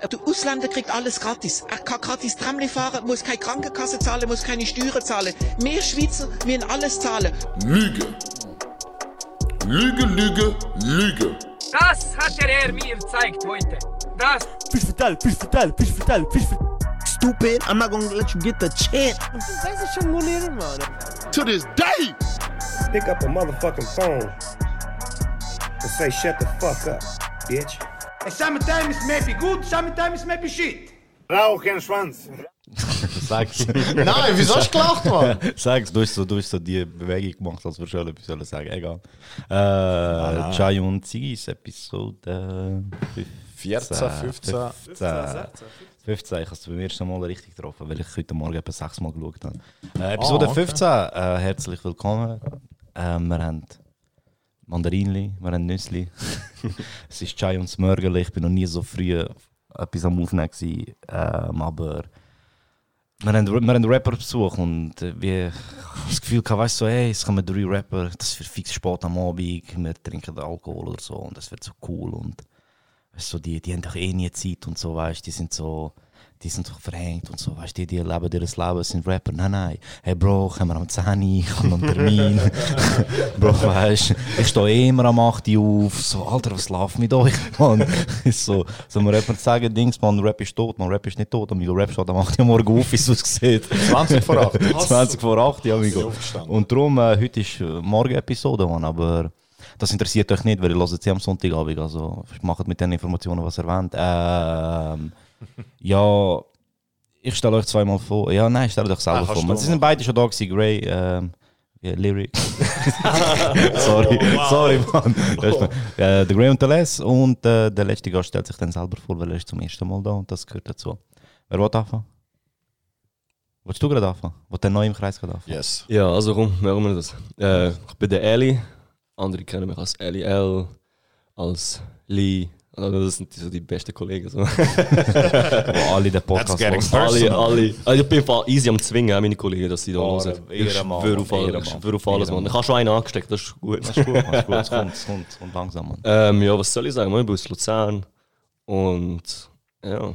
Der Ausländer kriegt alles gratis. Er kann gratis Tramli fahren, muss keine Krankenkasse zahlen, muss keine Steuern zahlen. Wir Schweizer müssen alles zahlen. Lüge. Lüge, Lüge, Lüge. Das hat der Herr mir gezeigt heute. Das. Fisch vertell, Fisch vertell, Fisch vertell, Fisch vertell. Stupid, I'm not gonna let you get the chance. Das ist schon moneren, Mann. To this day. Pick up a motherfucking phone and say shut the fuck up, bitch. Sometimes maybe good, sometimes maybe shit. Rauchenschwanz. Sag's. Nein, wieso hast du gelacht, Mann? Sag's, du hast so, du hast so die Bewegung gemacht, als würdest du etwas sollen sagen. Egal. Äh, Chai und Zigis Episode 14, 15. 15. 15, ich habe es beim ersten Mal richtig getroffen, weil ich heute Morgen etwa sechs Mal geschaut habe. Äh, Episode Ah, okay. 15, äh, herzlich willkommen. Äh, wir haben Mandarinli, wir haben Nüssli. es ist Chai und Smörgeli, ich bin noch nie so früh etwas am Aufnehmen gewesen, ähm, aber wir haben, wir haben einen Rapper besucht und äh, wir ich hab das Gefühl gehabt, weißt du, so, hey, es kommen drei Rapper, das wird fix spät am Abend, wir trinken Alkohol oder so und das wird so cool und weißt du, die, die haben doch eh nie Zeit und so, weißt die sind so, die sind so verhängt und so, weißt du, die, die leben ihr Leben, sind Rapper, nein, nein, hey Bro, kommen wir am 10 Uhr, ich habe noch einen Termin, Bro, weißt ich stehe eh immer am 8 Uhr auf, so, Alter, was läuft mit euch, Mann, so, so man Rapper sagen, Dings, man, Rap ist tot, man, Rap ist nicht tot, amigo, Rap steht am 8 Uhr morgen auf, wie es aussieht. 20 vor 8. 20 vor 8, ja, amigo. Und darum, äh, heute ist äh, Morgen-Episode, Mann, aber das interessiert euch nicht, weil ihr hört sie am Sonntagabend, also macht mit den Informationen, was ihr wollt. Ähm, ja, ich stelle euch zweimal vor. Ja, nein, stellt euch selber Ah, vor. Sie sind beide schon da gewesen, Gray, ähm, ja, Lyric. sorry, sorry, Mann. Ist, äh, der Gray und der Les und äh, der letzte Gast stellt sich dann selber vor, weil er ist zum ersten Mal da und das gehört dazu. Wer will anfangen? Willst du gerade anfangen? Willst du neu im Kreis gerade anfangen? Yes. Ja, also komm, machen wir das. Äh, ich bin der Eli. Andere kennen mich als Eli L, als Lee. Also das sind die, so die besten Kollegen. So. Wo alle den Podcast alle, alle. Also ich bin easy am Zwingen, meine Kollegen, dass sie da hören. Ich schwöre auf, ich schwöre auf alles, Mann. Ich habe schon einen angesteckt, das ist gut. Das ist gut, das ist gut. Es kommt, es kommt, kommt langsam, Mann. Ähm, ja, was soll ich sagen? Ich bin aus Luzern. Und ja.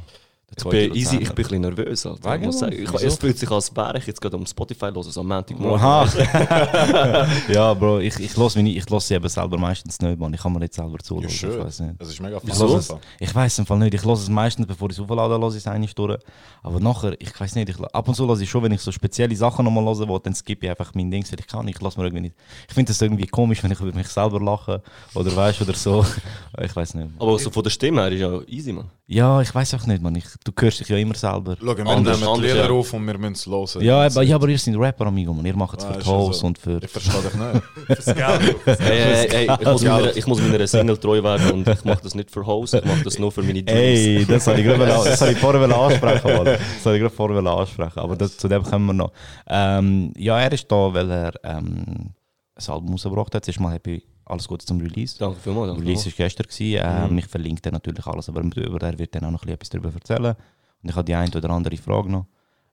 Ich bin, easy, ich bin ein bisschen nervös. Alter. Wegen Ich muss sagen, ich, es fühlt sich als wäre ich jetzt gerade am Spotify hören, so am Montagmorgen. Aha. ja, Bro, ich, ich höre ich los sie eben selber meistens nicht, Mann. Ich kann mir nicht selber zuhören. Ja, ich schön. weiß nicht. Das ist mega Ich, es, fun. ich weiß im Fall nicht. Ich höre es meistens, bevor ich es auflade, höre ich es eine durch. Aber nachher, ich weiß nicht. Ich, ab und zu höre ich schon, wenn ich so spezielle Sachen nochmal hören will, dann skippe ich einfach mein Ding, weil ich kann. Ich lasse mir irgendwie nicht. Ich finde das irgendwie komisch, wenn ich über mich selber lache oder weißt oder so. Ich weiß nicht. Aber so von der Stimme her ist ja easy, man. Ja, ich weiß auch nicht, Mann. Ich, du hörst dich ja immer selber. Schau, wir Anders- nehmen die anders, Lieder ja. auf und wir müssen es hören. Ja, aber, ja, aber ihr seid Rapper, amigo, man. Ihr macht es Ah, für ist die so. und für. Ich verstehe dich nicht. Hey, hey, hey, ich, muss meiner, ich muss meiner Single treu werden und ich mache das nicht für House, ich mache das nur für meine Dreams. Ey, das habe ich gerade das vorher wollen ansprechen wollen. Das habe ich gerade vorher ansprechen. Aber das, zu dem kommen wir noch. Ähm, ja, er ist da, weil er ähm, ein Album rausgebracht hat. Zuerst mal happy alles Gute zum Release. Danke vielmals. Danke Release war gestern. Gewesen. Ähm, Ich verlinke dann natürlich alles, aber über der wird dann auch noch ein bisschen etwas darüber erzählen. Und ich habe die eine oder andere Frage noch.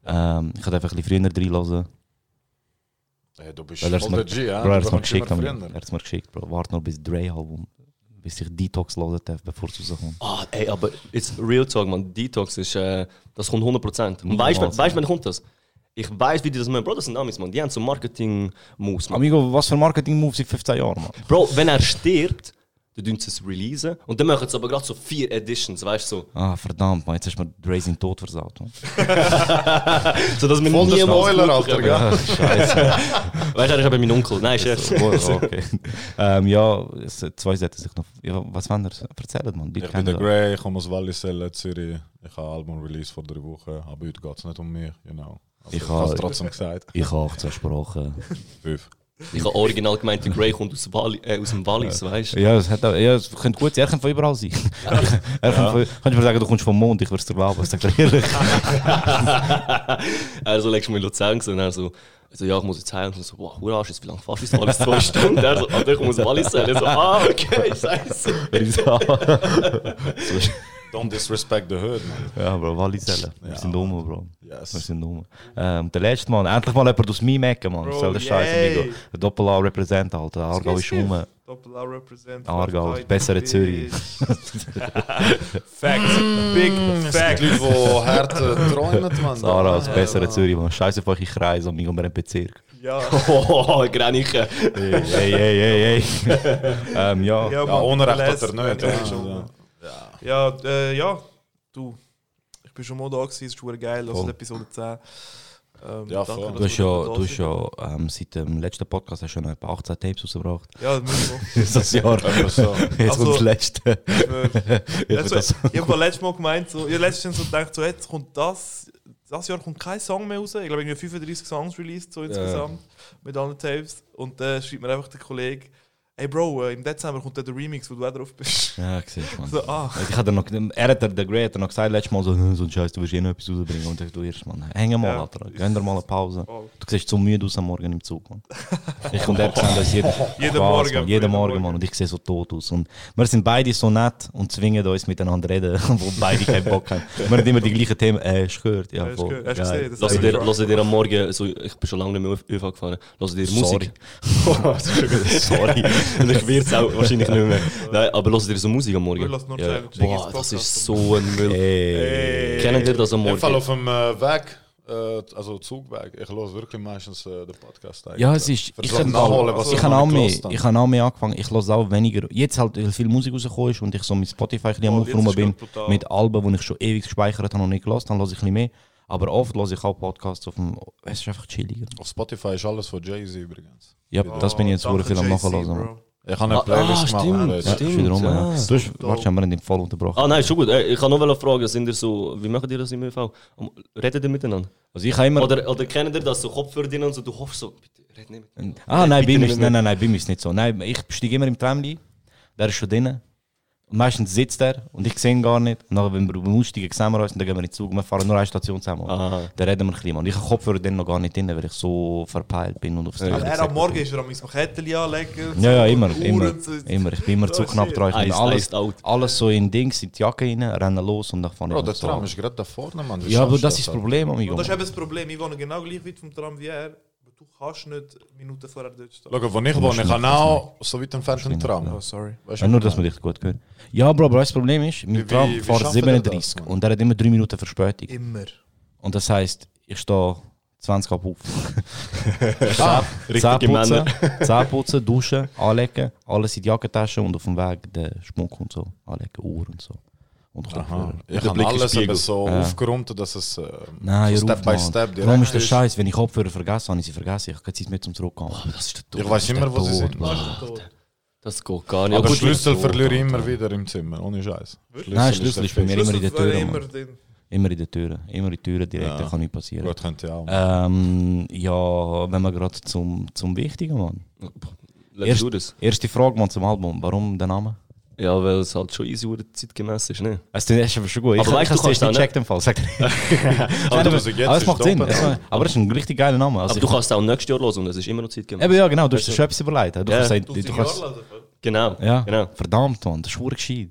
Ähm, ich habe einfach ein bisschen früher reinhören. Hey, du bist voll der G, ja? Bro, er Du hat's mir geschickt. Er hat es mir geschickt, Bro. Warte noch bis Dre-Album, bis ich Detox hören darf, bevor es rauskommt. Ah, ey, aber jetzt Real Talk, man, Detox ist, äh, das kommt 100%. Und weißt du, wann kommt das? Ich weiß, wie die das machen. Bro, das sind Amis, man. Die haben so Marketing-Moves, man. Amigo, was für Marketing-Moves in 15 Jahren, Mann? Bro, wenn er stirbt, dann tun sie es releasen. Und dann machen sie aber gerade so vier Editions, weißt du? So, Ah, verdammt, man, jetzt hast du mir seinen Tod versaut. Man. so dass wir Voll der niemals Spoiler, Alter, bekommen. gell? Scheiße. Weißt du, er ist eben mein Onkel. Nein, Scherz. Oh, okay. ähm, ja, es, zwei sollten sich noch. Ja, was wollen ihr erzählen, man? Die Ich bin der. Gray, ich komme aus Wallisellen, Zürich. Ich habe ein Album release vor drei Wochen, aber heute geht es nicht um mich, genau. Also, Ich habe- es trotzdem gesagt. Ich habe 18 Sprachen. Fünf. Ich habe original gemeint, der Grey kommt aus, Walli, äh, aus dem Wallis, weißt du? Ja, es, hat, auch- ja, es könnte gut sein. Er könnte von überall sein. er könnte von, kannst du mir sagen, du kommst vom Mond, ich würde es dir glauben, sag dir ehrlich. Also legst du mir in Luzern gesehen, er so, also ja, ich muss jetzt heim. Und so, wow, Hurra, wie lange fährst du ins Wallis? Zwei Stunden. Er so, aber ich muss Wallis sein. Er so, ah, okay, scheiße. So, Don't disrespect the hood, man. Ja, Bro, Wallisellen. Wir Ja. sind dumm, Bro. Yes. Wir sind dumm. Ähm, der letzte Mann, endlich mal jemand aus meinem Ecken, Mann. Soll der Scheiß, yay. Amigo. Der Doppel-A represent, Alter. Der Aargau ist rum. Doppel A represent. Aargau, bessere Zürich. Facts. Big Die Facts. Leute, die hart äh, träumen, man. Sarah, das bessere Zürich, Mann. Scheiß auf eure Kreise, Amigo, wir haben Bezirk. Ja. Oh, Graniche. Ey, ey, ey, ey, ey. ähm, ja. Ja, Ja, Unrecht hat er Mann, nicht. ja, Ja, ja. Ja, äh, ja, du. Ich bin schon mal da gewesen, es ist schon geil, das ist. Episode 10. Ähm, Ja, danke, voll. Du hast wir ja, du hast ja ähm, seit dem letzten Podcast hast du schon etwa 18 Tapes rausgebracht. Ja, das müssen das Jahr. Etwa so. Jetzt Also- kommt das letzte. wir. Jetzt Also, das- ich habe letztes Mal gemeint, so, ich habe letztens so gedacht, so, jetzt kommt das, das Jahr kommt kein Song mehr raus. Ich glaube, irgendwie 35 Songs released, so insgesamt, mit allen Tapes. Und dann schreibt mir einfach der Kollege, hey Bro, äh, im Dezember kommt dann der Remix, wo du auch drauf bist. Ja, siehst du, Mann. So, ah. Ich hatte noch, er hat der, hat noch gesagt, letztes Mal so, so ein Scheiß, du wirst eh noch etwas rausbringen. Und ich du erst, Mann, häng mal, Ja. Alter. Gönn dir mal eine Pause. Voll. Du siehst so müde aus am Morgen im Zug, Mann. Ich und er sehen uns jeden, Jeden Morgen, Mann, jeden Morgen, Morgen. Mann. Und ich sehe so tot aus. Und wir sind beide so nett und zwingen uns miteinander reden, wo beide keinen Bock haben. Wir haben immer die gleichen Themen. Äh, hast du gehört? Ja, voll. Hast du gesehen? Das Lass dir, mich lass dir am Morgen, so, ich bin schon lange nicht mehr auf ÖV gefahren, lass dir Musik. Sorry. Und ich werde es auch wahrscheinlich nicht mehr. Nein, aber lass dir so Musik am Morgen. Nur Ja. Boah, das ist so ein Müll. Ey. Kennen ihr das am Im Fall Morgen? auf dem äh, Weg, äh, also Zugweg, ich höre wirklich meistens äh, den Podcast. eigentlich. Ja, es ist. Ich so kann nachholen, was ich ich habe auch mehr, ich habe auch mehr angefangen. Ich höre auch weniger. Jetzt halt, weil viel Musik rausgekommen ist und ich so mit Spotify ein bisschen am Oh, Aufräumen bin, mit Alben, die ich schon ewig gespeichert habe und nicht gelassen habe, höre ich ein bisschen mehr. Aber oft höre ich auch Podcasts auf dem. Es ist einfach chilliger. Auf Spotify ist alles von Jay-Z übrigens. Ja, das bin ich jetzt sehr viel am Nachhören. Ich habe eine Ah, Playlist ah, gemacht. stimmt. Ja, stimmt. wiederum, ja. ja. Du hast, wir ihn voll unterbrochen. Ah nein, schon gut. Äh, Ich kann noch eine Frage, sind ihr so, wie machen ihr das im ÖV? Redet ihr miteinander? Also ich habe immer. Oder, oder kennt ihr das, so Kopfhörer drin und so, du hoffst so, bitte, red nicht mit mir. ah, nein, bitte bei mir ist, mehr. nein, nein, nein, bei mir ist nicht so. Nein, ich steige immer im Tramli, der ist schon drin. Und meistens sitzt er und ich sehe ihn gar nicht. Und dann, wenn wir beim Aussteigen sehen wir uns und dann gehen wir in den Zug und wir fahren nur eine Station zusammen. Aha. Dann reden wir ein bisschen. Und ich habe Kopfhörer dann noch gar nicht drin, weil ich so verpeilt bin und aufs Ja. Er am Morgen ist er am Kettchen anlegen. Ja, ja, immer, immer, immer. Ich bin immer zu knapp dran. Ich alles, alles so in Dings, in die Jacke rein, rennen los und dann fahre ich Bro, der Tram ist gerade da vorne, Mann. Ja, aber das ist das? Problem, amigo. Und das ist eben das Problem. Ich wohne genau gleich weit vom Tram wie er. Du kannst nicht Minuten vorher dort stehen. Schau, wo ich wohne, ich habe auch so weit entfernt einen Tram. Oh, sorry. Weißt Ja, nur, dass man dich gut hört. Ja, Bro, aber das Problem ist, mein Wie- Tram wie- wie fährt schafft 37 das, Mann? und er hat immer 3 Minuten Verspätung. Immer. Und das heisst, ich stehe 20 ab auf. Ah, Richtige Zähne Männer. putzen, Zähne putzen, duschen, anlegen, alles in die Jackentasche und auf dem Weg den Schmuck und so anlegen, Uhr und so. Und Aha. Kopfhörer. Ich Der habe alles eben so Ja. aufgeräumt, dass es äh, Nein, so Step by Step Warum ist der Scheiß, wenn ich Kopfhörer vergesse, habe ich sie vergessen. Ich habe keine Zeit mehr zum Zurückkommen. Das ist der Ich weiß immer, wo sie sind. Das geht gar nicht. Aber gut, Schlüssel verliere ich immer wieder im Zimmer, ohne Scheiß. Nein, Schlüssel ist bei mir immer in der Tür. immer in der Tür. Immer in die Tür direkt, Ja. da kann nichts passieren. Gut, könnte ja auch. Ähm, ja, wenn wir gerade zum, zum Wichtigen, Mann. Erst-. Erste Frage, Mann, zum Album. Warum der Name? Ja, weil es halt schon easy wurde zeitgemäß ist, ne? Also, das ist aber schon gut. Aber ich weißt ich du, habe es kannst nicht gecheckt im Fall. Sag. Aber aber, also jetzt aber es ist macht Sinn. Es- Aber es ist ein richtig geiler Name. Also Aber du kannst auch nächstes Jahr hören und es ist immer noch zeitgemäß. Eben, ja, genau. Du hast dir schon etwas überlegt. Du Ja. kannst sagen, Du du, du kannst. Genau, Ja, genau. verdammt, Mann. Das ist verdammt gescheit.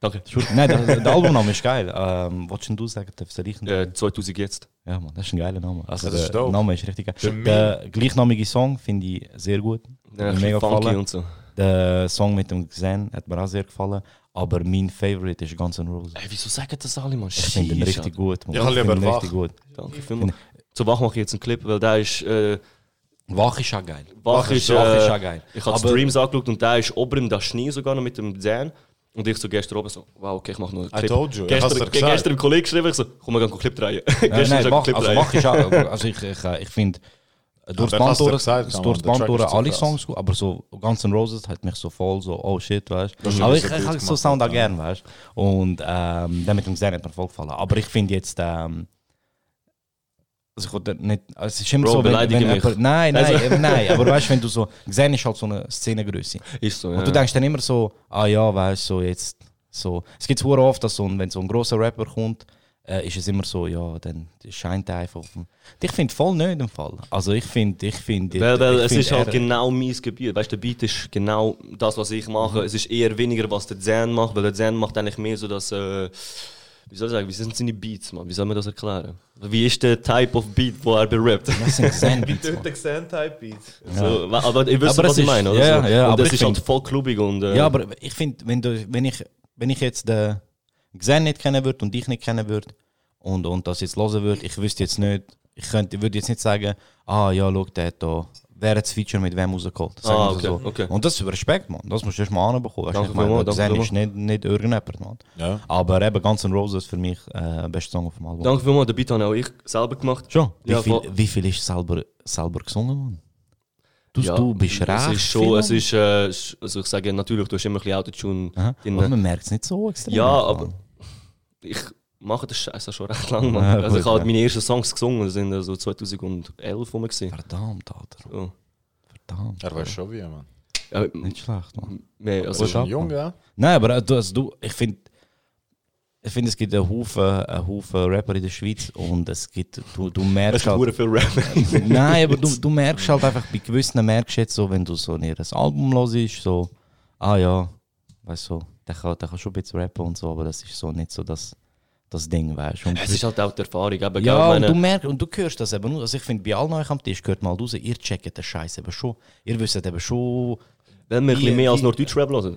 Danke. Das ist Nein, der, der Albumname ist geil. Ähm, was denn du sagen? Darf soll ich Äh, 2000 jetzt. Ja, Mann, das ist ein geiler Name. Also, Das ist der dope. Name ist richtig geil. Der gleichnamige Song finde ich sehr gut. Ja, mega funky und so. Der Song mit dem Gesang hat mir auch sehr gefallen. Aber mein Favorite ist Guns N' Roses. Ey, wieso sagen das alle, Mann? Ich finde ihn richtig gut. Mann. Ich habe lieber finde ihn Wach. richtig gut. Danke vielmals. Zu Wach mache ich jetzt einen Clip, weil der ist. Äh, Wach ist auch geil. Wach ist, Wach ist äh, auch geil. Ich habe Streams angeschaut und der ist oben im Schnee sogar noch mit dem Zahn. Und ich so gestern oben so, wow, okay, ich mache noch einen Clip. told you, ich Gestern, gesagt. gestern einem Kollegen geschrieben, ich so, komm, wir gehen einen Clip drehen. Äh, gestern nein, ist er Wach, Clip also drehen. Wach ist auch, also ich, ich, äh, ich finde Band durch, gesagt, durchs Der Band Track durch ist zu alle. Songs gut, aber so Guns N' Roses hat mich so voll so, oh shit, weißt ist Aber ich, ich habe so Sound auch ja. gern, weißt Und ähm, der mit dem Gesang hat mir voll gefallen. Aber ich finde jetzt, ähm, also ich nicht, also es ist immer Bro, so, wenn, wenn mich. jemand, nein, nein, Also- nein, aber weißt du, wenn du so, Gesang ist halt so eine Szenengröße. Ist so, Und ja. du denkst dann immer so, ah ja, weißt du, so jetzt, so. Es gibt es oft, dass so, wenn so ein großer Rapper kommt, äh, ist es immer so, ja, dann scheint er einfach. Ich finde voll nicht im Fall. Also ich finde, ich finde. Weil, weil ich es find, ist halt genau mein Gebiet. Weißt du, der Beat ist genau das, was ich mache. Mhm. Es ist eher weniger, was der Zen macht, weil der Zen macht eigentlich mehr so das. Äh, wie soll ich sagen, wie sind seine Beats, man? Wie soll man das erklären? Wie ist der Type of Beat, wo er berappt? Was sind Zen-Beats, Wie Xan-Type-Beat. So, aber ihr wisst, Aber was es ich ist- meine, oder? ja, so. ja, und aber das ich ist halt find- voll klubig und. Äh, Ja, aber ich finde, wenn, du, wenn, ich, wenn ich jetzt den Xen nicht kennen würde und dich nicht kennen würde und, und das jetzt hören würde, ich wüsste jetzt nicht, ich könnte, würde jetzt nicht sagen, ah ja, schau, der hat da, wer hat das Feature mit wem rausgeholt. Sagen Ah, wir so. okay, okay. Und das ist Respekt, man. Das musst du erst mal anbekommen. Weißt ich meine, Xen ist nicht, nicht irgendjemand, man. Ja. Aber eben Guns N' Roses für mich äh, beste Song auf dem Album. Danke vielmals, den Beat habe auch ich selber gemacht. Schon? Wie, Ja, viel, wie viel ist selber, selber gesungen, man? Du, Ja, du bist recht Es ist schon, es ist, äh, also ich sage natürlich, du hast immer ein bisschen Autotune Aha. Aber man merkt es nicht so extrem. Ja, aber ich mache das Scheiße schon recht lang, Mann. Ja, also gut, ich habe ja. meine ersten Songs gesungen, das sind so 2011 rum. Verdammt, Alter. So. Verdammt. Er weiß schon wie, man. Ja, Nicht schlecht, man. Du also, bist ein Jung, ja? Nein, aber äh, du, also du ich finde, ich finde, es gibt einen Haufen, einen Haufen Rapper in der Schweiz und es gibt, du, du es merkst gibt halt, hure viel Rap. nein, aber du, du merkst halt einfach, bei gewissen merkst du jetzt so, wenn du so ein Album ist, so, ah ja, weißt du, so, der kann, der kann schon ein bisschen rappen und so, aber das ist so nicht so das, das Ding, weißt du. Es ist halt auch die Erfahrung. Eben, Ja, und du merkst, und du hörst das eben nur. Also ich finde, bei allen euch am Tisch gehört mal raus, ihr checkt den Scheiß eben schon. Ihr wisst eben schon. Wenn wir ein bisschen Wie- mehr als nur Deutschrap hören.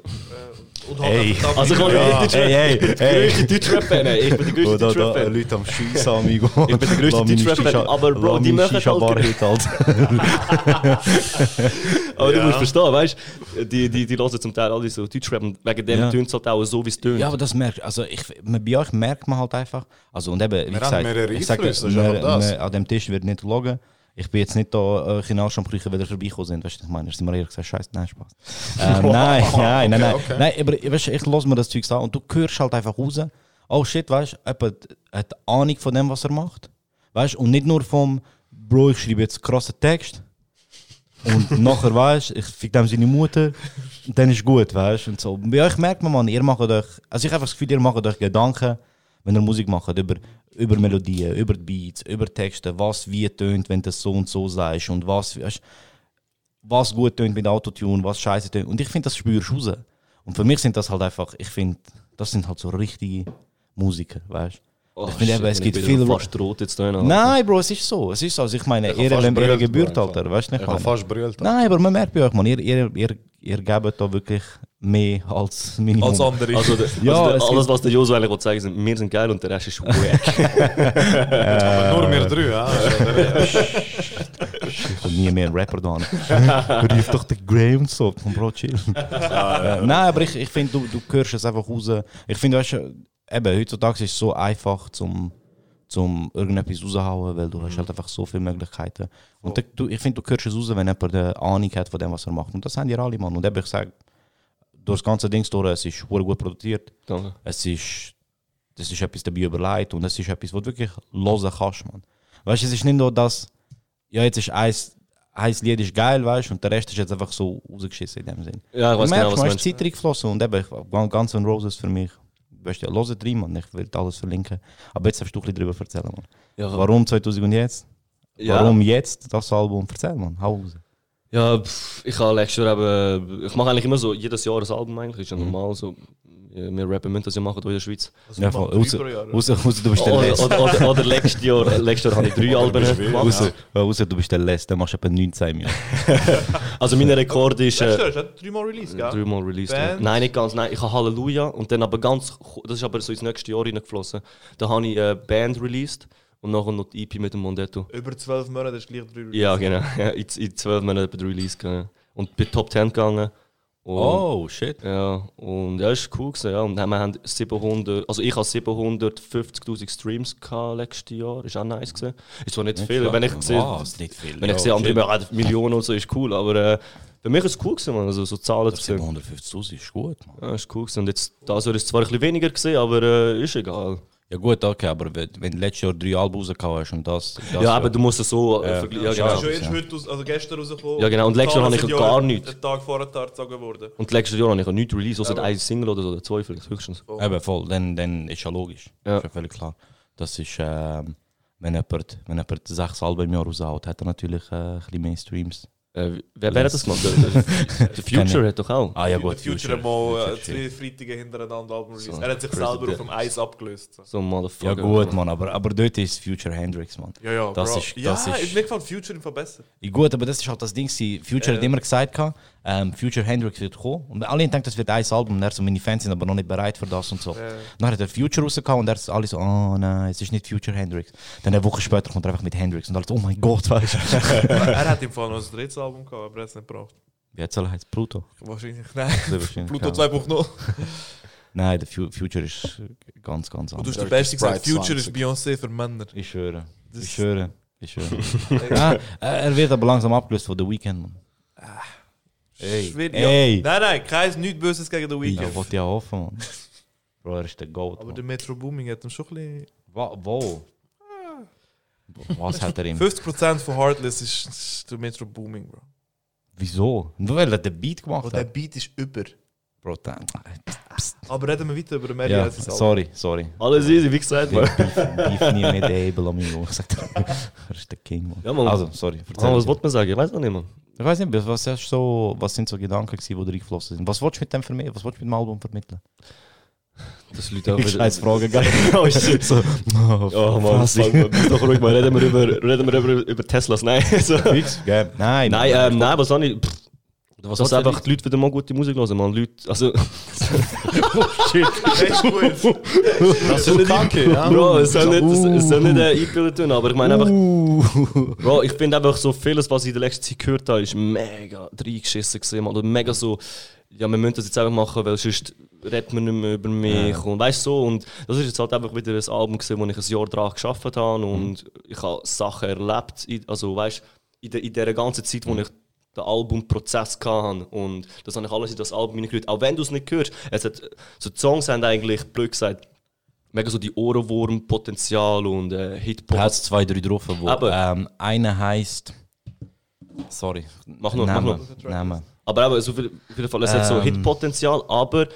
Halt Hey. einfach Also ich kann Ja, nicht hey, hey, der hey. größte Deutschrap-Fan. Ich bin der größte Deutschrap-Fan. Leute am Schiessen, amigo. Ich bin der größte Deutschrap-Fan, aber Bro, die machen halt- halt. Aber du musst verstehen, weißt du, die, die, die hören zum Teil alle so Deutschrap und wegen dem Ja. tönt es halt auch so, wie es tönt. Ja, aber das merkt, also ich, bei euch merkt man halt einfach, also und eben, wie gesagt, ich sage, an dem Tisch wird nicht loggen. Ich bin jetzt nicht da äh, Chinesisch am prüfen, weil ihr vorbeigekommen sind, weißt du, ich meine, sind wir ehrlich gesagt, scheiße, nein, Spaß. Ähm, nein, nein, nein, nein, okay. nein, aber weißt, ich lasse mir das Zeug an und du hörst halt einfach raus, oh shit, weißt du, jemand hat Ahnung von dem, was er macht, weißt und nicht nur vom, Bro, ich schreibe jetzt krassen Text, und nachher weißt du, ich fick dem seine Mutter, und dann ist gut, weißt. Und so. Bei euch merkt man, man, ihr macht euch, also ich habe das Gefühl, ihr macht euch Gedanken, wenn ihr Musik macht, über, über Melodien, über Beats, über Texte, was wie tönt, wenn das so und so sagst und was, weißt, was gut tönt mit Autotune, was scheiße tönt. Und ich finde, das spürst du raus. Und für mich sind das halt einfach, ich finde, das sind halt so richtige Musiker, weißt du. Oh, ich finde es gibt viele. fast rot jetzt da. Nein. Bro, es ist so. Es ist so. Also ich meine, Ich ihr fast ihre Bro, Alter. Weißt du nicht? Ich habe fast brüllt. Nein, aber man merkt bei euch, man, ihr, ihr, ihr, ihr gebt da wirklich mehr als Minimum. als andere. Also, der, Ja, also es alles, was der Josu eigentlich will, sind, wir sind geil und der Rest ist wack. Aber nur wir drei, ja. Ich will nie mehr einen Rapper da. Rief doch den Graham so. Bro, chill. Äh, Nein, aber ich, ich finde, du, du hörst es einfach raus. Ich finde, weißt du, eben, heutzutage ist es so einfach, zum, zum irgendetwas raushauen, weil du hast halt einfach so viele Möglichkeiten. Und du, ich finde, du hörst es raus, wenn jemand eine Ahnung hat von dem, was er macht. Und das haben die alle, Mann. Und eben, ich sage, durch das ganze Ding durch, es ist gut produziert. Danke. Es ist, das ist etwas dabei überlegt und es ist etwas, was du wirklich hören kannst, man. Weißt du, es ist nicht nur das, ja, jetzt ist eins, ein Lied ist geil, weißt du, und der Rest ist jetzt einfach so rausgeschissen in dem Sinn. Ja, ich weiß du genau, was du meinst. Zeit reingeflossen und eben, Guns N' Roses für mich, weißt du, ja, hört rein, man, ich will alles verlinken. Aber jetzt darfst du ein bisschen drüber erzählen, man. Ja, Warum 2000 und jetzt? ja. Warum jetzt das Album? Erzähl, man, hau raus. Ja, pff, ich habe letztes Jahr eben, ich mache eigentlich immer so jedes Jahr ein Album eigentlich, ist ja Mhm. normal so. Ja, Wir Rapper müssen das ja machen hier in der Schweiz. Ja, voll, außer, außer, außer du bist der Oder, Letzte. oder, oder, oder letztes Jahr, letztes Jahr habe ich drei Alben gemacht. Außer, außer du bist der Letzte, dann machst du etwa 19 Minuten. Also mein Rekord ist Letztes Jahr äh, ist das dreimal Release, gell? dreimal released. ja. Nein, nicht ganz. Nein, ich habe Halleluja und dann aber ganz, das ist aber so ins nächste Jahr reingeflossen. Da habe ich eine Band released und nachher noch die EP mit dem Mondetto. Über zwölf Monate ist gleich drei Release. Ja, genau. Ja, in, in zwölf Monaten der Release gegangen. Und bin Top 10 gegangen. Und, Oh, shit. Ja, und ja, ist cool gewesen, ja. Und wir haben 700, also ich habe 750'000 Streams gehabt letztes Jahr. Ist auch nice gewesen. Ist zwar nicht, viel, wenn ich sehe, nicht viel. wenn ich sehe, andere machen Millionen und so, ist cool, aber äh, für mich ist es cool gewesen, man. Also so Zahlen zu sehen. 750'000 ist gut, man. Ja, ist cool gewesen. Und jetzt, das Jahr ist es zwar ein bisschen weniger gewesen, aber äh, ist egal. Ja gut, okay, aber wenn, wenn du letztes Jahr drei Alben rausgehauen hast und das... das ja, aber du musst es so äh, Ja. vergleichen. Ja, Ja, genau. Schon Ja. erst heute, aus, also gestern rausgekommen. Ja, genau. Und letztes Jahr habe ich gar nichts. Einen Tag vorher gezogen worden. Und letztes Jahr habe ich nichts released, außer ein Single oder so, oder zwei vielleicht höchstens. Eben voll, dann, dann ist ja logisch. Ja. Ist ja völlig klar. Das ist, ähm, wenn jemand, wenn jemand sechs Alben im Jahr raushaut, hat er natürlich äh, ein bisschen mehr Streams. Äh, wer, hat das gemacht? Der Future hat doch auch. Ah ja gut, Future hat mal äh, zwei Freitage hintereinander Album released. So, er hat sich selber auf dem Eis abgelöst. So. Ein Motherfucker. Ja gut, Mann, aber, aber dort ist Future Hendrix, Mann. Ja, ja, Das Bro. ist- ja, das ist- mir gefällt Future im Fall besser. Ja, Gut, aber das ist halt das Ding. Future Ja. hat immer gesagt, ähm, Future Hendrix wird kommen. Und alle gedacht, das wird ein Album. Und er so, meine Fans sind aber noch nicht bereit für das und so. Dann hat er Future rausgehauen und er ist alle so, oh nein, es ist nicht Future Hendrix. Dann eine Woche später kommt er einfach mit Hendrix und alle so, oh mein Gott, weißt du. er hat im Fall noch ein drittes Album gehabt, aber er hat es nicht gebraucht. Wie hat es heißt Pluto? Wahrscheinlich, nein. Wahrscheinlich, Pluto ja. 2.0. Nein, der Fu Future ist ganz, ganz Und du anders. hast der Beste gesagt, Future ist 20. Beyoncé für Männer. Ich schwöre. Das- Ich schwöre. Ich schwöre. ah, er wird aber langsam abgelöst von The Weeknd, Mann. Ey, Schwierig, ja. ey. Nein, nein, kein nichts Böses gegen The Ja, Weeknd. wollte ja hoffen, Mann. Bro, er ist der Goat. aber Mann. der Metro Booming hat ihm schon ein bisschen... Wo? Was hat er ihm? 50% von Heartless ist, ist der Metro Booming, Bro. Wieso? Nur weil er den Beat gemacht der hat. Beat ist über. Bro, dann. Aber reden wir weiter über Mary Ja, als Album. sorry, sorry. Alles easy, wie gesagt, Beef, man. beef, nie mit Abel Amigo. Ich sag dir, er ist der King, Mann. Ja, Mann. Also, sorry. Erzähl was wollte man sagen? Ich weiß noch nicht, man. Ich weiß nicht, was, hast so, was sind so Gedanken, gewesen, die reingeflossen sind? Was wolltest du mit dem vermitteln? Was wolltest du mit dem Album vermitteln? Das Leute auch wieder- Scheiß Frage, gell? oh shit. so, oh, Oh Mann, doch ruhig mal. Reden wir über, reden wir über, über Teslas. Nein. so. Nein, Nein, ähm, nein, was soll ich. Pff, was dass einfach die Leute wieder mal gute Musik hören, man. Leute, also. Shit. Das ist kacke, ja? Bro, es soll nicht, es, es soll nicht äh, eingebildet tun, aber ich meine einfach. Uh. Bro, ich finde einfach so vieles, was ich in der letzten Zeit gehört habe, ist mega reingeschissen gesehen, Oder mega so. Ja, wir müssen das jetzt einfach machen, weil sonst redet man nicht mehr über mich. Und weißt du, so. Und das ist jetzt halt einfach wieder ein Album, gewesen, wo ich ein Jahr dran geschafft habe und ich habe Sachen erlebt. Also, weißt du, in, der, in dieser ganzen Zeit, wo ich den Albumprozess hatte. Und das habe ich alles in das Album hineingehört. Auch wenn du es nicht hörst. Es hat, so die Songs haben eigentlich, blöd gesagt, mega so die Ohrenwurm-Potenzial und äh, Hip-Hop. Da hat zwei, drei drauf, wo Aber- ähm, einer heißt. Sorry. Mach nur, mach Namen, nur. Aber eben, so auf jeden Fall, es hat so Ähm. Hitpotenzial, aber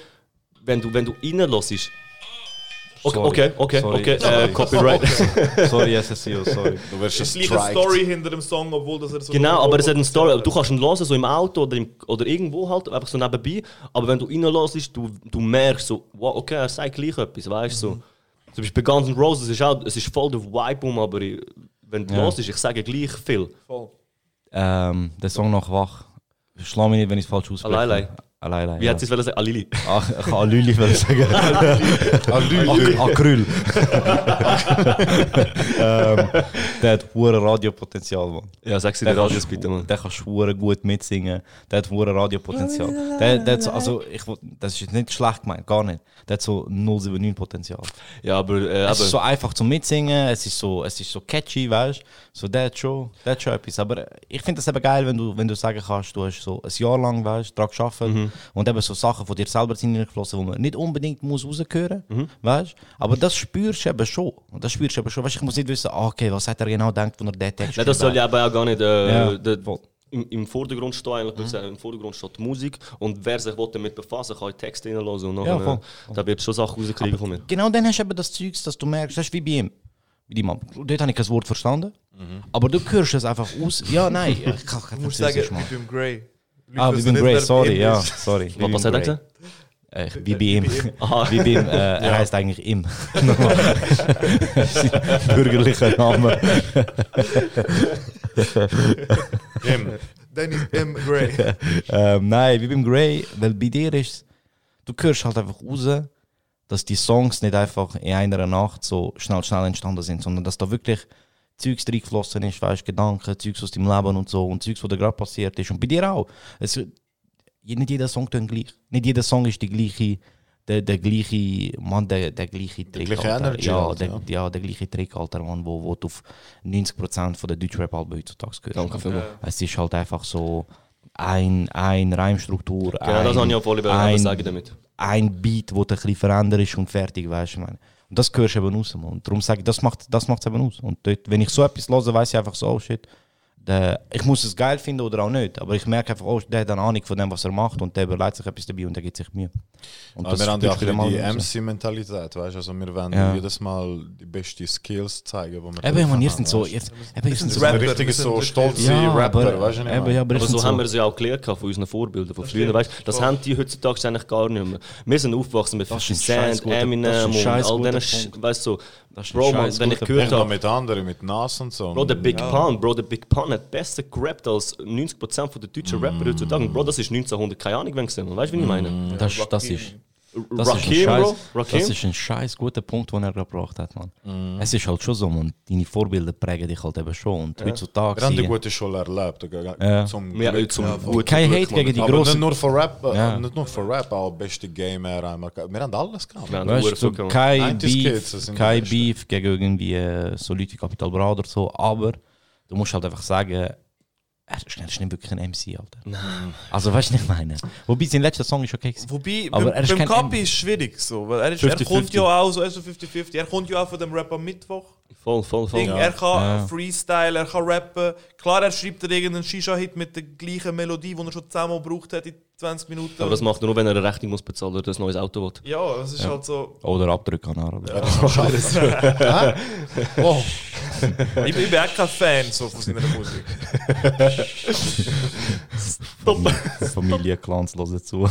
wenn du, wenn du reinlässt. Okay, Sorry. okay, okay, Sorry. okay, äh, Sorry. Copyright. Sorry, SSCO, sorry. Du wirst Es es liegt eine. Story hinter dem Song, obwohl das er so... genau, aber es hat eine Story. Du kannst ihn hören, so im Auto oder, im, oder irgendwo halt, einfach so nebenbei. Aber wenn du reinlässt, du, du merkst so, wow, okay, er sagt gleich etwas, weißt du? So. Zum Beispiel bei Guns N' Roses ist auch, es ist voll der Vibe, um, aber ich, wenn du Ja. hörst, ich sage gleich viel. Voll. Ähm, der Song noch wach. Schlag mich nicht, wenn ich es falsch ausspreche. Allein. Allein. Wie ja. hat sie es wollen sagen? Alili. Ach, ich kann wollen sagen. Alüli. Acryl. ähm, der hat hohe Radiopotenzial, Mann. Ja, sag sie dir Radios bitte, Mann. Der kann hure gut mitsingen. Der hat hohe Radiopotenzial. Der, der hat so, also, ich, das ist nicht schlecht gemeint, gar nicht. Der hat so 079 Potenzial. Ja, aber, äh, Es aber ist so einfach zum Mitsingen, es ist so, es ist so catchy, weißt du? So, der hat schon, der hat schon etwas. Aber ich finde das eben geil, wenn du, wenn du sagen kannst, du hast so ein Jahr lang, weißt du, daran gearbeitet Mhm. Und eben so Sachen von dir selber sind reingeflossen, die man nicht unbedingt muss raushören muss, Mhm. weißt du? Aber das spürst du eben schon. Und das spürst du eben schon. Weißt du, ich muss nicht wissen, ah, okay, was hat er genau gedacht, wenn er den Text Nein, das soll ja aber auch gar nicht äh, Ja, der, im, im Vordergrund stehen. Eigentlich, ich sagen. Im Vordergrund steht die Musik und wer sich will damit befassen kann, Texte reinlassen und Ja, nachher, voll. äh, da wird schon Sachen rauskriegen von mir. Genau dann hast du eben das Zeugs, dass du merkst, das ist wie bei ihm. Dort habe ich kein Wort verstanden. Aber du hörst es einfach aus. Ja, nein, ich kann kein sagen, Französisch, Mann. wie beim Grey. Leute Ah, wie Grey, wer sorry, ja, sorry. Was, was hat er gesagt? Äh, wie bei ihm. Aha. Wie bei ihm, äh, er heißt eigentlich Im. Sein Bürgerlicher Name. Dann ist M. Grey. ähm, nein, wie beim Grey, weil bei dir ist du hörst halt einfach raus, dass die Songs nicht einfach in einer Nacht so schnell, schnell entstanden sind, sondern dass da wirklich Zeugs reingeflossen ist, weißt Gedanken, Zeugs aus deinem Leben und so und Zeugs, was da gerade passiert ist. Und bei dir auch. Es, nicht jeder Song tönt gleich. Nicht jeder Song ist die gleiche, der, der gleiche, Mann, der, der gleiche Trick. gleiche Alter. Energy ja, halt, der, ja. ja. der gleiche Trick, Alter, Mann, wo, wo du auf 90% von der Deutschrap-Alben heutzutage gehört. Danke vielmals. Es ist halt einfach so ein, ein Reimstruktur. Genau, ein, das habe ich auch voll ein, sagen damit. ein Beat, wo du ein bisschen verändert ist und fertig, weißt du, meine. Und das hörst du eben raus. Und darum sage ich, das macht das macht's eben aus. Und dort, wenn ich so etwas höre, weiß ich einfach so, oh shit, der, ich muss es geil finden oder auch nicht, aber ich merke einfach, oh, der hat eine Ahnung von dem, was er macht und der überlegt sich etwas dabei und der gibt sich Mühe. Und Aber wir haben ja auch du die so. MC-Mentalität, weißt du? Also wir wollen Ja. jedes Mal die besten Skills zeigen, die wir Eben, man, ihr sind so, du? ihr, eben, ihr sind Das so Rapper, sind so stolze Ja, Rapper, aber- weißt du? nicht, eben, ja, aber Aber so sind haben so- wir sie auch gelernt von unseren Vorbildern von früher. Weißt, das haben die heutzutage eigentlich gar nicht mehr. Wir sind aufgewachsen mit Das 50 ist ein scheiß Cent, guter- das ist Eminem und all diesen, weißt du, so, Das ist ein Bro, man, scheiß wenn ich gehört habe, mit anderen, mit Nas und so. Bro, der Big Pun, Bro, der Big Pun hat besser gerappt als 90% von der deutschen Rapper heutzutage. Und Bro, das ist 1900, keine Ahnung, wann gesehen. Weißt du, wie ich meine? Das, das ist. Das Rakim, ist ein Bro, scheiß, Rakim. das ist ein scheiß guter Punkt, den er gebracht hat, man. Es ist halt schon so, man. Deine Vorbilder prägen dich halt eben schon. Und heutzutage. Wir haben die gute Schule erlebt. Ja. Zum Ja, Glück. zum Ja, guten Kein Glück, Hate Mann. gegen die großen. nicht nur für Rap, äh, Ja. nicht nur für Rap, auch beste Gamer. Wir haben alles gehabt. Haben Weißt so kein 90s Kids, Beef, kein. Beef gegen irgendwie äh, so Leute wie Capital Bra oder so, aber du musst halt einfach sagen, er ist, er ist nicht wirklich ein MC, Alter. Nein. Also weißt du, was ich meine? Wobei sein letzter Song ist okay. gewesen. Wobei, Aber beim, er ist beim Kapi ist schwierig so, weil er, ist, er 50-50. kommt ja auch so, er ist so 50-50, er kommt ja auch von dem Rap am Mittwoch. Voll, voll, voll. Ding, Er kann Ja. Freestyle, er kann rappen. Klar, er schreibt dir irgendeinen Shisha-Hit mit der gleichen Melodie, die er schon zehnmal gebraucht hat in 20 Minuten. Aber das macht er nur, wenn er eine Rechnung muss bezahlen oder ein neues Auto will. ja, das ist halt so. Oder Abdrücke an Arab. Oh, Ich, bin- ich bin auch kein Fan so von seiner Musik. Familie, Clans hören zu.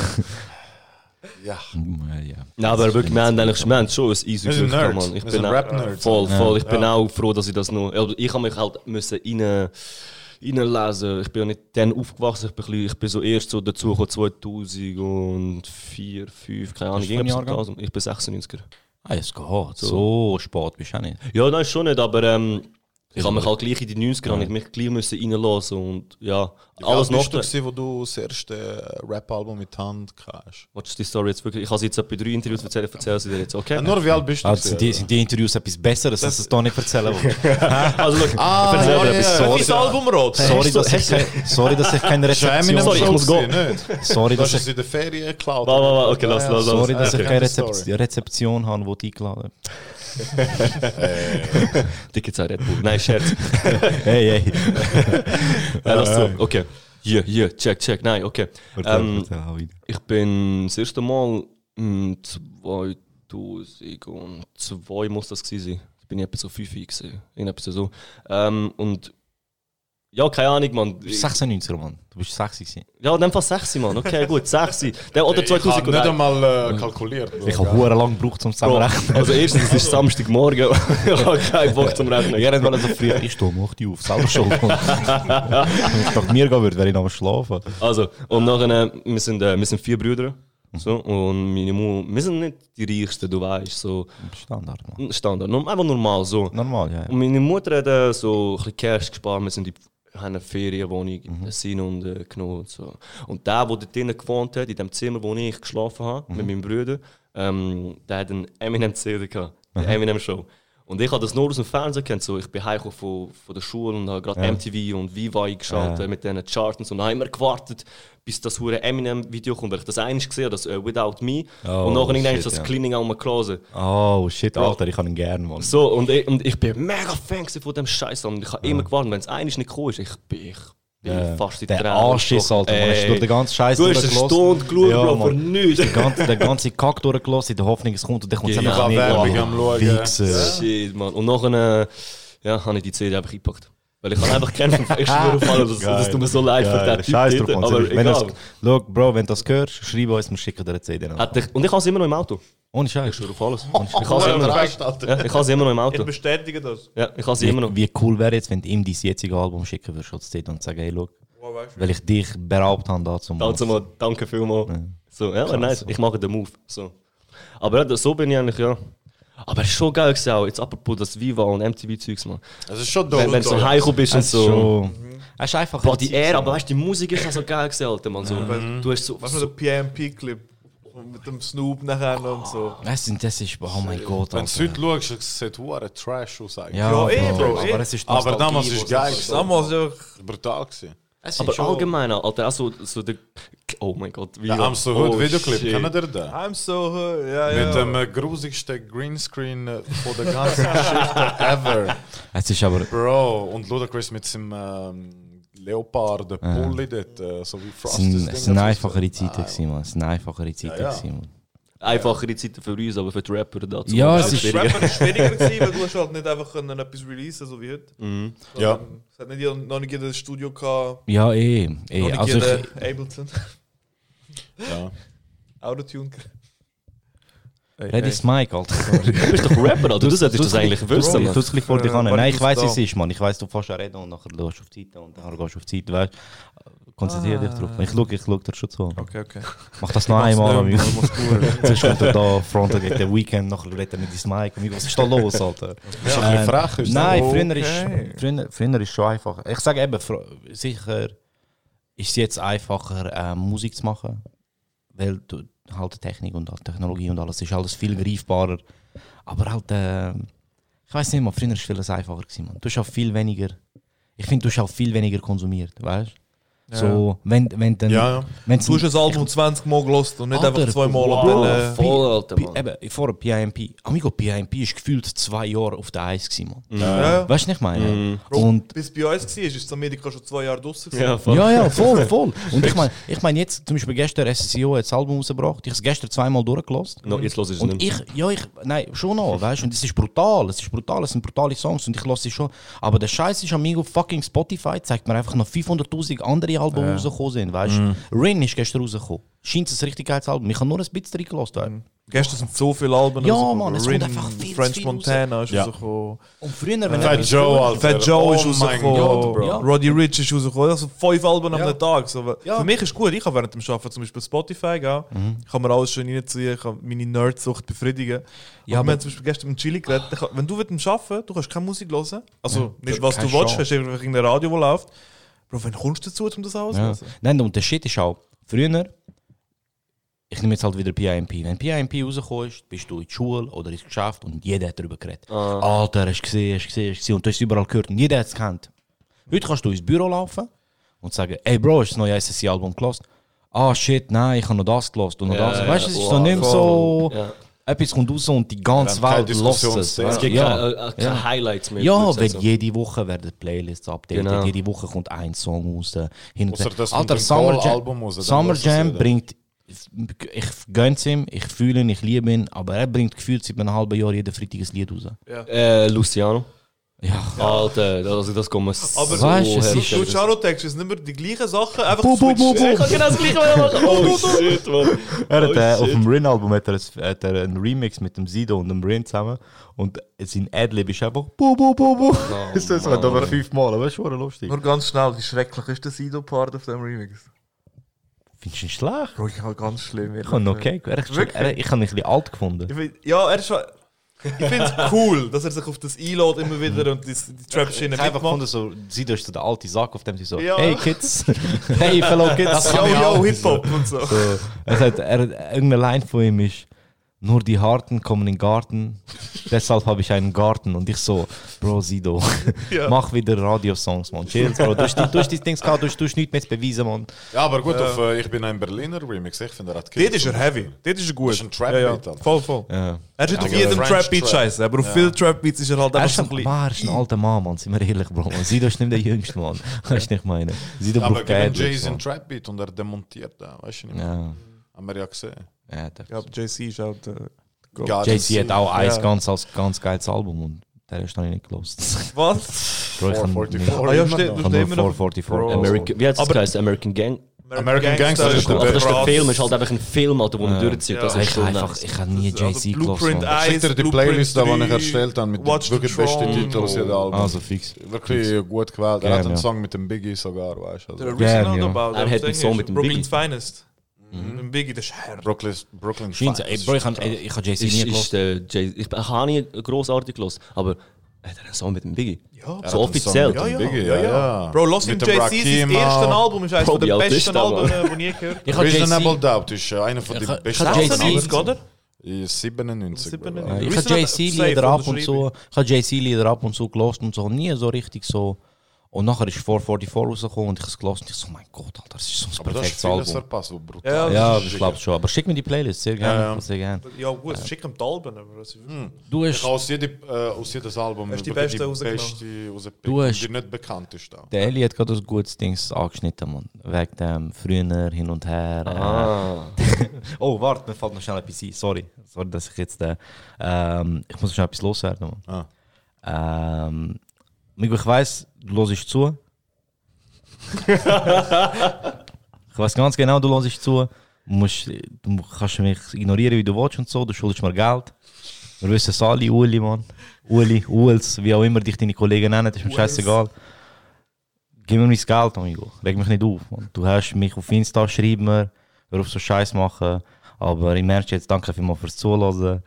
ja. ja. Nein, aber wirklich, wir haben eigentlich wir haben schon ein easy Glück. Mann. Ich bin auch-. Voll, voll. Ich bin Ja. auch froh, dass ich das noch. Also ich habe mich halt müssen rein, reinlesen. Ich bin ja nicht dann aufgewachsen. Ich bin, bisschen- ich bin so erst so dazu gekommen, 2004, 2005, keine Ahnung. Ich bin 96er. Ah, es geht. So, spät bist du auch nicht. Ja, nein, schon nicht, aber ähm, ich habe mich halt gleich in die 90er ja. ich mich gleich müssen reinlassen und ja, alles noch. du gewesen, wo du das erste äh, Rap-Album mit Hand hast? Was ist die Story jetzt wirklich? Ich habe jetzt etwa drei Interviews erzählt, erzähl sie dir jetzt, okay? Ja, nur wie alt bist du? Also sind, die, sind die Interviews etwas Besseres, als es da nicht erzählen? Also, look, Ah, erzähl ja, dir ja, etwas. ja. Sorry. Welches Album rot? Sorry, dass ich, sorry, dass ich keine Das Rezeption Sorry, ich muss gehen. Sorry, Du hast dass es ich, in der Ferien geklaut. Okay, lass, lass, lass. sorry, dass ich keine Rezeption habe, die die eingeladen habe. Dicke Zeit Red Bull. Nein, Scherz. Hey, hey. ja, lass zu. Okay. Hier, hier, check, check. Nein, okay. Ähm, ich bin das erste Mal mm, 2002 muss das gewesen sein. Ich bin etwa so 5 gesehen. Irgendetwas so. Ähm, und ja, keine Ahnung, Mann. Du bist 96er, Mann. Du bist 60 gewesen. Ja, in dem Fall 6, Mann. Okay, gut, 6. Der, oder Ich habe 2000. nicht einmal äh, kalkuliert. Ich habe hure lang gebraucht, um zusammenrechnen. also erstens, es ist Samstagmorgen. ich habe keinen Bock zum Rechnen. Ja, wollen so früh. Ich stehe um 8 Uhr auf, selber schon. Wenn ich nach mir gehen würde, wäre ich noch Schlafen. Also, und nachher, äh, wir sind, äh, wir sind vier Brüder. So, und meine Mutter, wir sind nicht die Reichsten, du weißt, so Standard, Mann. Standard, nur- einfach normal so. Normal, ja. ja. Und meine Mutter hat äh, so ein bisschen Cash gespart, wir sind in haben eine Ferienwohnung in Tessin und äh, genommen und so. Und der, der dort drinnen gewohnt hat, in dem Zimmer, wo ich geschlafen habe, mit meinem Bruder, ähm, der hat einen Eminem-CD gehabt, eine Eminem-Show. Und ich habe das nur aus dem Fernsehen kennt. So, ich bin von, von der Schule und habe gerade Ja. MTV und Viva eingeschaltet Ja. mit diesen Charts und so. Und habe immer gewartet, bis das hure Eminem-Video kommt, weil ich das einmal gesehen habe, das äh, Without Me. Oh, und nachher irgendwann shit, das ja. Cleaning out my closet. Oh, shit, Alter, ich kann ihn gerne, Mann. So, und ich, und ich bin mega Fan von dem Scheiß. Und ich habe immer gewartet, wenn es eines nicht gekommen ist, ich bin, ich bin fast in Der Tränen Anschiss. Alter. Man Ey, durch den ganzen Scheiß Du hast eine Stunde geschaut, Ja, Bro, für Mann. nichts. Den ganzen, den ganzen Kack durchgelassen, in der Hoffnung, es kommt und dann kommt es Ja, einfach nicht. Mann. am Schauen. Shit, Mann. Und nachher äh, ja, habe ich die CD einfach eingepackt. Weil ich habe einfach ich auf alles, das, das tut mir so leid für Geil. den Typ Scheiß drauf, aber Wenn das, egal. look, Bro, wenn du das hörst, schreib uns, wir schicken dir eine CD. nach. Ich, und ich habe sie immer noch im Auto. Ohne Scheiß. Ich schwöre auf alles. Ich habe sie immer noch. Ja, ich sie immer noch im Ich Auto. bestätige das. Ja, ich sie immer noch. Wie, cool wäre jetzt, wenn du ihm dein jetziges Album schicken würdest als CD und sagen, hey, look, Oh, du? weil ich dich beraubt habe dazu. Also mal, danke vielmals. So, ja, aber nice. Ich mache den Move. So. Aber ja, so bin ich eigentlich, ja. Aber es ist schon geil gewesen, auch. Jetzt apropos das Viva und MTV-Zeugs, man. Es ist schon Wenn, doof. wenn du so heimgekommen bist und Es so. schon... Es ist einfach... Boah, die Ära, aber weißt du, die Musik ist auch so geil gewesen, Alter, man. So, Du hast so. Weißt du, so der PMP-Clip mit dem Snoop nachher und so. Es sind, das ist... Oh mein Gott, Wenn du heute schaust, es sieht hure Trash aus eigentlich. Ja, Ja, eh, Bro, eh. Aber es ist Aber damals ist es- geil. gewesen. Damals ja. Brutal gewesen. Es aber schon- allgemein, Alter, auch so, der. Oh mein Gott, wie. Der I'm so Hood oh, Videoclip, shit. kennt ihr den? I'm so hood. Ja, ja. Mit dem äh, grusigsten Greenscreen äh, von der ganzen Geschichte ever. Es ist aber... Bro, und Ludacris mit seinem ähm, Leoparden, Ja. Pulli dort, äh, so wie Es Frost. sind, es sind einfachere Zeiten, gewesen, man. Es sind einfachere Zeiten, man. Einfachere Zeiten für uns, aber für die Rapper dazu. Ja, Ja, es das ist- Rapper ist schwieriger gewesen, weil du hast halt nicht einfach können etwas releasen so wie heute. Mhm. Ja. Sondern Es hat nicht jeder- noch nicht jeder Studio gehabt, Ja, eh. noch eh. nicht Also jeder ich, Ableton, Ja. Autotune. Hey, Red hey. ist Mike, Alter. Du bist doch Rapper, Alter. Du solltest das eigentlich wissen. Tue es vor dich an. Nein, ich weiß, es ist, Mann. Ich weiß, du fährst reden und nachher schaust du auf die Seite und dann gehst du auf die Seite, weißt du. Konzentriere dich drauf. Ich schaue ich schau dir schon zu. Okay, okay. Mach das noch einmal, amigo. Zuerst kommt er da, fronten gegen den Weekend, nachher redet er mit deinem Mic. Amigo, was ist da los, Alter? Ist ein bisschen frech, ist Nein, früher, ist, früher, früher ist schon einfach. Ich sage eben, sicher ist es jetzt einfacher, ähm, Musik zu machen, weil du, halt die Technik und die Technologie und alles ist alles viel greifbarer. Aber halt, äh, ich weiß nicht, man, früher war vieles einfacher. Gewesen, man. Du hast auch viel weniger, ich finde, du hast auch viel weniger konsumiert, weißt du? So, wenn, wenn dann. Ja, ja. Du hast ein Album 20 Mal gelost und nicht Alter, einfach zweimal wow. wow. Welle. Voll, Alter, P- Mann. Eben, vor PIMP. Amigo, PIMP ist gefühlt zwei Jahre auf der Eis gewesen, man. Ja. Weißt du, was ich meine? Mhm. Und Bis bei uns war, ist das Amerika schon zwei Jahre draußen. Ja, voll. Ja, ja, voll, voll. Und ich meine, ich mein jetzt, zum Beispiel gestern SSIO hat das Album rausgebracht. Ich habe es gestern zweimal durchgelassen. No, jetzt los ist es Und nicht. ich, ja, ich, nein, schon noch, weißt du, und es ist brutal, es ist brutal, es sind brutale Songs und ich lasse sie schon. Aber der Scheiß ist, Amigo, fucking Spotify zeigt mir einfach noch 500.000 andere Alben, die rausgekommen sind, weißt du. Rin ist gestern rausgekommen. Scheint es ein richtig geiles Album. Ich habe nur ein bisschen reingelassen. weißt du. Gestern sind so viele Alben Ja, rausgekommen. Mann, es Rin, einfach viel French viel Montana ist Ja. rausgekommen. Und früher, wenn Fat etwas Joe, Alter. Fat Joe ist Oh mein rausgekommen. Ja. Roddy Rich ist rausgekommen. Also fünf Alben Ja. am Tag. So. Ja. Für mich ist gut. Ich kann während dem Arbeiten zum Beispiel Spotify gehen. Ich kann mir alles schön reinziehen. Ich kann meine Nerdsucht befriedigen. Ja, aber wir haben zum Beispiel gestern mit Chili geredet. Wenn du mit dem Arbeiten, du kannst keine Musik hören. Also nicht, was du willst, hast einfach irgendein Radio, das läuft. Bro, wenn kommst du dazu, um das zu Ja. Nein, und der Shit ist auch, früher, ich nehme jetzt halt wieder PIMP. Wenn PIMP rausgekommen ist, bist du in die Schule oder ins Geschäft und jeder hat darüber geredet. Alter, hast du gesehen, hast du gesehen, hast du gesehen. Und du hast es überall gehört und jeder hat es gekannt. Heute kannst du ins Büro laufen und sagen, ey Bro, hast du das neue SSC-Album gelost? Ah shit, nein, ich habe noch das gelost und noch Ja, das. weißt du, es ist wow, so nicht mehr so, Ja. Etwas kommt raus und die ganze keine Welt lost Diskussion es. weißt Es du? gibt Ja. keine, keine Highlights mehr. Ja, weil sagen. jede Woche werden Playlists updated, Genau. jede Woche kommt ein Song raus. Her. das Alter, Summer Jam, raus, Summer Jam bringt, ich gönn's ihm, ich fühle ihn, ich liebe ihn, aber er bringt gefühlt seit einem halben Jahr jeden Freitag ein Lied raus. Äh, Luciano. Ja. Alter, also das kommt mir so Aber Weißt es heftig. Du Charo-Text ist nicht mehr die gleichen Sachen, einfach Bu, bu, bu, switchen. bu. Ich kann genau das gleiche machen. Oh shit, man. Er hat, Oh, äh, auf dem Rin-Album hat er, hat er einen Remix mit dem Sido und dem Rin zusammen und sein Adlib ist einfach bu, bu, bu, bu. Das ist das aber fünfmal, aber das ist schon lustig. Nur ganz schnell, wie schrecklich ist der Sido-Part auf dem Remix? Findest du ihn schlecht? Bro, ich habe ganz schlimm. Ich habe okay, ist- ich habe ihn ein bisschen alt gefunden. Ich find, ja, er ist schon. Ich finde es cool, dass er sich auf das einlädt immer wieder und die, die Trap-Schiene Ich habe einfach mitmacht. gefunden, so, Sido ist so der alte Sack, auf dem sie so, Ja. hey Kids, hey fellow Kids. Yo, yo, Hip-Hop und so. So, er hat, er, irgendeine Line von ihm ist, nur die Harten kommen in den Garten, deshalb habe ich einen Garten. Und ich so, Bro, Sido, Ja. mach wieder Radiosongs, man. Chill, Bro. Du hast, die- du hast dein Ding gehabt, du hast, du hast nichts mehr zu beweisen, man. Ja, aber gut, auf äh, Ich bin ein Berliner Remix. Ich finde, er hat Dort ist er heavy, dort ist er gut. Das ist ein Trap-Beat, ja, ja. Voll, voll. Ja. Er ist nicht auf jedem Trap-Beat Trap. scheiße, aber auf vielen Trap-Beats ist er halt Er einfach ist so ein, bisschen. er ist ein alter Mann, man. Sind wir ehrlich, Bro. Man. Sido ist nicht der Jüngste, man. Weißt du, was ich meine? Sido Aber braucht Adlibs, Jay-Z man. ein Trap-Beat und er demontiert den. Weißt du nicht mehr? Ja, Haben wir ja gesehen. Ja, der- Ja, JC ist. Ja, Jay-Z hat auch Ja. ganz, als ganz geiles Album und der ist noch nicht gelost. Was? Bro, ich kann 444. nicht- Ah, ja, immer steht- noch. ich du kann stehst nur immer noch- 444. Bro. American, wie Aber- geheißen? American Gang? American Gangster ist der Aber das ist der. Film, ist halt einfach ein Film, Alter, wo man durchzieht. Das ist Ich so habe einfach, nice. ich habe nie Jay-Z Blueprint gelost. Dir die Playlist, die ich 3, erstellt habe, mit den Watch the wirklich besten Throne. Titeln aus jedem Album. Also fix. Wirklich gut gewählt. Er hat einen. Song mit dem Biggie sogar, weißt du. Der. Original Er der hat einen Song mit dem Brooklyn's Biggie. Finest. Dem Biggie, das ist Herr. Brooklyn, Brooklyn Scheint, ey, Bro, ich habe Ist, nie ist der ich habe nie großartig gelost, aber hat er einen Song mit dem Biggie? Ja, hat So offiziell. Ja, ja, Biggie, ja, ja. Bro, los Mit in JC, sein erstes Album ist eines ist besten der, Alben, die ich je gehört habe Reasonable Doubt ist einer von den besten Alben. Jay-Z- 96, oder? Ist 97. 97. Bro. Ja, ich habe JC-Lieder ab und ich habe JC-Lieder ab und so gelost und so, nie so richtig so Und nachher ist 444 rausgekommen und ich habe es gelassen und ich so, mein Gott, Alter, das ist so ein Aber das perfektes Album. verpasst, was brutal Ja. Ja, Das ich glaube schon. Aber schick mir die Playlist, sehr gerne. Ja, ja. Sehr gerne. Ja, gut, schick ihm die Alben, aber was ich Du Ich hast, habe aus, jedem, äh, aus jedem Album Hast die beste rausgenommen? Du hast- die nicht bekannt ist. Da. der Eli hat gerade ein gutes Ding angeschnitten, Mann. Wegen dem früher hin und her. äh, Ah. Oh, warte, mir fällt noch schnell etwas ein. Sorry. Sorry, dass ich jetzt. Äh, ähm, ich muss noch schnell etwas loswerden. Mann. Ah. Ähm, ich weiss, du hörst zu. ich weiß ganz genau, du hörst zu. Du, musst, du kannst mich ignorieren, wie du willst und so. Du schuldest mir Geld. Wir wissen es alle, Uli, Mann. Uli, Uels, wie auch immer dich deine Kollegen nennen, das ist mir scheißegal. Gib mir mein Geld, amigo. Reg mich nicht auf. Mann. Du hast mich auf Insta, schreib mir, hör auf so Scheiß machen. Aber im Ernst jetzt danke vielmals fürs Zuhören.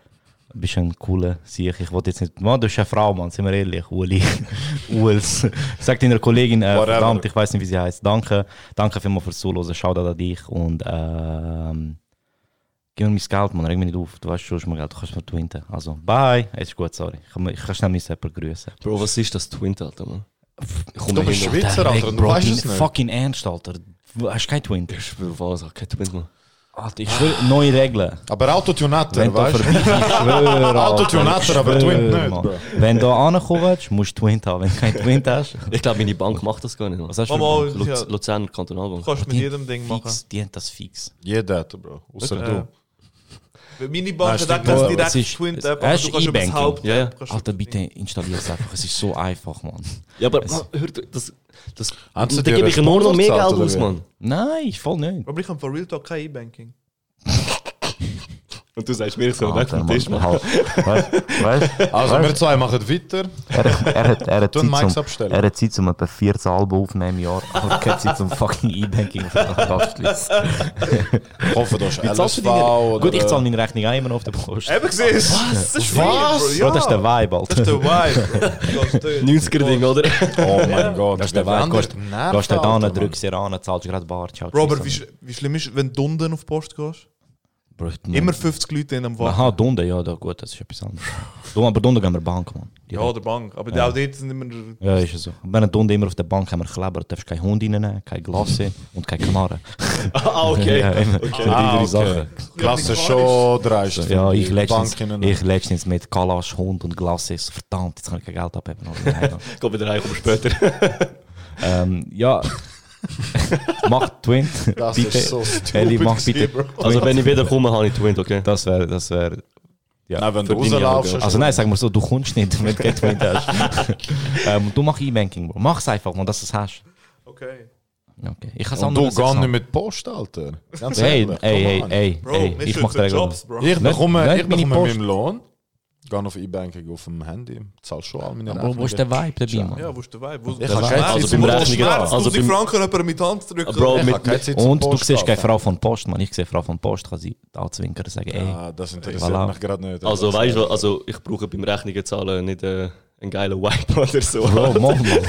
Du bist ein cooler Sieg. Ich wollte jetzt nicht. Mann, du bist eine Frau, Mann, sind wir ehrlich. Uli. Uels. Sag deiner Kollegin, äh, verdammt, ich weiß nicht, wie sie heißt. Danke. Danke vielmals fürs Zuhören. Schau an dich. Und ähm, gib mir mein Geld, Mann. Reg mich nicht auf. Du weißt schon, hast mir Geld. Du kannst mir twinten. Also, bye. Es ist gut, sorry. Ich kann, ich kann schnell mein Seppel grüßen. Bro, was ist das Twint, Alter, Mann? Ich Du bist. Schweizer, Alter, du Bro, weißt es nicht. fucking Ernst, Alter. Du hast kein Twin. Ich schwöre auf alles, kein Twint, Mann. Alter, ich schwöre, neue Regeln. Aber Autotune hat er, weißt du? ich schwöre, Autotune hat er, aber Twin nicht. Bro. Wenn du ankommen willst, musst du Twin haben. Wenn du keinen Twin hast, Ich glaube, meine Bank macht das gar nicht. Was hast du eine Bank? ja, Luz Luzerner Kantonalbank. kannst mit jedem Ding machen. Fix, die haben das fix. Jeder hat Bro. Außer du. Weil Meine Nein, Bank hat stimmt auch das nicht. direkt ist- Twin es- App, aber du kannst über das E-Banking? Haupt. Ja, ja. Alter, bitte installier es einfach. Es ist so einfach, Mann. Ja, aber Es- hör, das, das, Haben sie da dir gebe ich nur noch mehr Geld aus? Mann. Nein, voll nicht. Aber ich habe von Real Talk kein E-Banking. Und du sagst mir so, Alter, Mann, halt. Weißt weißt- Also, weißt- wir zwei machen weiter. Er, er, hat, er, hat Zeit Mics zum, abstellen. er hat Zeit, um etwa 14 Alben aufnehmen im Jahr. Aber keine Zeit zum fucking E-Banking abschließen. Ich hoffe, du hast LSV du oder... Gut, ich zahle meine Rechnung auch immer noch auf der Post. Eben gesehen, das ist Was? Bro. Ja. Bro, das ist der Vibe, Das ist der Alter. Vibe. Das ist der- 90er-Ding, oder? Oh mein Gott. Das ist der Vibe. Gehst gehst da hin, drückst dir an, zahlst gerade Bar. Sch- wie schlimm ist, wenn du unten auf die Post gehst? Ich- Immer 50 Leute in am Wachen. Aha, Dunde, ja, da, gut, das ist etwas anderes. Du, aber Dunde gehen wir Bank, Mann. Ja, oder Bank. Aber Ja. auch dort sind immer. Ja, ist es so. Wenn ein Dunde immer auf der Bank haben wir Kleber, darfst keinen Hund reinnehmen, keine Glasse und keine Knarre. ah, okay. Ja, immer. okay. Ah, okay. Sachen. Klasse schon dreist. Ja, ich letztens, ich letztens mit Kalasch, Hund und Glasse. So, verdammt, jetzt kann ich kein Geld abheben. Komm wieder rein, komm später. ähm, ja. Mach Twin. Das bitte. ist so stupid Ellie, mach bitte. Also, wenn ich wieder komme, habe ich Twint, okay? Das wäre, das wäre. Ja, Nein, wenn für du rauslaufst. Also nein, sag mal so, du kommst nicht, wenn du kein Twin hast. ähm, du mach E-Banking, Bro. Mach's einfach, man, dass du es hast. Okay. Okay. Ich kann Und du gar nicht mit Post, Alter. Ganz Hey, ehrlich, ey, come ey, on. ey, Bro, ich mach Jobs, Bro. Ich bekomme, ich bekomme meinen Lohn, gehe auf E-Banking auf dem Handy, zahl schon all meine Bro, wo ist der Vibe dabei? Ja, wo ist der Vibe? Wo, Ich habe keine Also Zeit beim Post. also also die beim- Franken jemanden mit Hand drücken. Bro, Ich mit, Zeit zum Und du siehst keine. Frau von Post, man. Ich sehe Frau von Post, kann sie anzwinkern und sagen, ey. Ja, das interessiert Voilà. mich gerade nicht. also, weißt du, also, ich brauche beim Rechnungen zahlen nicht äh, einen geilen Vibe oder so. Bro, mach mal.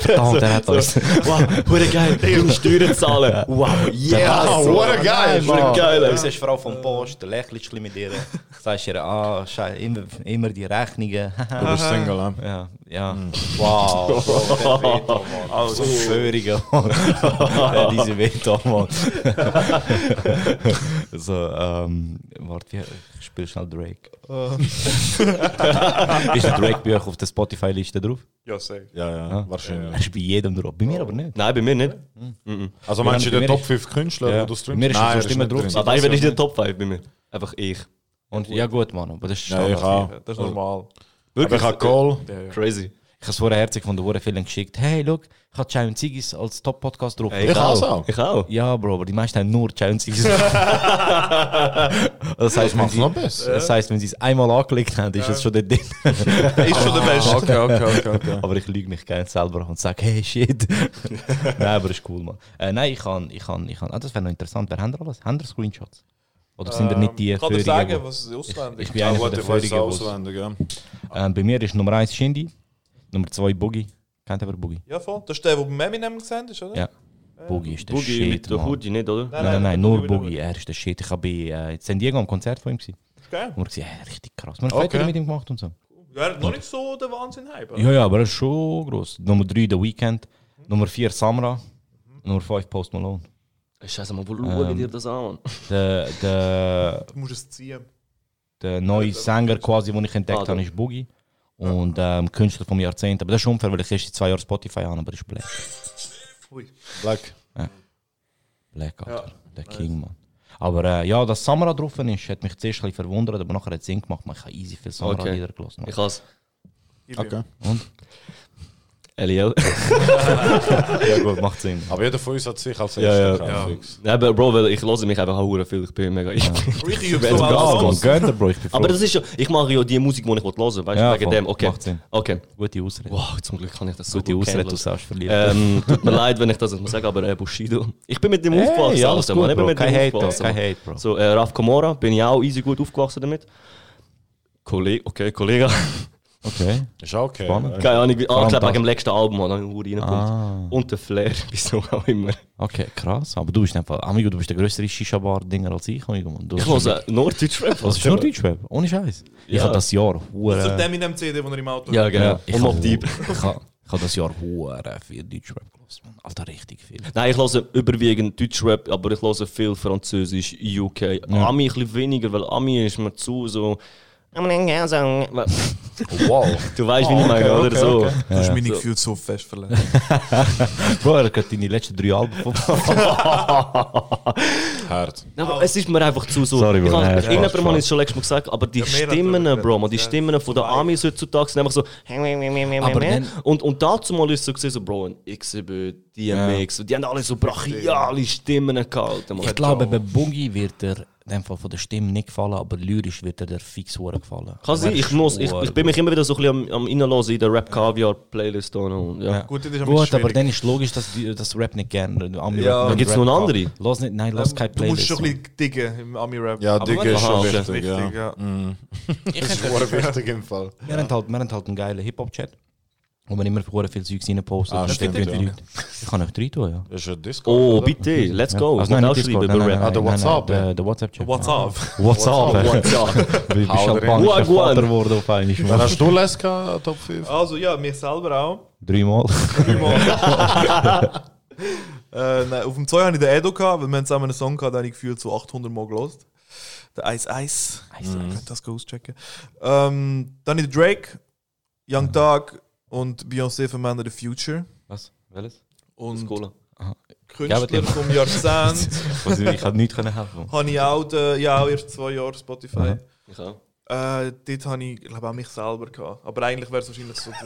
Verdammt, der hat uns. Wow, hure geil. Steuern zahlen. Wow, yeah. What a geil, Hure geil. Du siehst Frau von Post, lächelst mit ihr. Sagst ihr, ah, schei, immer, immer die Rechnungen. Du bist Single, ja. ja, ja. Wow. Also. Ja, Diese Veto, Mann. so, ähm, warte, ich spiele schnell Drake. Ist der Drake bei euch auf der Spotify-Liste drauf? Ja, safe. Ja, ja, Ja. wahrscheinlich. Er ist bei jedem drauf. Bei mir aber nicht. Nein, bei mir nicht. Also meinst du den Top ist- 5 Künstler, Ja. wo du Bei streamst? mir ist Nein, sonst er immer drauf. Aber ich bin nicht in den Top 5 bei mir. Einfach ich. Und, ja gut, Mann, aber das ist Ja, ich auch. Das ist normal. Aber ich habe Call. Crazy. Ich habe es vorher herzig von der Uhr vielen geschickt. Hey, look, ich habe Chai und Ziggis als Top-Podcast drauf. Ey, Ich auch so. Ich auch. Ja, Bro, aber die meisten haben nur Chai und Ziggis drauf. das, heißt, wenn sie, das heißt, wenn sie es einmal angeklickt haben, ist es schon der Ding. Ist schon der Beste. Okay, okay, okay, okay. aber ich lüge mich gerne selber und sage, hey, shit. nein, aber ist cool, Mann. Äh, nein, ich kann, ich kann, ich kann. Ah, das wäre noch interessant. Wer haben alles? Haben Screenshots? Oder sind ihr nicht die Ähm, Kann dir sagen, was ist auswendig? Ich bin Ja, einer den ich wo's- auswendig, ja. ähm, Bei mir ist Nummer 1 Shindy, Nummer 2 Boogie. Kennt ihr Boogie? Ja, voll. Das ist der, der beim Eminem gesehen ist, oder? Ja. Boogie ist der Boogie Shit, mit der. Hoodie nicht, oder? Nein, nein, nein, der nur Boogie Boogie. Er ist der Shit. Ich habe bei äh, in San Diego am Konzert von ihm gesehen. Geil. Und wir gesehen, hey, richtig krass. Wir haben Okay. Fotos mit ihm gemacht und so. Ja, er hat noch nicht so den Wahnsinn hype. Ja, ja, aber er ist schon groß. Nummer 3 The Weeknd, Nummer 4 Samra, Nummer 5 Post Malone. Scheiße, mal, wo ich dir das an? Der, der, Du musst es ziehen. der neue Sänger, quasi, den ich entdeckt Ah, habe, ist Boogie. Und ähm, Künstler vom Jahrzehnt. Aber das ist unfair, weil ich erst seit zwei Jahren Spotify habe, aber das ist Black. Ui. Black. Black, Alter. Der King, Mann. Aber äh, ja, dass Samra drauf ist, hat mich zuerst ein bisschen verwundert, aber nachher hat es Sinn gemacht. Man, ich habe easy viel Samra-Lieder Okay. gelassen. Ich has Okay. Und? LEL. Ja gut, macht Sinn. Aber jeder von uns hat sich als Ja, ja. Ja, aber Bro, weil ich höre mich einfach auch viel. Ich bin mega. Ich, Bro, bin froh. aber das ist ja, ich mache ja die Musik, die ich hören will, weißt du, Ja, wegen dem. Okay. Macht Sinn. Okay. Gute Ausrede. Wow, zum Glück kann ich das so Gute gut Ausrede, du sagst verliert. Ähm, tut mir leid, wenn ich das muss sagen, aber äh, Bushido. Ich bin mit dem aufgewachsen. Alles gut, Mann. Ich bin Bro. mit dem Kein Hate, Kein. Hate, Bro. So, äh, Raf Komora bin ich auch easy gut aufgewachsen damit. Kollege, okay, Kollege. Okay. Ist auch okay. Spannend. Keine Ahnung, ah, ich glaube das. wegen dem letzten Album, wo dann reinkommt. Ah. Und der Flair, wieso auch immer. Okay, krass. Aber du bist einfach, Amigo, du bist der größere Shisha-Bar-Dinger als ich, Amigo. Du Ich höre Norddeutsch-Rap. Was ist nur Deutschrap? Ohne Scheiß. Ich Ja. habe das Jahr Das ist hure. der Eminem CD, den er im Auto Ja, hat. genau. Ich Und Deep. ich habe ich habe das Jahr hure viel Deutschrap. Mann. Alter, richtig viel. Nein, ich höre überwiegend Deutschrap, aber ich höre viel Französisch, UK. Ami ein bisschen weniger, weil Ami ist mir zu so. Wow. Du weißt, wie ich meine, okay, oder okay, so. okay. Du hast meine So. Gefühle so fest verletzt. Bro, er hat deine letzten drei Alben Hart. Aber es ist mir einfach zu so. Sorry, Bro. Irgendjemand hat es schon letztes Mal gesagt, aber die Stimmen, Bro, man, die. Stimmen von der Amis heutzutage sind einfach so. Und, und dazu mal ist es so gesehen, so, Bro, ein XB, DMX, die haben alle so brachiale Stimmen gehalten. Ich glaube, bei Boogie wird er dem Fall von der Stimme nicht gefallen, aber lyrisch wird er der fix gefallen. Kann sein, ich, muss, ich, ich bin mich immer wieder so ein bisschen am, am Innenlassen in der Rap Caviar Playlist. da noch Und, ja. Ja. Gut, das ist Gut, aber dann ist logisch, dass die das Rap nicht gerne. Ja. Rap Da gibt's Rap noch eine andere? Los nicht, nein, los keine Du musst Playlist. schon ein bisschen diggen im Ami-Rap. Ja, Digga ist schon okay. wichtig, ja. Wichtig, ja. Mm. Das ist wichtig im Fall. Wir haben halt, wir haben halt einen geilen Hip-Hop-Chat. Wo man immer hure viel Zeugs reinpostet. Ah, Das stimmt, ja. Leute. Ich kann euch rein tun, ja. Das ist ein Discord. Oh, oder? bitte, let's Ja. go. Also nein, schreiben Discord, nein, nein, Rap. Ah, der nein, nein, WhatsApp, Der, ja. der WhatsApp-Chat. WhatsApp. WhatsApp. WhatsApp. Du bist albanischer. Vater geworden auf einmal. Wann Mann. hast du Leska Top 5? Also ja, mir selber auch. Dreimal. Äh, nein, auf dem Zeug hatte ich den Edo, gehabt, weil wir zusammen einen Song gehabt, den habe ich gefühlt so 800 Mal gelost. Der Ice Ice. Ice Mhm. Könnt das auschecken. Ähm, dann den Drake, Young Thug und Beyoncé von Man of the Future. Was? Welches? Und Cola. Künstler vom Jahrzehnt. Was, ich kann nichts können helfen. habe ich auch, den, ja, auch erst zwei Jahre Spotify. Ich auch. Äh, dort habe ich, glaube auch mich selber gehabt. Aber eigentlich wäre es wahrscheinlich so.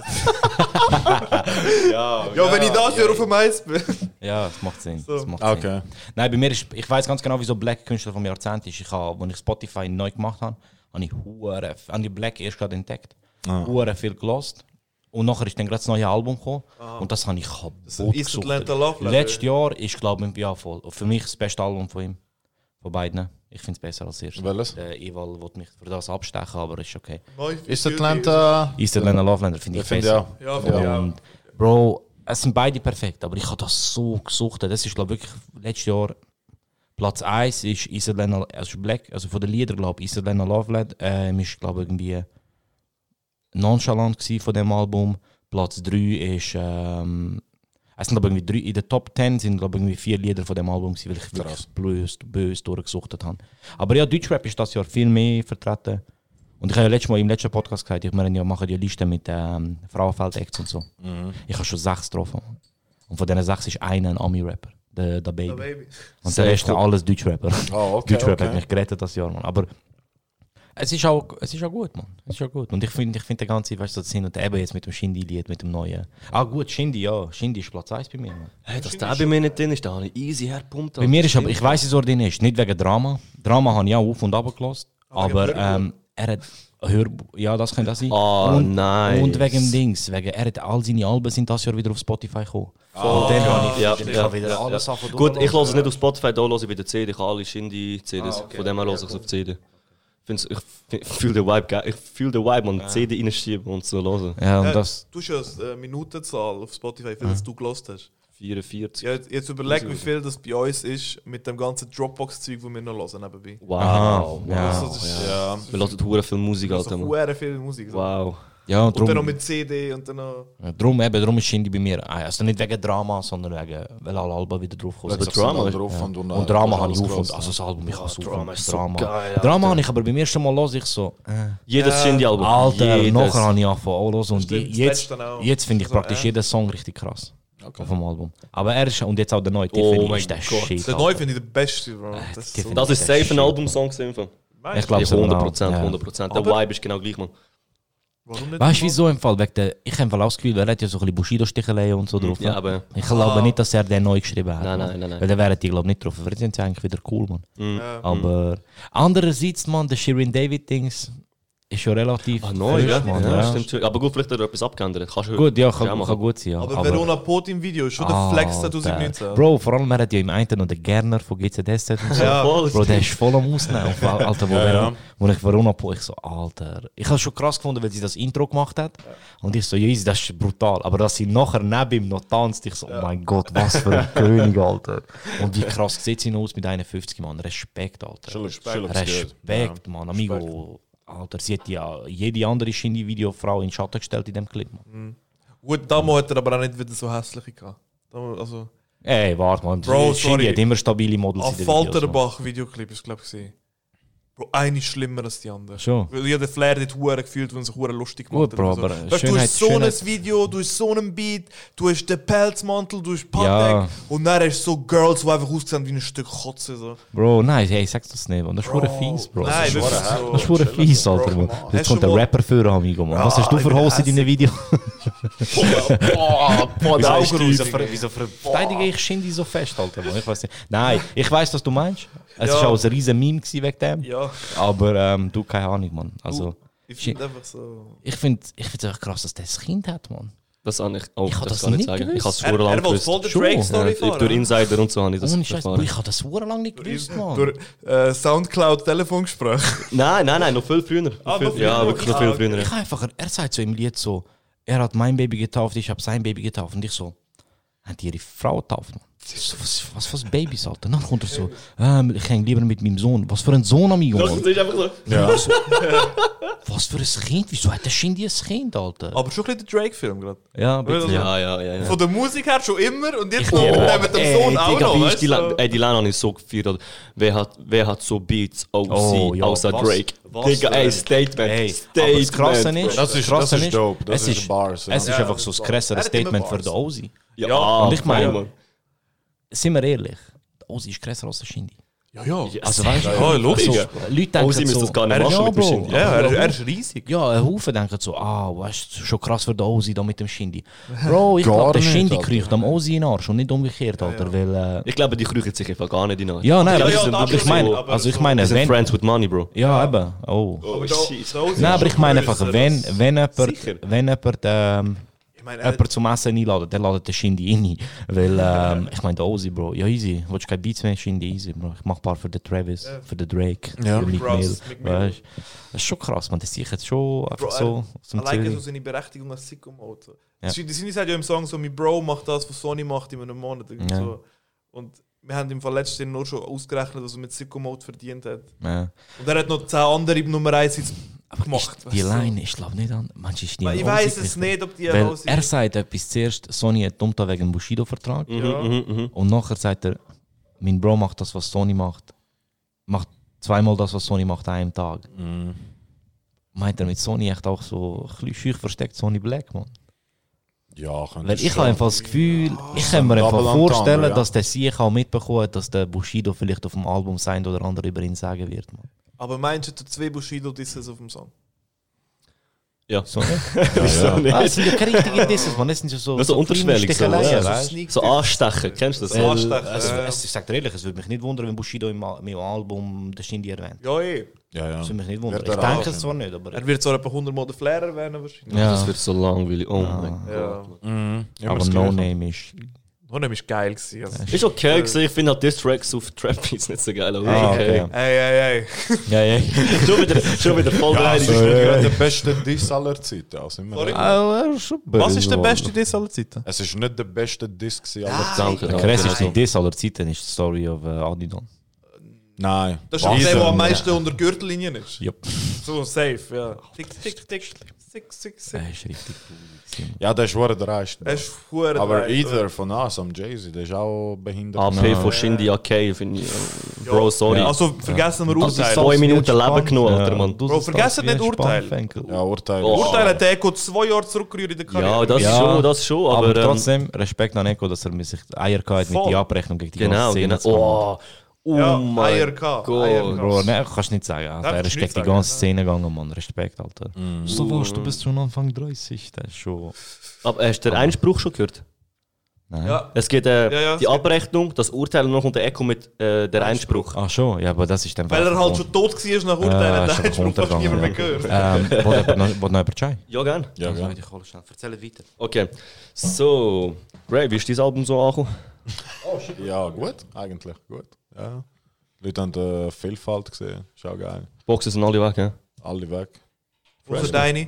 Ja, ja, wenn ich das Jahr auf dem Eis bin. Ja, das macht Sinn. So. Das macht Sinn. Okay. Nein, bei mir ist, ich weiß ganz genau, wieso Black Künstler vom Jahrzehnt ist. Ich habe, als ich Spotify neu gemacht habe, habe ich hure, habe ich Black erst gerade entdeckt. Ah. Hure viel gelost. Und nachher ist dann gerade das neue Album gekommen. Und das habe ich ist kaputt Letter. Letztes Jahr ist, glaube ich, ja, voll. Für mich das beste Album von ihm. Von beiden. Ich finde es besser als das erste. Welches? Der Eval will mich für das abstechen, aber ist okay. Ist Atlanta. East Atlanta Lovelander finde Ich ich besser. ja. Ja, ich auch. Und Bro, es sind beide perfekt, aber ich habe das so gesucht. Das ist, glaube ich, wirklich letztes Jahr Platz 1 ist Isolana, also Black, also von den Liedern, glaube ich, Isolana Loveland, ähm, ist, glaube ich, irgendwie nonchalant von dem Album. Platz 3 ist, ähm, es sind, glaube ich, irgendwie drei, in der Top 10 sind, glaube ich, irgendwie vier Lieder von dem Album weil ich wirklich böse, böse durchgesucht habe. Aber ja, Deutschrap ist das Jahr viel mehr vertreten. Und ich habe ja letztes Mal im letzten Podcast gesagt, ich meine, ja, machen die Liste mit ähm, Frauenfeld-Acts und so. Ich habe schon sechs getroffen. Und von diesen sechs ist einer ein Ami-Rapper, der, der Baby. Baby. Und der Rest sind alles Deutschrapper. Oh, okay. Deutschrap hat okay. mich gerettet das Jahr, Mann. Aber es ist auch, es ist auch gut, Mann. Es ist auch gut. Und ich finde ich find den ganzen, weißt du, das Hin und Eben jetzt mit dem Shindy-Lied, mit dem neuen. Ah, gut, Shindy, ja. Shindy ist Platz 1 bei mir, Mann. Hey, dass der bei mir nicht drin ist, da habe ich easy herpumpt. Bei mir ist aber, ich weiß, wieso er drin ist. Nicht wegen Drama. Drama habe ich auch auf und ab gelassen. Aber Aber Hörbuch? ähm, er hat Hörbuch, ja, das könnte auch sein. Ah, und, nice. Und wegen dem Dings, wegen, er hat all seine Alben sind das Jahr wieder auf Spotify gekommen. und dann habe ich, Ja, ich ja, wieder ja, alles ja. Sachen Gut, ich höre es nicht auf Spotify, da höre ich bei der CD. Ich habe alle Shindy-CDs. Ah, okay. Von dem her höre ich es auf CD. Find's- Ich fühle den Vibe geil. Ich fühle den Vibe und CD reinschieben und so hören. Ja, und Ja, das, Du hast ja eine äh, Minutenzahl auf Spotify, wie viel das du gelost hast. 44. Ja, jetzt- jetzt überleg, wie viel das bei uns ist mit dem ganzen Dropbox-Zeug, das wir noch hören nebenbei. Wow. Wow. ja. Also, das ist, ja. Wir hören hure viel Musik, Alter. Mann. hure viel Musik. So. Wow. Ja, Und dann noch drum, mit CD und dann noch. ja, drum, eben, drum ist Shindy bei mir. ah, Also nicht wegen Drama, sondern wegen, weil alle Alben wieder drauf kommen. Weil Aber Drama ist- drauf Ja. und, Und, äh, Drama habe ich auf und also das Album, ich habe es auf Drama und ist so Drama. geil, Drama habe ich aber beim ersten Mal los ich so, äh, Jedes Ja. Shindy-Album. Alter, Jedes. nachher habe ich angefangen auch los und Stimmt, jetzt, jetzt finde ich Also, praktisch äh. jeden Song richtig krass. Okay. Auf dem Album. Aber er ist, und jetzt auch der neue Oh Tiffany mein ist der Gott. Shit. Der neue finde ich der beste, Bro. Äh, Das ist so. Safe ein. Album-Song. Ich glaube Ja, so 100 genau. Prozent, Ja. 100 Prozent. Der Aber- Vibe ist genau gleich, man. Warum nicht? Weißt du wieso im Fall? Wegen der, ich habe im Fall auch das Gefühl, er hat ja so ein bisschen Bushido-Sticheleien und so drauf. Ja, aber. Ich glaube Ah. nicht, dass er den neu geschrieben hat. Nein, Mann. nein, nein, nein. Weil dann wären die, glaube ich, nicht drauf. Jetzt sind sie eigentlich wieder cool, man. Ja. Aber andererseits, man, der Shirin David-Dings ist schon relativ Ah, neu, frisch, ja? Mann, ja, ja. stimmt schon. Aber gut, vielleicht hat er etwas abgeändert. Kannst du Gut, ja, kann, Ja, kann, gut sein. Ja. Aber, Verona Pot im Video ist schon der Flex Alter. 2019. Bro, vor allem, er hat ja im einen noch den Gerner von GZSZ und so. Ja. Voll, Bro, der ist voll am Ausnehmen. Alter, wo, Ja, ja. wo ich Verona po, ich so, Alter. Ich habe schon krass gefunden, weil sie das Intro gemacht hat. Und ich so, easy, das ist brutal. Aber dass sie nachher neben ihm noch tanzt, ich so, oh mein Gott, was für ein König, Alter. Und wie krass sieht sie noch aus mit 51, Mann. Respekt, Alter. Respekt, Ja. Mann. Amigo. Alter, sie hat ja jede andere Shindy-Videofrau in den Schatten gestellt in dem Clip. Mann. Gut, damals hat er aber auch nicht wieder so hässliche gehabt. Also, Ey, warte. Bro, Shindy sorry. hat immer stabile Models auf in den Videos. Mann. Falterbach Videoclip ist, glaube ich, gesehen. Bro, eine ist schlimmer als die andere. Schon. Weil ich habe den Flair nicht hure gefühlt, wenn sich hure lustig Gut, gemacht Bro, hat. aber weißt, du Schönheit- hast so Schönheit- ein Video, du hast so einen Beat, du hast den Pelzmantel, du hast Patek Ja. und dann hast du so Girls, die einfach aussehen wie ein Stück Kotze. So. Bro, nein, hey, sag's das nicht, Mann. Das ist hure fies, Bro. Nein, das ist so. das ist fies, Alter, Mann. Hast Jetzt du kommt der Rapper für, amigo, Mann. Was hast du für Hose in deinem Video? Boah, boah, Wieso, der wieso, verteidige ich Shindy so fest, Alter? Mann? Ich weiß nicht. Nein, ich weiß, was du meinst. Es Ja. war auch ein riesen Meme wegen dem. Ja, Aber ähm, du, keine Ahnung, Mann. Also, ich finde einfach so. ich finde es einfach krass, dass der ein Kind hat, Mann. Das habe ich auch Ich hab das das nicht sagen. gewusst. Ich habe es Er, er will gewusst. Schon. Drake-Story Ja, fahren. durch Insider und so habe ich das Ohne Scheiß, ich habe das hure lang nicht gewusst, Mann. Durch äh, Soundcloud-Telefongespräch. Nein, nein, nein, noch viel früher. Ah, viel, viel ja, früher. wirklich noch viel Ah, früher. Ich habe einfach, er sagt so im Lied so, er hat mein Baby getauft, ich habe sein Baby getauft. Und ich so, hat die ihre Frau getauft? Mann? Was, was für Babys, Alter? Dann kommt er so, ähm, ich hänge lieber mit meinem Sohn. Was für ein Sohn, amigo, Das Mann. ist einfach so. Ja. Was für ein Kind? Wieso hat der Shindy ein Kind, Alter? Aber schon ein bisschen der Drake-Film gerade. Ja, bisschen. Ja, ja, ja. ja. Von der Musik her schon immer und jetzt Ich- noch mit Oh, dem- mit dem Ey, Sohn auch Digga, noch. wie weißt ist die ey, die habe ich so gefeiert. Wer hat, wer hat so Beats außer, Oh, ja, außer was- Drake? was Digga, ey, Statement. Ey, Statement. aber das Krasse ist, Das ist- das ist dope. Das es ist ist, Bars, ja. es ist Ja, einfach das so ist ein krasseres Er Statement für den Ozi. Ja, Ja, und ich meine-. Sind wir ehrlich, Ozi ist krasser als der Shindy. Ja, ja. Also weißt du, Ja, logisch. so, Leute denken Ozi müsste so, das gar nicht machen ja, mit dem Bro. Shindy. Ja, er, er ist riesig. Ja, ein Haufen denken so, ah, weißt du, schon krass für den Ozi da mit dem Shindy. Bro, ich glaube, der Alter. kriecht am Ozi in den Arsch und nicht umgekehrt, Alter, weil... Äh, Ich glaube, die kriechen sich einfach gar nicht in den ja, nein, Ja, aber ja, ich, das ich meine, so, aber also ich so- meine, wenn... Friends with Money, Bro. Ja, eben, oh. Aber ist Nein, aber ich meine einfach, wenn, wenn jemand, Sicher. wenn jemand, ähm, Ich meine, er- jemand zum Essen einladet, dann ladet der Shindy rein. Weil, ähm, ich meine, der Ozi, Bro, ja easy, willst du keine Beats mehr, Shindy, easy, Bro. Ich mach ein paar für den Travis, für den Drake, Ja. für Ross, Mill, weißt Das ist schon krass, man, das sehe ich jetzt schon einfach Bro, so aus dem Alleine so seine Berechtigung als Sicko-Mode. So. Ja. Ja. Die Sinne sagt ja im Song so, mein Bro macht das, was Sony macht in einem Monat. irgendwie Ja. So. Und wir haben im Fall letztes nur schon ausgerechnet, was er mit Sicko-Mode verdient hat. Ja. Und er hat noch 10 andere Nummer 1 Hits gemacht. Die weißt du. Line, ich glaube nicht an, manchmal ist die Ich weiß es nicht, ob die Weil raus er sagt etwas zuerst, Sony hat dumm da wegen dem Bushido-Vertrag. Mhm, Ja. mhm, mhm. Und nachher sagt er, mein Bro macht das, was Sony macht. Macht zweimal das, was Sony macht, an einem Tag. Mhm. Meint er mit Sony echt auch so ein schüch versteckt Sony Black, man? Ja, könnte Weil ich habe einfach das Gefühl, ich kann mir einfach vorstellen, ja. dass der Sieg auch mitbekommen hat, dass der Bushido vielleicht auf dem Album sein oder andere über ihn sagen wird. Man. Aber meinst du, der zwei Bushido-Disses auf dem Song? Ja. So nicht? Wieso nicht? Ah, es sind ja keine richtigen Disses, man. Es sind ja so, Das ist so unterschwellig so, ja. Sneak So anstechen, kennst du das? So Weil, anstechen, es, es, ich sag dir ehrlich, es würde mich nicht wundern, wenn Bushido im, Al- im Album den Shindy erwähnt. Ja, eh. Ja, ja. Das würde mich nicht wundern. Ich denke es zwar nicht, aber... Er wird zwar etwa 100 Mal den Flair erwähnen wahrscheinlich. Ja. Das wird so langweilig. Oh mein Ja. Gott. Mhm. Aber das No. Name ist... Und ist geil gewesen. Also. Ist okay gewesen. Ich finde halt Diss Tracks auf Trap Beats nicht so geil. Aber Ah, okay. okay. Ey, ey, ey. Ja, ja. schon, wieder, schon wieder voll Ja, rein. das ist nicht der beste Diss aller Zeiten. Also immer? Ah, Was ist der beste Diss aller Zeiten? Es ist nicht der beste Diss aller Zeiten. Der krasseste Diss aller Zeiten ist die Story of äh, Adidon. Nein. Das ist auch der, der am meisten unter der Gürtellinie ist. Jupp. So safe, ja. Tick, tick, tick, tick, tick, tick, Er ist richtig cool. Ja, der ist hure dreist. Er ist Aber either von uns, am Jay-Z, der ist auch behindert. AP von Shindy AK, finde ich. Bro, sorry. Also vergessen wir Urteil. zwei Minuten Leben genommen, Alter, Mann. Bro, vergessen nicht Urteil. Ja, Urteil. Oh. Urteil hat der Eko zwei Jahre zurückgerührt in der Karriere. Ja, das Ja, schon, das schon, Aber, aber. ähm, trotzdem, Respekt an Eko, dass er sich die Eier gehabt hat mit der Abrechnung gegen die Genau, genau. Oh, oh Ja, mein Eier Gott. Eier. Bro, ne, kannst du nicht sagen. Alter. Nein, er ist gegen die ganze. Szene gegangen, Mann. Respekt, Alter. So was, du bist schon Anfang 30. Das ist schon. Aber hast du den Einspruch schon gehört? Nein. Ja. Es geht äh, Ja, ja, es die geht- Abrechnung, das Urteil und noch unter Echo mit äh, der Einspruch. Ach schon, ja, aber das ist dann. Weil er halt schon tot war nach Urteil, Ja, hat ist er einfach schon fast niemand mehr gehört. ja. Ähm, wollt noch- wollt noch jemand Chai? Ja, gern. Ja, ja. Ich hole schnell. Erzähl weiter. Okay. So, Ray, wie ist dein Album so angekommen? Ja, gut, eigentlich gut. Ja. Die Leute haben die Vielfalt gesehen, ist auch geil. Boxen sind alle weg, ja? Alle weg. Außer deine.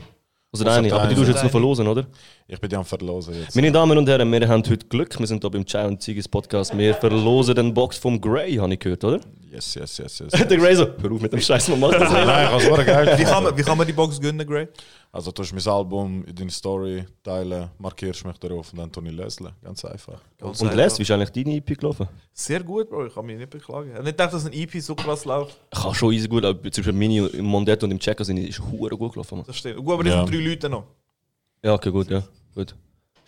Also deine, aber die tust jetzt noch verlosen, oder? Ich bin die am Verlosen jetzt. Meine Damen und Herren, wir haben heute Glück. Wir sind hier beim Chai und Zigis Podcast. Wir verlosen den Box vom Grey, habe ich gehört, oder? Yes, yes, yes, yes. der Grey so, hör auf mit dem Scheiß, man macht das Nein, ich habe geil. Wie kann, man, wie kann man die Box gönnen, Gray? Also du hast mein Album in deine Story teilen, markierst mich darauf und dann tue ich lösen. Ganz einfach. Und Les, wie ist eigentlich deine EP gelaufen? Sehr gut, Bro. Ich kann mich nicht beklagen. Ich habe nicht gedacht, dass ein EP so krass läuft. Ich kann schon easy gut, aber zum Beispiel Mini im Mondetto und im Checker sind ist hure gut gelaufen. Mann. Das stimmt. Gut, aber das Ja. sind drei Leute noch. Ja, okay, gut, ja. Gut.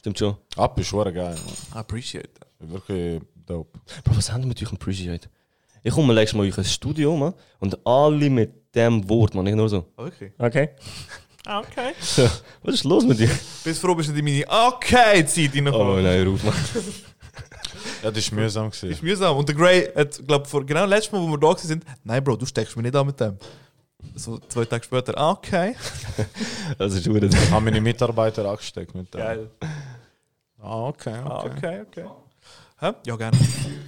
Stimmt schon. Ab ist schon geil, man. Appreciate that. Wirklich dope. Bro, was haben wir mit euch Appreciate? Ich komme nächstes Mal in euch ins Studio, man, und alle mit dem Wort, man, nicht nur so. Ah, Wirklich? Okay. Okay. Was ist los mit dir? Bist froh, bist du in meine Okay-Zeit Oh reingekommen. nein, ruf mal. Ja, das war mühsam. Ist Gewesen. mühsam. Und der Gray hat, glaube vor genau letztes Mal, wo wir da waren, sind, nein, Bro, du steckst mich nicht an mit dem. So zwei Tage später, ah, okay. Das ist hure. Ich habe meine Mitarbeiter angesteckt mit dem. Geil. Ah, okay, Ah, okay. okay, okay. Hä? Ja, gerne.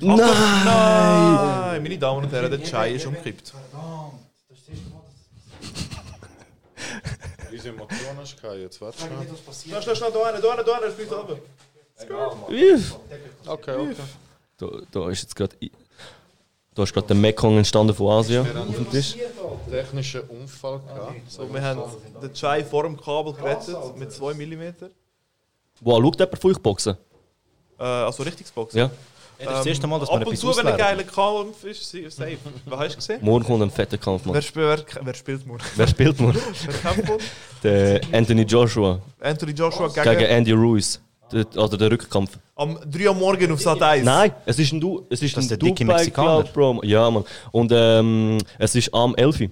Nein! Nein! Meine Damen und Herren, der Chai ist umgekippt. Diese Emotionen ist kein jetzt, warte schnell. Schnell, schnell, schnell, da einer, da einer, da einer, spielt runter. Okay, okay. Da, da ist jetzt gerade. Da ist gerade der Mekong entstanden von Asien auf dem Tisch. Technischer Unfall gehabt. So, wir haben den Chai vor dem Kabel gerettet mit 2 mm. Wow, schaut jemand von euch boxen? Äh, also Richtigsboxen. Ja. Das ist das erste Mal, dass man Ab und etwas zu, wenn ein geiler Kampf ist, safe. Was hast du gesehen? Morgen kommt ein fetter Kampf, Wer, Mann. sp wer, wer spielt morgen? Wer spielt morgen? Wer kämpft morgen? Der Anthony Joshua Anthony Joshua gegen, gegen Andy Ruiz. Der, also der Rückkampf. am 3 Uhr morgen auf Sat 1. Nein, es ist ein Du. Es ist Das ein ist der dicke Mexikaner. Club. Ja, Mann. Und ähm, es ist am 11. Uhr.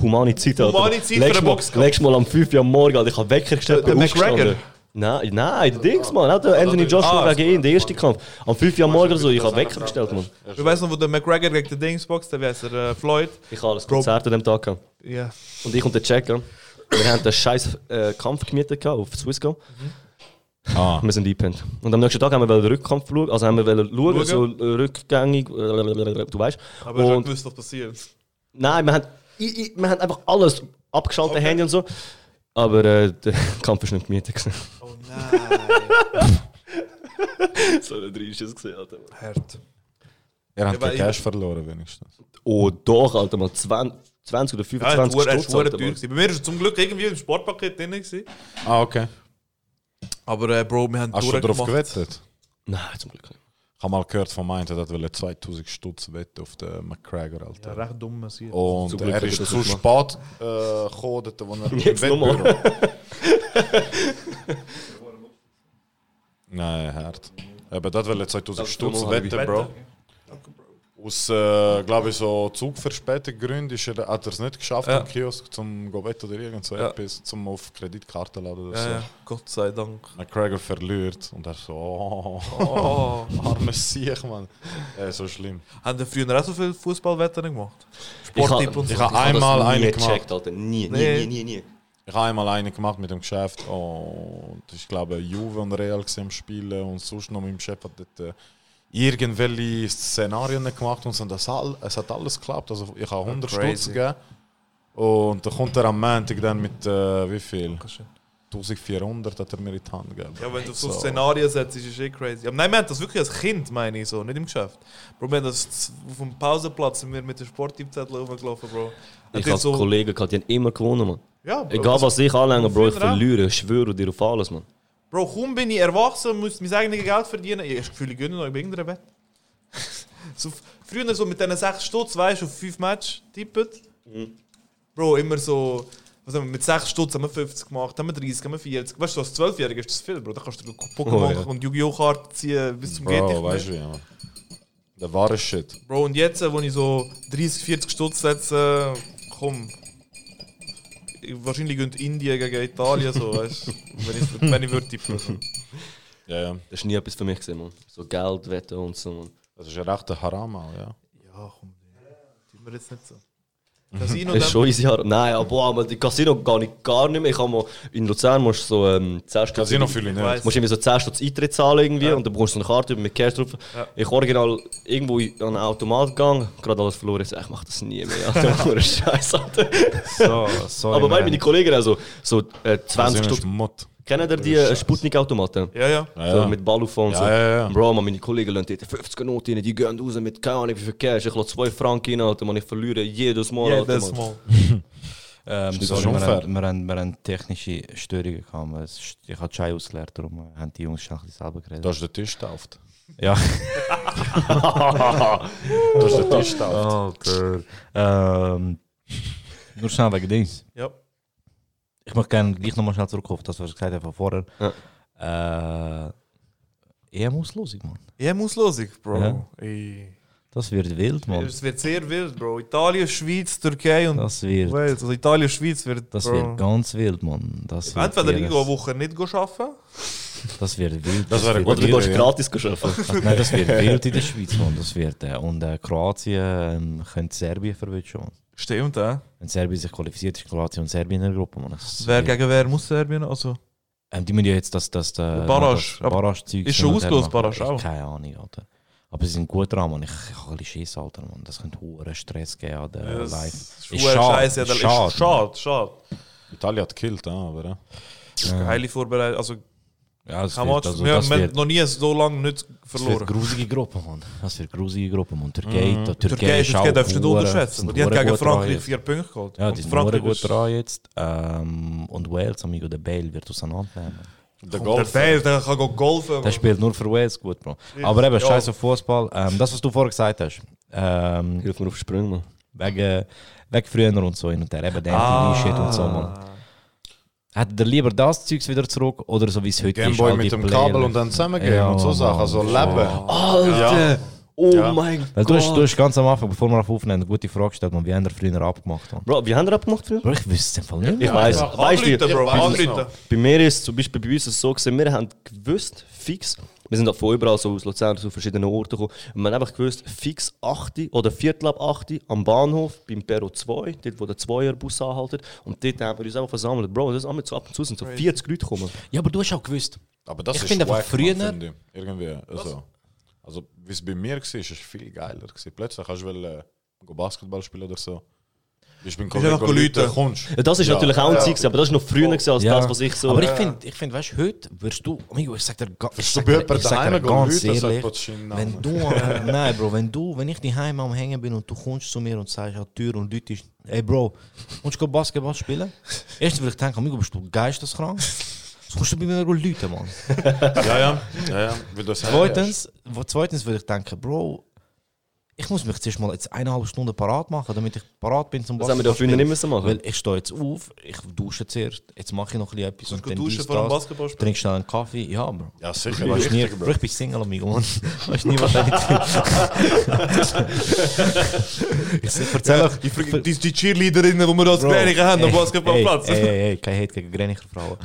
Humane Zeit, Alter. Humane Zeit für Letztes den Mal- Boxkampf. Letztes Mal am 5 Uhr am Morgen, Alter. Ich habe Wecker gestellt, Der- der. McGregor? Nein, nein, der Dings, Mann. Auch der Anthony Joshua Ah, gegen ihn, der erste Kampf. Am 5 Uhr am Morgen so, ich habe Wecker gestellt, Mann. Du weißt noch, wo der McGregor gegen den Dings boxt, der heißt er, äh, Floyd. Ich habe alles Konzert an dem Tag gehabt. Ja. Und ich und der Checker, wir haben einen scheiß äh, Kampf gemietet gehabt auf Swisscom. Ah. Wir sind eingepennt. Und am nächsten Tag haben wir den Rückkampf schauen, also haben wir schauen, Schauen? so rückgängig, du weißt. Aber ich Und gewusst, was passiert. nein, wir haben, ich, ich, wir haben einfach alles abgeschaltet, Okay. Handy und so. Aber äh, der Kampf ist nicht gemietet. Nein. so ein Dreisches gesehen, Alter. Hart. Er hat Ja, kein Cash verloren, wenigstens. Oh doch, Alter, mal 20, 20 oder Ja, er war 25 er Stutz, war Alter, teuer. Bei mir war er zum Glück irgendwie im Sportpaket drin. Gewesen. Ah, okay. Aber äh, Bro, wir haben Hast du darauf gewettet? Nein, zum Glück nicht. Ich habe mal gehört von meinen, er will 2000 Stutz wetten auf den McGregor, Ja, Alter. recht dumm passiert. Und Glück er er ist zu spät äh, gekommen, wo er Jetzt im. Wettbüro- Nein, hart. Eben, das will 2000 Das Stutz wetten. Bro. Aus, äh, glaube ich, so Zugverspätungsgründen ist er, hat er es nicht geschafft, Ja. im Kiosk zum go wetten oder irgend so Ja. etwas, zum auf Kreditkarte laden oder Ja, so. ja, Gott sei Dank. McGregor verliert und er so, oh, Oh. armes Sieg, Mann. Ja, so schlimm. Haben die früher auch so viel Fußballwetten gemacht? Sporttipp habe und so. ich hab das einmal eine gecheckt, gemacht. Alter. Nie, nie, Nee. nie, nie, nie. Ich habe einmal einen gemacht mit dem Geschäft und ich glaube Juve und Real am Spielen und sonst noch mit dem Chef hat dort äh, irgendwelche Szenarien gemacht und das all, es hat alles geklappt. Also ich habe 100 Crazy. Stutz gegeben und dann kommt er am Montag dann mit äh, wie viel? 1400 hat er mir in die Hand gegeben. Ja, wenn du so, So. Szenarien setzt, ist es eh crazy. Aber nein, wir haben das wirklich als Kind, meine ich, so, nicht im Geschäft. Bro, wir haben das auf dem Pausenplatz sind wir mit dem Sporttippzettel rumgelaufen, Bro. Ich Hat als so- Kollegen gehabt, die haben immer gewonnen, man. Ja, Bro, Egal was ich anlänge, Bro, ich verliere. Ich schwöre dir auf alles, man. Bro, kaum bin ich erwachsen und muss mein eigenes Geld verdienen. Ich habe das Gefühl, ich gönne noch in irgendeinem Bett. so, früher so mit diesen 6 Stutz, weißt du, auf 5 Match tippet. Bro, immer so. Was haben wir, mit 6 Stutz haben wir 50 gemacht, haben wir 30, haben wir 40. Weißt du, als 12-Jähriger ist das viel, Bro. Da kannst du Pokémon Oh, ja. und Yu-Gi-Oh! Karten ziehen bis zum geht Bro, nicht weißt du, ja. Der wahre Shit. Bro, und jetzt, wo ich so 30, 40 Stutz setze, komm. Wahrscheinlich gönnt Indien gegen Italien, so, weißt du. Wenn ich, wenn ich würde tippen. Ja, ja. Das ist nie etwas für mich gesehen, man. So Geld, Wetten und so, man. Das ist ein rechter Haram auch, ja. Ja, komm, tun wir jetzt nicht so. Casino Das ist schon easy. Nein, aber boah, aber die Casino gar nicht, gar nicht mehr. Ich habe mal in Luzern musst du so ähm, 10 Stutz. Casino fühle ich nicht. musst irgendwie so 10 Stutz Eintritt zahlen irgendwie und dann bekommst du so eine Karte mit Cash drauf. Ja. Ich original irgendwo in einen Automat gegangen, gerade alles verloren. Ich sag, ich mach das nie mehr. Alter, nur ein Scheiß, Alter. So, sorry, Aber meine Kollegen auch so, so äh, 20 Casino Stutz. Kennen ihr die äh, Sputnik-Automaten? Ja, ja. Ja, So ja. mit Ballufon so. Ja, ja, ja. Bro, man, meine Kollegen lassen dort 50 Noten rein, die gehen raus mit keine Ahnung wie viel Cash. Ich lasse 2 Franken rein, Alter, man, ich verliere jedes Mal. Jedes man. Mal. Ähm, Ist sorry, wir, haben, wir, haben, wir haben technische Störungen gehabt. Ich habe Chai ausgeleert, darum haben die Jungs schon selber geredet. Du hast den Tisch getauft. Ja. Du hast den Tisch getauft. Alter. Ähm, nur schnell wegen Dings. Ja. Ich möchte gerne gleich nochmal schnell zurückkommen auf das, was ich gesagt habe von vorher. Äh, EM-Auslosung, Mann. EM-Auslosung, Bro. Ja. Ey. Das wird wild, Mann. Es wird sehr wild, Bro. Italien, Schweiz, Türkei und Das wird, Wales. Also Italien, Schweiz wird. das Bro. wird ganz wild, Mann. Das wird Entweder irgendwo eine Woche nicht go arbeiten. Das wird wild. Das wäre wird Oder du gehst Ja. gratis arbeiten. Nein, das wird wild in der Schweiz, Mann. Das wird, äh, und äh, Kroatien ähm, könnte Serbien verwischen. Mann. Stimmt, ja. Wenn Serbien sich qualifiziert, ist Kroatien und Serbien in der Gruppe. Mann. Das Wer gegen wer muss Serbien? Also. ähm, die müssen ja jetzt das, das, äh, Barrage. das Barrage-Zeug Ist schon. Barrage Ich- auch? Keine Ahnung, Alter. Aber sie sind gut dran, Mann. Ich, ich habe ein bisschen Schiss, Alter. Mann. Das könnte hohen Stress geben an der Das Live. ist Ist schade. schade, Scheiße, ja, ist das schade, ist schade, schade. Italien hat gekillt, ja, aber ja. Geile Vorbereitung. Also, Ja, das kann wird, also, wir das haben wird, noch nie so lange nicht das wird verloren. grusige Gruppe, Mann. Das wird grusige Gruppe, Mann. Türkei, Mhm. Türkei, Türkei ist Türkei auch darfst du nicht unterschätzen. Die hure gegen Frankreich vier Punkte geholt. Ja, die sind Frankreich gut dran jetzt. Ähm, und Wales, amigo, der Bale wird auseinandernehmen. Der Der Golf. Bale, der kann go golfen. Der spielt nur für Wales gut, Bro. Aber eben, Ja. scheiß auf Fußball. Ähm, das, was du vorher gesagt hast, ähm, Hilf mir auf Sprünge, wegen, wegen früher und so hin und her, eben der Ah. MTV-Shit und so, man. Hättet ihr lieber das Zeugs wieder zurück oder so wie es heute ist? Gameboy mit dem Kabel und dann zusammengehen Ja, und so Sachen. Also. Leben. Alter! Oh Ja. mein Weil Gott! du hast, du hast ganz am Anfang, bevor wir auf aufnehmen, eine gute Frage gestellt, man, wie haben wir früher abgemacht? Man? Bro, wie haben wir abgemacht früher? Bro, ich wüsste es einfach nicht. Ich mehr. Weißt du, Ich weiß es anrufen. bei mir ist zum Beispiel bei uns es so gewesen, wir haben gewusst, fix, wir sind auch von überall so aus Luzern zu verschiedenen Orten gekommen, und wir haben einfach gewusst, fix 8 oder Viertel ab 8 am Bahnhof, beim Perro 2, dort wo der Zweierbus anhaltet, und dort haben wir uns einfach versammelt. Bro, das ist ab und zu sind so 40 Leute gekommen. Ja, aber du hast auch gewusst. Aber das Ich ist finde einfach früher- ich. Irgendwie. Also, also wie es bei mir war, ist es viel geiler. Plötzlich hast du wollen, äh, go Basketball spielen oder so. Ich bin. Ja, das ist Ja. natürlich auch ein Ja. Aber das ist noch früher gewesen als Ja. das, was ich so... Aber ich finde, ich find, weißt du, heute wirst du, amigo, ich sag dir, ich sag dir, ich sag dir ganz ehrlich, wenn du, äh, nein, Bro, wenn du, wenn ich daheim am Hängen bin und du kommst zu mir und sagst an die Tür und Leute ist, ey Bro, kommst du Basketball spielen? Erstens würde ich denken, amigo, bist du geisteskrank? Sonst kommst du bei mir Leute, Mann. Ja, ja. ja, ja. Weil du es Zweitens, wo- zweitens würde ich denken, Bro, ich muss mich zuerst mal jetzt eineinhalb Stunden parat machen, damit ich parat bin zum Das haben wir da früher nicht müssen machen. Weil ich stehe jetzt auf, ich dusche zuerst, jetzt mache ich noch ein bisschen etwas und du dann duschen vor dem. Basketballspiel? Trink schnell einen Kaffee, ja, Bro. Ja, sicher. Du weißt nie, Bro, ich bin Single, amigo, Mann. Weißt nie, was ich Ich erzähle euch, Die, Fr- die, die Cheerleaderinnen, die wir als Gränichen haben am Basketballplatz. Ey, ey, ey, kein Hate gegen Grenicher Frauen.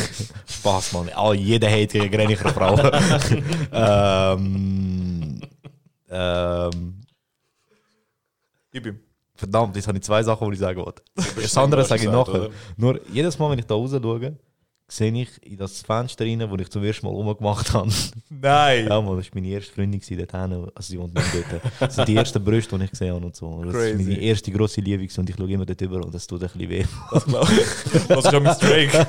Spaß, Mann. Oh, jeder Hate gegen Grenicher Frauen. ähm, ähm, Gib ihm. verdammt, jetzt habe ich zwei Sachen, die ich sagen wollte. Das andere sage ich nachher. oder? Nur jedes Mal, wenn ich da raus schaue, sehe ich in das Fenster rein, wo ich zum ersten Mal rumgemacht habe. Nein! Ja, man, das war meine erste Freundin dort hinten. Also sie wohnt nicht dort. Das sind die ersten Brüste, die ich gesehen habe und so. Das Crazy. ist meine erste grosse Liebe und ich schaue immer dort über und das tut ein bisschen weh. Das glaube ich. Das ist ja mein Drake.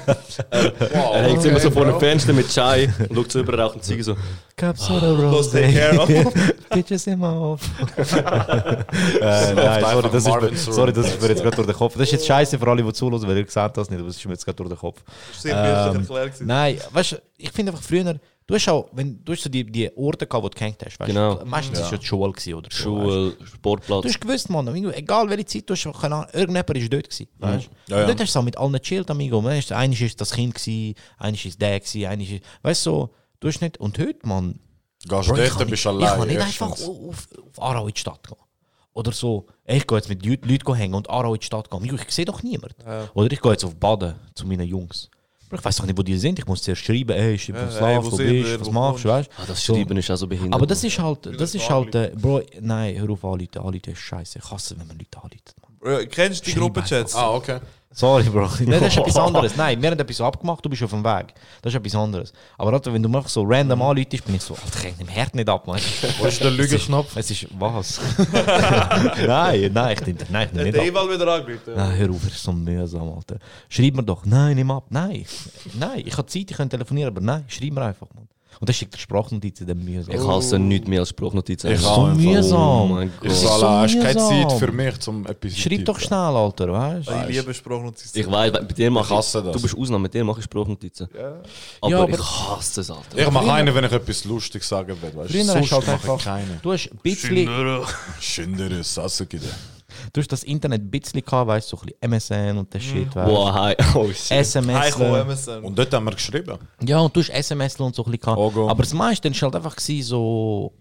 Er hängt immer so vor dem Fenster mit Chai und schaut so über, raucht und Ziege so. Caps oder Los, take care of. Bitches immer auf. nein, sorry, das, ist mir, sorry, das ist mir jetzt gerade durch den Kopf. Das ist jetzt scheiße für alle, die zuhören, weil ihr gesagt das nicht, aber das ist mir jetzt gerade durch den Kopf. Sehr bildlich Ähm, erklärt. Nein, weißt du, ich finde einfach früher, du hast auch, wenn du hast so die, die Orte gehabt, wo du gehängt hast, weißt Genau. du, meistens ist ja die Schule gewesen oder so, weißt Schule, Du Sportplatz. hast gewusst, Mann, egal welche Zeit, du hast, keine Ahnung, irgendjemand ist dort gewesen, weißt du. Ja, ja. Dort hast du auch mit allen gechillt, amigo. Weißt du, Einer ist das Kind gewesen, einer ist der gewesen, einer ist, weißt du, so, du hast nicht, und heute, Mann, Gehst Bro, ich dort, bist nicht, du ich allein. kann nicht einfach auf, auf, auf Aarau in die Stadt gehen. Oder so, ich gehe jetzt mit Leuten, Leuten hängen und Aarau in die Stadt gehen. Ich sehe doch niemand. Oder ich gehe jetzt auf Baden zu meinen Jungs. Bro, Ich weiß doch nicht, wo die sind. Ich muss zuerst schreiben, ey, ich bin Ja, Slav, wo bist du, was machst du, weißt Ah, das So. Schreiben ist auch so behindert. Aber das ist halt, das ist halt, äh, Bro, nein, hör auf, anrufen, anrufen ist scheiße. Ich hasse, wenn man Leute anruft. Bro, Kennst du die Gruppenchats? Ah, okay. Sorry, Bro. Nein, das ist etwas anderes. Nein, wir haben etwas abgemacht, du bist auf dem Weg. Das ist etwas anderes. Aber Alter, wenn du mir einfach so random anläutest, bin ich so, Alter, ich nehme Herd nicht ab, Mann. Wo ist der Lügenknopf? Es ist, was? nein, nein, ich nehme nein, ich nehm nicht ab. Ewald wieder angerufen? Nein, hör auf, das ist so mühsam, Alter. Schreib mir doch, nein, nimm ab. Nein, nein, ich habe Zeit, ich kann telefonieren, aber nein, schreib mir einfach, Mann. Und dann schickt der Sprachnotizen dann mühsam. Ich hasse nichts mehr als Sprachnotizen. Ich so einfach. mühsam. Oh mein Ich Gott. so hast keine. Zeit für mich zum etwas Schreib doch schnell, Alter, weißt du? Ich liebe Sprachnotizen. Ich weiß, bei dir mache Ich hasse ich, das. du bist Ausnahme, mit dir mache ich Sprachnotizen. Aber, Ja, aber- ich hasse es, Alter. Ich mache einen, wenn ich etwas lustig sagen will. Weißt? Hast Sonst du halt mache ich keine. du hast ein bisschen, Schindere Sassegide. Du hast das Internet ein bisschen gehabt, weißt du, so ein bisschen MSN und das Shit, weißt Wow, hi. Oh shit. SMS. MSN. Und dort haben wir geschrieben. Ja, und du hast SMS und so ein bisschen gehabt. Ogo. Aber das meiste war halt einfach so,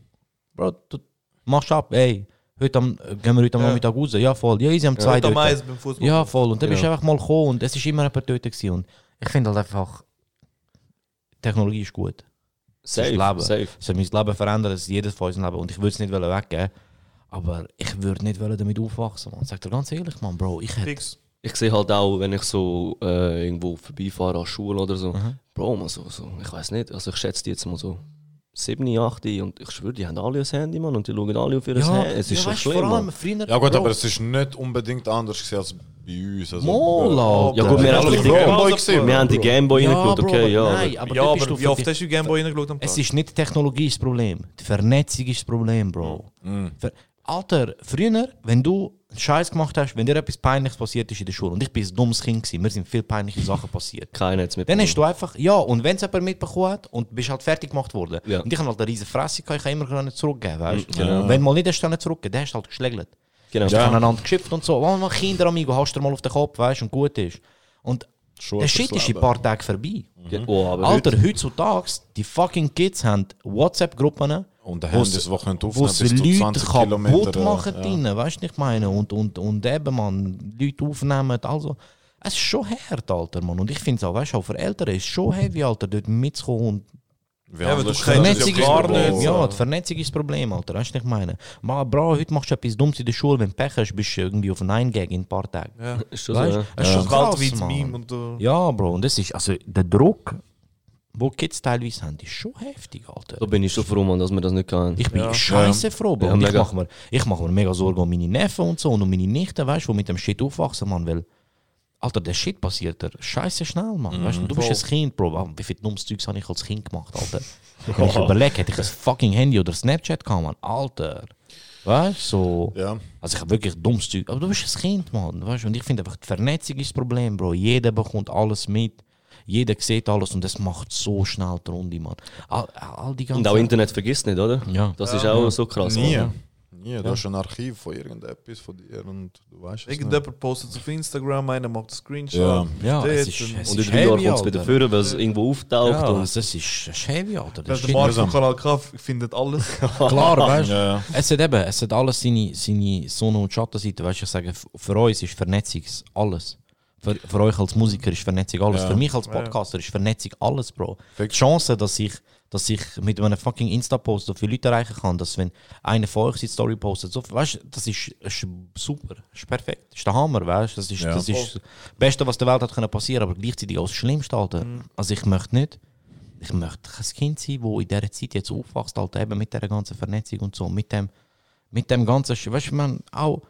Bro, du machst ab, ey, heute am, gehen wir heute am Ja. Nachmittag raus. Ja, voll. Ja, easy am zwei Heute am. Eis beim Fußball. Ja, voll. Und dann bist du Ja. einfach mal gekommen und es ist immer jemand dort gewesen. Und ich finde halt einfach, Technologie ist gut. Safe, das Leben. safe. Es hat mein Leben verändert, es ist jedes von unserem Leben. Und ich würde es nicht wollen weggeben. Aber ich würde nicht wollen damit aufwachsen, man. Sag dir ganz ehrlich, man, Bro, ich hätte... Ich sehe halt auch, wenn ich so äh, irgendwo vorbeifahre an Schule oder so, Mhm. Bro, man, so, so, ich weiß nicht, also ich schätze die jetzt mal so 7, 8 und ich schwöre, die haben alle ein Handy, man, und die schauen alle auf ihr Handy. Es ist ja, schon weißt, schlimm, vor allem früher... Ja gut, Bro, aber es ist nicht unbedingt anders gewesen als bei uns. Also, Mol, Alter. Ja gut, wir haben, die, Gameboy gesehen. wir haben die Gameboy Ja, reingeschaut, okay, aber ja. Nein, aber Ja, aber du wie oft hast du Gameboy reingeschaut am Tag? Es ist nicht die Technologie das Problem. Die Vernetzung ist das Problem, Bro. Ver Alter, früher, wenn du einen Scheiß gemacht hast, wenn dir etwas Peinliches passiert ist in der Schule, und ich bin ein dummes Kind gewesen, mir sind viele peinliche Sachen passiert. Keiner hat es mit Dann hast du einfach, ja, und wenn es jemand mitbekommen hat und bist halt fertig gemacht worden. Ja. Und ich habe halt eine riesige Fresse, ich kann immer gerne zurückgeben, weißt du? genau. Und wenn mal nicht hast, dann zurückgeben, dann hast du halt geschlägelt. Genau. Ja. aneinander geschimpft und so. Oh, mal Kinder, amigo, hast du mal auf den Kopf, weißt du, und gut ist. Und Schon der Shit ist in ein paar Tagen vorbei. Oh, aber Alter, heutzutage, die fucking Kids haben WhatsApp-Gruppen, Und der wo's- Handys, die können wo bis zu Leute 20 kaputt Kilometer. machen ja. drinnen, weißt du, ich meine? Und, und, und eben, man, Leute aufnehmen, also. Es ist schon hart, Alter, Mann. Und ich finde es auch, weißt du, auch für Eltern ist es schon heavy, Alter, dort mitzukommen und Ja, aber das Vernetzung ja ist gar das nicht, Ja, so. die Vernetzung ist das Problem, Alter. Weißt du, was ich meine? Ma, Bro, heute machst du etwas Dummes in der Schule, wenn du Pech hast, bist du irgendwie auf einen Gag in ein paar Tagen. Ja. ist schon so, Weißt ja. du? Es ist schon Kalt krass, wie das. Meme und du. Ja, Bro, und das ist, also der Druck, wo Kids teilweise haben, ist schon heftig, Alter. Da bin ich schon froh, man, dass wir das nicht können. Ich bin Ja. scheiße froh, Bro. Ja, und ich mache mir, ich mach mir mega Sorgen um meine Neffen und so und um meine Nichten, weißt du, die mit dem Shit aufwachsen, Mann, weil, Alter, der Shit passiert der scheiße schnell, Mann. weißt du, du bist ein Kind, Bro. Wie viel dummes Zeugs habe ich als Kind gemacht, Alter? Wenn ich überlege, hätte ich ein fucking Handy oder Snapchat gehabt, Mann. Alter. Weißt du, so. Ja. Also ich habe wirklich dummes Zeug. Aber du bist ein Kind, Mann. Weißt? du? Und ich finde einfach, die Vernetzung ist das Problem, Bro. Jeder bekommt alles mit. Jeder sieht alles und das macht so schnell die Runde, Mann. All, all die. Und auch Internet vergisst nicht, oder? Ja. Das ist auch so krass. Nie. Mann. Nie. Du hast ein Archiv von irgendetwas von dir und du weißt es nicht. Irgendjemand postet es auf Instagram, einer macht einen Screenshot. Ja. Ja, es ist- und- es Und ist in drei Jahren kommt es wieder führen, weil es irgendwo auftaucht. Ja, und das ist, das ist heavy, Alter. Das Der ist Markt von Kanal K findet alles. klar, weißt du? Ja. Es hat eben, es hat alles seine, seine Sonne- und Schattenseite. Weißt du, ich sage, für uns ist Vernetzung alles. Für, für euch als Musiker ist Vernetzung alles. Ja. Für mich als. Podcaster ist Vernetzung alles, Bro Die. Chance, dass ich, dass ich mit einem fucking Insta-Post so viele Leute erreichen kann, dass wenn einer von euch seine Story postet, so, weißt, das ist, das ist super, das ist perfekt, das ist der Hammer, weißt, das ist, Ja. das ist das Beste, was der Welt hat können passieren, aber gleichzeitig auch das Schlimmste, Alter. Also ich möchte nicht, ich möchte kein Kind sein, wo in dieser Zeit jetzt aufwächst, Alter, eben mit dieser ganzen Vernetzung und so, mit dem, mit dem ganzen, weißt du, man, auch,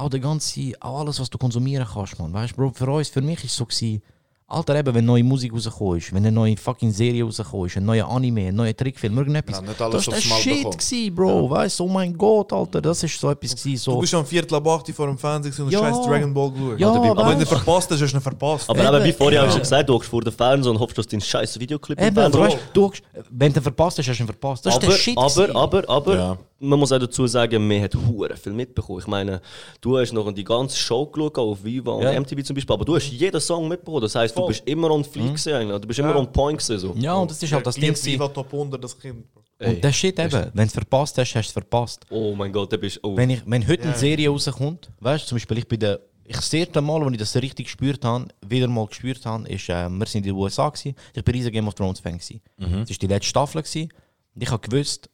auch der ganze, auch alles, was du konsumieren kannst, man, weißt Bro, für uns, für mich ist es so gewesen, Alter, eben, wenn neue Musik rausgekommen ist, wenn eine neue fucking Serie rausgekommen ist, ein neuer Anime, ein neuer Trickfilm, irgendetwas. Ja, nicht alles das war Shit, gewesen, Bro, weißt du, oh mein Gott, Alter, das ist so etwas gewesen, so... Du bist am Viertel ab 8 Uhr vor dem Fernseher und Ja. scheiß Dragon Ball geschaut. Ja, aber wenn du verpasst hast, hast du ihn verpasst. Aber eben, wie vorher ja. hast du gesagt, du hockst vor dem Fernseher und hoffst, dass du deinen scheiß Videoclip im Eben, Fernsehen weißt, du, wenn du ihn verpasst hast, hast du ihn verpasst. Das ist der aber, Shit aber, gewesen. aber, aber, Ja. man muss auch dazu sagen, man hat hure viel mitbekommen. Ich meine, du hast noch die ganze Show geschaut, auf Viva und Ja. MTV zum Beispiel, aber du hast jeden Song mitbekommen. Das heisst, du bist immer on fleek gewesen, eigentlich. Du bist immer on point gewesen. So. Ja, und das ist halt das Ding gewesen. Viva Top 100, das Kind. Und der Shit eben, wenn du es verpasst hast, hast du es verpasst. Oh mein Gott, da bist du. Oh. Wenn, ich, wenn heute eine Serie rauskommt, weißt du, zum Beispiel ich bin der, ich das erste Mal, als ich das richtig gespürt habe, wieder mal gespürt habe, ist, äh, wir sind in den USA gewesen, ich bin riesiger Game of Thrones Fan gewesen. Das war die letzte Staffel gewesen, und ich habe gewusst,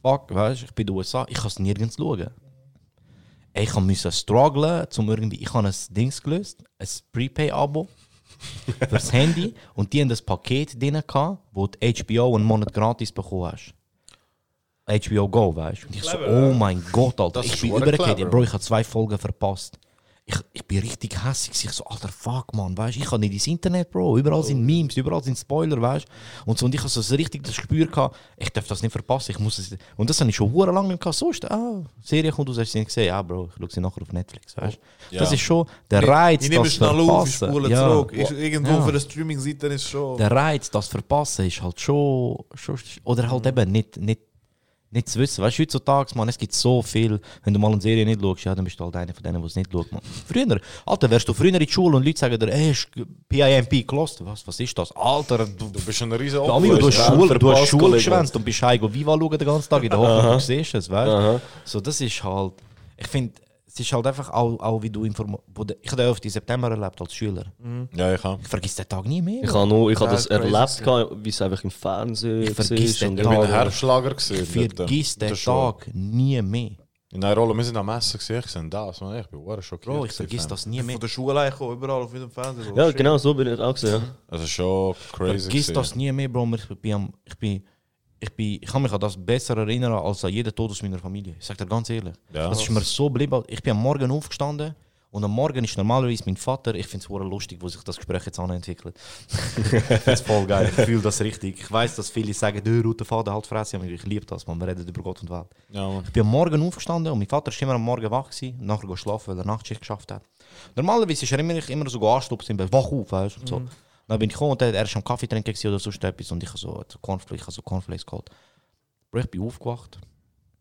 fuck, weißt du, ich bin in den USA, ich kann es nirgends schauen. Ich musste strugglen, um irgendwie, ich habe ein Dings gelöst, ein Prepay-Abo fürs Handy, und die haben das Paket drin gehabt, wo du HBO einen Monat gratis bekommen hast. HBO Go, weißt du? Und ich so, oh mein Gott, Alter, Das ich bin übergekehrt. clever. Bro, ich habe zwei Folgen verpasst. Ich, ich bin richtig hässlich. Ich so, Alter, fuck, man, weißt du? Ich habe nicht ins Internet, Bro. Überall sind Memes, überall sind Spoiler, weißt du? Und so, und ich habe so richtig das Gespür gehabt, ich darf das nicht verpassen. Ich muss es, und das habe ich schon lange nicht gehabt. So ist ah, Serie kommt, du hast sie nicht gesehen. Ja, Bro, ich schaue sie nachher auf Netflix, weißt du? Das Ja. ist schon der Reiz, Ich nehme das schnell auf, ich spule Ja. zurück. Irgendwo Ja. für eine Streaming-Seite ist schon. Der Reiz, das Verpassen ist halt schon. schon oder halt eben nicht, nicht, nicht zu wissen. Weißt du, heutzutage, man, es gibt so viel. Wenn du mal eine Serie nicht schaust, ja, dann bist du halt einer von denen, die es nicht schaut. Man. Früher, Alter, wärst du früher in die Schule und Leute sagen dir, ey, PIMP gelost? Was, was ist das? Alter, du, Du bist ein riesen Amigo, du hast. Schule, du hast Schule geschwänzt und bist heim Viva schauen den ganzen Tag in der Hoffnung, du siehst es, weißt du? So, das ist halt. Ich finde, es ist halt einfach auch, auch wie du informiert. Ich habe den 11. September erlebt als Schüler. Ja, ich kann. Ich vergesse den Tag nie mehr. Ich habe nur, ich habe Ja, das das erlebt, wie es einfach im Fernsehen Ich vergiss war den und- Ich bin ein Tag. Herbstlager gesehen. Ich vergiss den Tag nie mehr. In Nairobi, wir sind am Essen gesehen, ich sehe das, man, ich bin hure schockiert. Bro, ich Fam. das nie mehr. Von der Schule einkommen, überall auf jedem Fernseher. Ja, genau so bin ich auch gesehen. Ist schon crazy. Vergiss gewesen. das nie mehr, Bro. Ich bin, ich bin, ich bin, ich kann mich an das besser erinnern als an jeden Tod aus meiner Familie. Ich sag dir ganz ehrlich. Ja. Das ist mir so geblieben. Ich bin am Morgen aufgestanden und am Morgen ist normalerweise mein Vater. Ich finde es lustig, wo sich das Gespräch jetzt anentwickelt. ich finde es voll geil. Ich fühle das richtig. Ich weiß, dass viele sagen, der rote Faden halt fressen, aber ich liebe das, man. Wir reden über Gott und Welt. Ja. Ich bin am Morgen aufgestanden und mein Vater ist immer am Morgen wach gewesen, und nachher geschlafen, weil er Nachtschicht geschafft hat. Normalerweise ist er immer, immer so anstupst, wach auf, weißt du. und So. Dann bin ich gekommen und er ist am Kaffee trinken oder sonst etwas und ich habe so Cornflakes, ich habe so Cornflakes geholt. Bro, ich bin aufgewacht,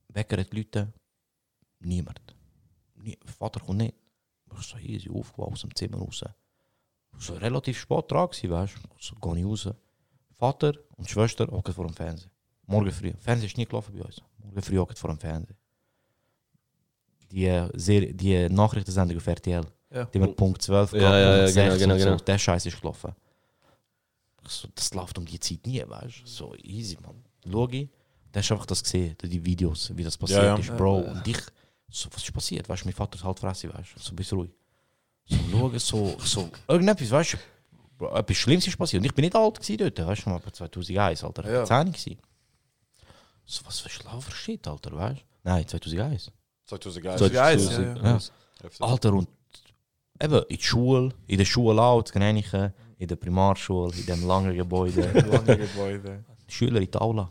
Wecker hat Leute, niemand. Nie, Vater kommt nicht. Ich so easy aufgewacht aus dem Zimmer raus. So relativ spät dran gewesen, weißt du. So gehe ich raus. Vater und Schwester hocken vor dem Fernsehen. Morgen früh. Fernsehen ist nie gelaufen bei uns. Morgen früh hocken vor dem Fernsehen. Die, äh, Serie, die Nachrichtensendung auf RTL. Ja. Die mit Punkt 12 Ja, ja, ja, genau, 16 genau, so. genau. Der Scheiß ist gelaufen. Ich So, das läuft um die Zeit nie, weißt du? So easy, man. Schau ich, dann hast du einfach das gesehen, die Videos, wie das passiert ja. ist, Bro. Und ich, so, was ist passiert? Weißt du, mein Vater ist halt fresse, weißt du? So, bist ruhig. So, schauen, so, so, irgendetwas, weißt du, Bro, etwas Schlimmes ist passiert. Und ich bin nicht alt gewesen dort, weißt du, mal 2001, Alter. Ich Ja. war 10 gewesen. So, was für schlauer Shit, Alter, weißt du? Nein, 2001. 2001. So, Ja, so- ja, so- ja. Ja. Alter, und eben in der Schule, in der Schule auch, das Grenchen, in der Primarschule, in dem langen Gebäude. Lange Gebäude. Schüler in Aula.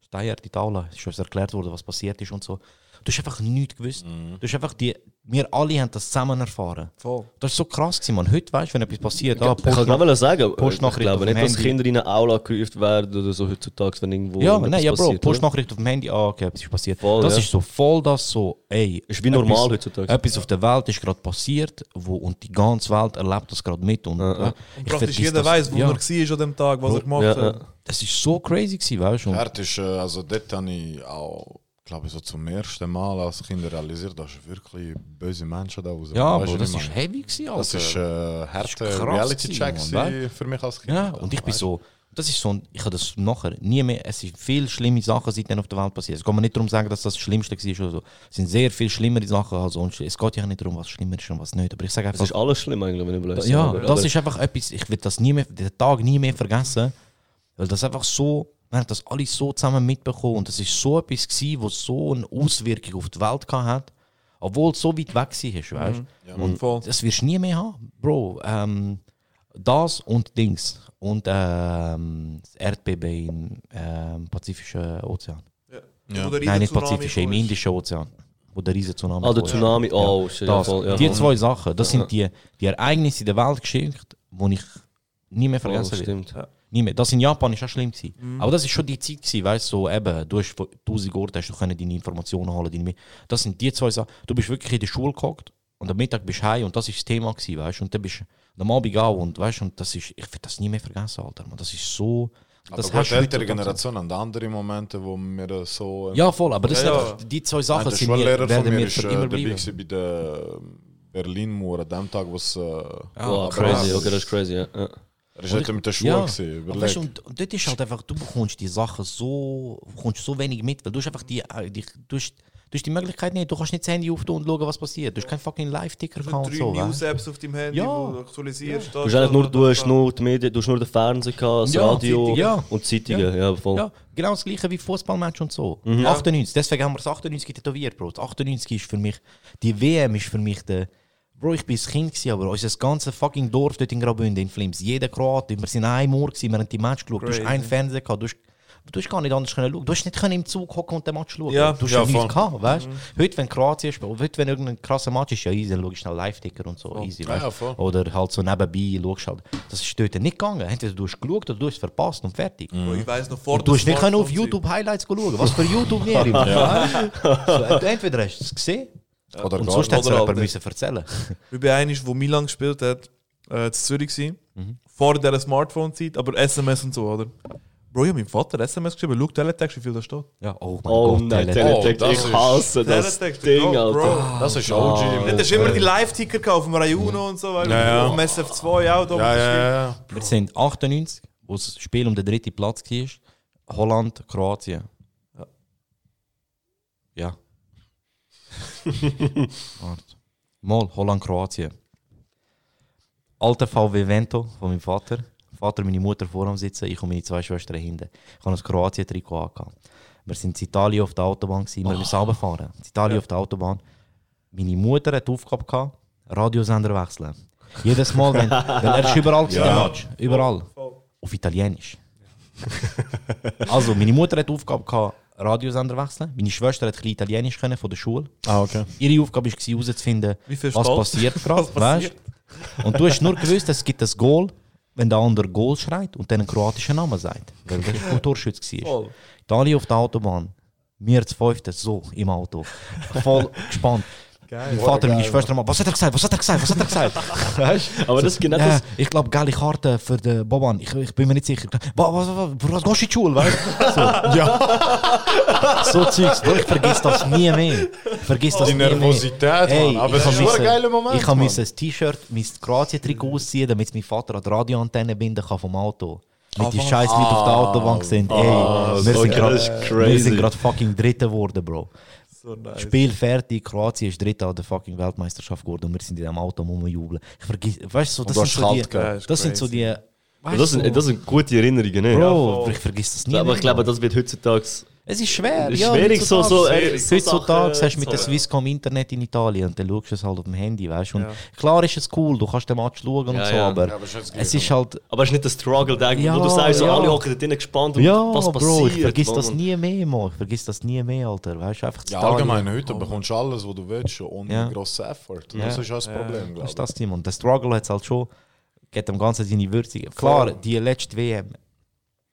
Steier in die Aula. Es ist uns erklärt worden, was passiert ist und so. Du hast einfach nichts gewusst. Du hast einfach die, wir alle haben das zusammen erfahren. Voll. Das ist so krass gewesen, man. Heute weißt du, wenn etwas passiert, ah, Ich kann Post- gerade sagen, ich Postnachricht glaube auf dem nicht, dass. Kinder in eine Aula gerufen werden oder so heutzutage, wenn irgendwo ja, nein, ja, Bro? Postnachricht auf dem Handy, ah, okay, etwas ist passiert. Voll, das ja. ist so voll das so, ey. Ist wie normal etwas, heutzutage. Etwas auf der Welt ist gerade passiert wo, und die ganze Welt erlebt das gerade mit. Und, Ja, ja. äh, Und ich praktisch jeder weiß, wo ja, er war an dem Tag, was Bro, er gemacht Ja, hat. ja. Das ist so crazy gewesen, weißt du? Hart ist, äh, also dort habe ich auch, glaube ich, so zum ersten Mal als Kind realisiert, dass wirklich böse Menschen da raus Ja, Weißt du, das meine? heavy gewesen, Alter. Das ist äh, harte krass Reality-Check für mich als Kind. Ja, und ich bin so, Das ist so, ein- ich habe das nachher nie mehr, es sind viele schlimme Sachen seitdem auf der Welt passiert. Es geht mir nicht darum sagen, dass das das Schlimmste war oder so. Es sind sehr viel schlimmere Sachen als sonst. Es geht ja nicht darum, was schlimmer ist und was nicht. Aber ich sage Das einfach, ist alles schlimm eigentlich, wenn ich überlege. ja, Aber- das aber- ist einfach etwas, ich will das nie mehr, den Tag nie mehr vergessen, weil das einfach so, wir haben das alles so zusammen mitbekommen und das ist so etwas gewesen, was so eine Auswirkung auf die Welt gehabt hat, obwohl es so weit weg war, weißt du? Und voll. das wirst du nie mehr haben, Bro. Ähm, das und Dings und ähm, das Erdbeben im ähm, Pazifischen Ozean. Wo der Nein, nicht Pazifischen, im. Indischen Ozean, wo der riesen Tsunami Ah, der. Tsunami, oh, shit, ja, Das, ja, die zwei Sachen, das sind die, die Ereignisse in der Weltgeschichte, die ich nie mehr vergessen das will. stimmt. Nie mehr. Das in Japan ist auch schlimm gewesen. Aber das ist schon die Zeit gewesen, weißt du, so eben, du hast von tausend Orten hast du können deine Informationen holen, deine, das sind die zwei Sachen. Du bist wirklich in der Schule gehockt und am Mittag bist du heim und das ist das Thema gewesen, weißt du, und dann bist du am Abend auch und weißt du, und das ist, ich will das nie mehr vergessen, Alter, man. das ist so, Aber das hast ältere Generation haben andere Momente, wo wir das so... Ja, voll, aber das Ja, sind ja. einfach, die zwei Sachen sind mir, Schullehrer von werden mir für äh, immer bleiben. gewesen bei der Berlin-Mauer, an dem Tag, wo es... Äh, aber crazy, okay, das ist crazy, ja. ja. Er ist nicht mit der Schule Ja, gewesen, weißt, du, und, und dort ist halt einfach, du bekommst die Sachen so, du bekommst so wenig mit, weil du hast einfach die, äh, die, du hast, du hast die Möglichkeit nicht, du kannst nicht das Handy auftun und schauen, was passiert. Du hast keinen fucking Live-Ticker Du und drei so. weißt News-Apps auf deinem Handy, Ja. wo du aktualisierst. Du hast eigentlich nur, du hast nur die Medien, du hast nur den Fernseher das Ja, Radio Zeitung, ja. und Zeitungen, ja, voll. Ja, genau das gleiche wie Fußballmatch und so. Mhm. 98, deswegen haben wir das 98 tätowiert, Bro. Das 98 ist für mich, die WM ist für mich der. Bro, ich bin ein Kind, gewesen, aber unser ganzes fucking Dorf dort in Graubünden in Flims, jeder Kroate, wir sind ein Uhr, gewesen, wir haben die Match geschaut, du hast Crazy. einen Fernseher gehabt, du hast, du hast gar nicht anders können schauen. Du hast nicht können im Zug hocken und den Match schauen. Ja, du hast ja, ja, nichts voll. gehabt, weißt du? Heute, wenn Kroatien spielt, heute, wenn irgendein krasser Match ist, ja easy, dann schaust du schnell Live-Ticker und so, easy, Ja, ja. Oder halt so nebenbei, schaust halt. Das ist dort nicht gegangen. Entweder du hast geschaut oder du hast es verpasst und fertig. Ich weiss noch vor Und du hast nicht können auf. YouTube Highlights schauen. Was für YouTube mehr immer. so, entweder hast du es gesehen Oder und sonst hat es müssen erzählen. Ich bin einer, wo Milan gespielt hat, äh, in Zürich gewesen, Mhm. vor dieser Smartphone-Zeit, aber SMS und so, oder? Bro, ich habe meinem Vater SMS geschrieben, schau Teletext, wie viel da steht. Ja, oh mein Oh Gott, nein, Teletext. Teletext, das ich hasse das Teletext, Ding, Bro, Bro. Alter. Das ist OG. Ja, das ist immer die Live-Ticker auf dem Rayuno und so, weil Ja, ja. auf dem SF2 auch da. Ja, ja, ja. Wir sind 98, wo das Spiel um den dritten Platz war. Holland, Kroatien. Ja. Warte. Mal, Holland, Kroatien. Alter VW Vento von meinem Vater. Vater und meine Mutter vor am Sitzen, ich und meine zwei Schwestern hinten. Ich habe ein Kroatien-Trikot angehabt. Wir sind in Italien auf der Autobahn, gewesen. wir müssen runterfahren. In Italien auf der Autobahn. Meine Mutter hat die Aufgabe gehabt, Radiosender wechseln. Jedes Mal, wenn, weil er ist überall der Match. Überall. Auf Italienisch. also, meine Mutter hat die Aufgabe gehabt, Radiosender wechseln. Meine Schwester hat ein bisschen Italienisch können von der Schule. Ah, okay. Ihre Aufgabe war herauszufinden, was steht? passiert gerade. Weißt? Und du hast nur gewusst, es gibt ein Goal, wenn der andere Goal schreit und dann einen kroatischen Namen sagt. Weil der ein Torschütze war. Voll. Italien auf der Autobahn. Wir zu fünften, so im Auto. Voll gespannt. Mein Vater und meine Schwester mal, was hat er gesagt? Was hat er gesagt? Was hat er gesagt? weißt? Aber das ist genau das. ich glaube, geile Karte für den Boban. Ich, ich bin mir nicht sicher. Was, was, was, was gehst du in die Schule? Weißt? So. ja. so Zeugs. Ich vergiss das nie mehr. Vergiss das Die nie mehr. Nervosität, Ey, Mann. Aber es ist schon ein geiler Moment, Ich habe ein T-Shirt, mein Kroatien-Trikot ausziehen, damit mein Vater an die Radioantenne binden kann vom Auto. Mit die scheiß Leute auf der Autobahn sind. Ey, wir sind gerade fucking Dritte geworden, Bro. So nice. Spiel fertig, Kroatien ist Dritter an der fucking Weltmeisterschaft geworden und wir sind in diesem Auto rumjubeln. Ich vergiss, weißt du, so, das, du sind so die. Ja, ist das sind so die, Ja, weißt das, sind, das sind gute Erinnerungen, ne? Bro, ich vergiss das nie aber ich glaube, das wird heutzutage. Es ist schwer, ist ja. schwierig, so- so, heutzutage- äh, so heutzutage Sachen hast du mit der haben. Swisscom Internet in Italien und dann schaust du es halt auf dem Handy, weißt du. Und Ja. klar ist es cool, du kannst den Match schauen und Ja, so, ja. aber Ja, aber es ist es ist halt, Aber es ist nicht der Struggle, der, Ja, wo du sagst, so, ja. alle hocken da drinnen gespannt und was passiert. Bro, ich vergiss das nie mehr, Mann. Ich vergiss das nie mehr, Alter. Weißt du, einfach Ja, allgemein, heute bekommst du alles, was du willst, schon ohne Ja. grossen Effort. Das ist auch das Problem, Das glaube ist das, Tim. Und der Struggle hat es halt schon, geht dem Ganzen seine Würzige. Klar, die letzte WM,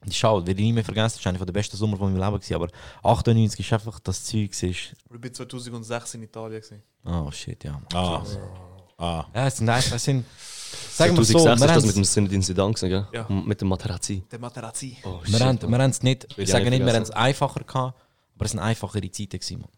die Schau, werde ich nie mehr vergessen, das war einer der besten Sommer von meinem Leben, gewesen, aber 98 ist einfach das Zeug, ist, Ich war 2006 in Italien. Gewesen. oh shit, ja. Mann. ich. Ah. ah. Ja, es sind einfach, es sind, sagen wir so, 2006 wir ist das mit dem gewesen, gell? Ja. Mit dem Materazzi. Der Materazzi. Oh, wir haben Mann. wir haben es nicht, ich sage nicht, wir haben es einfacher gehabt, aber es sind einfachere Zeiten gewesen, man.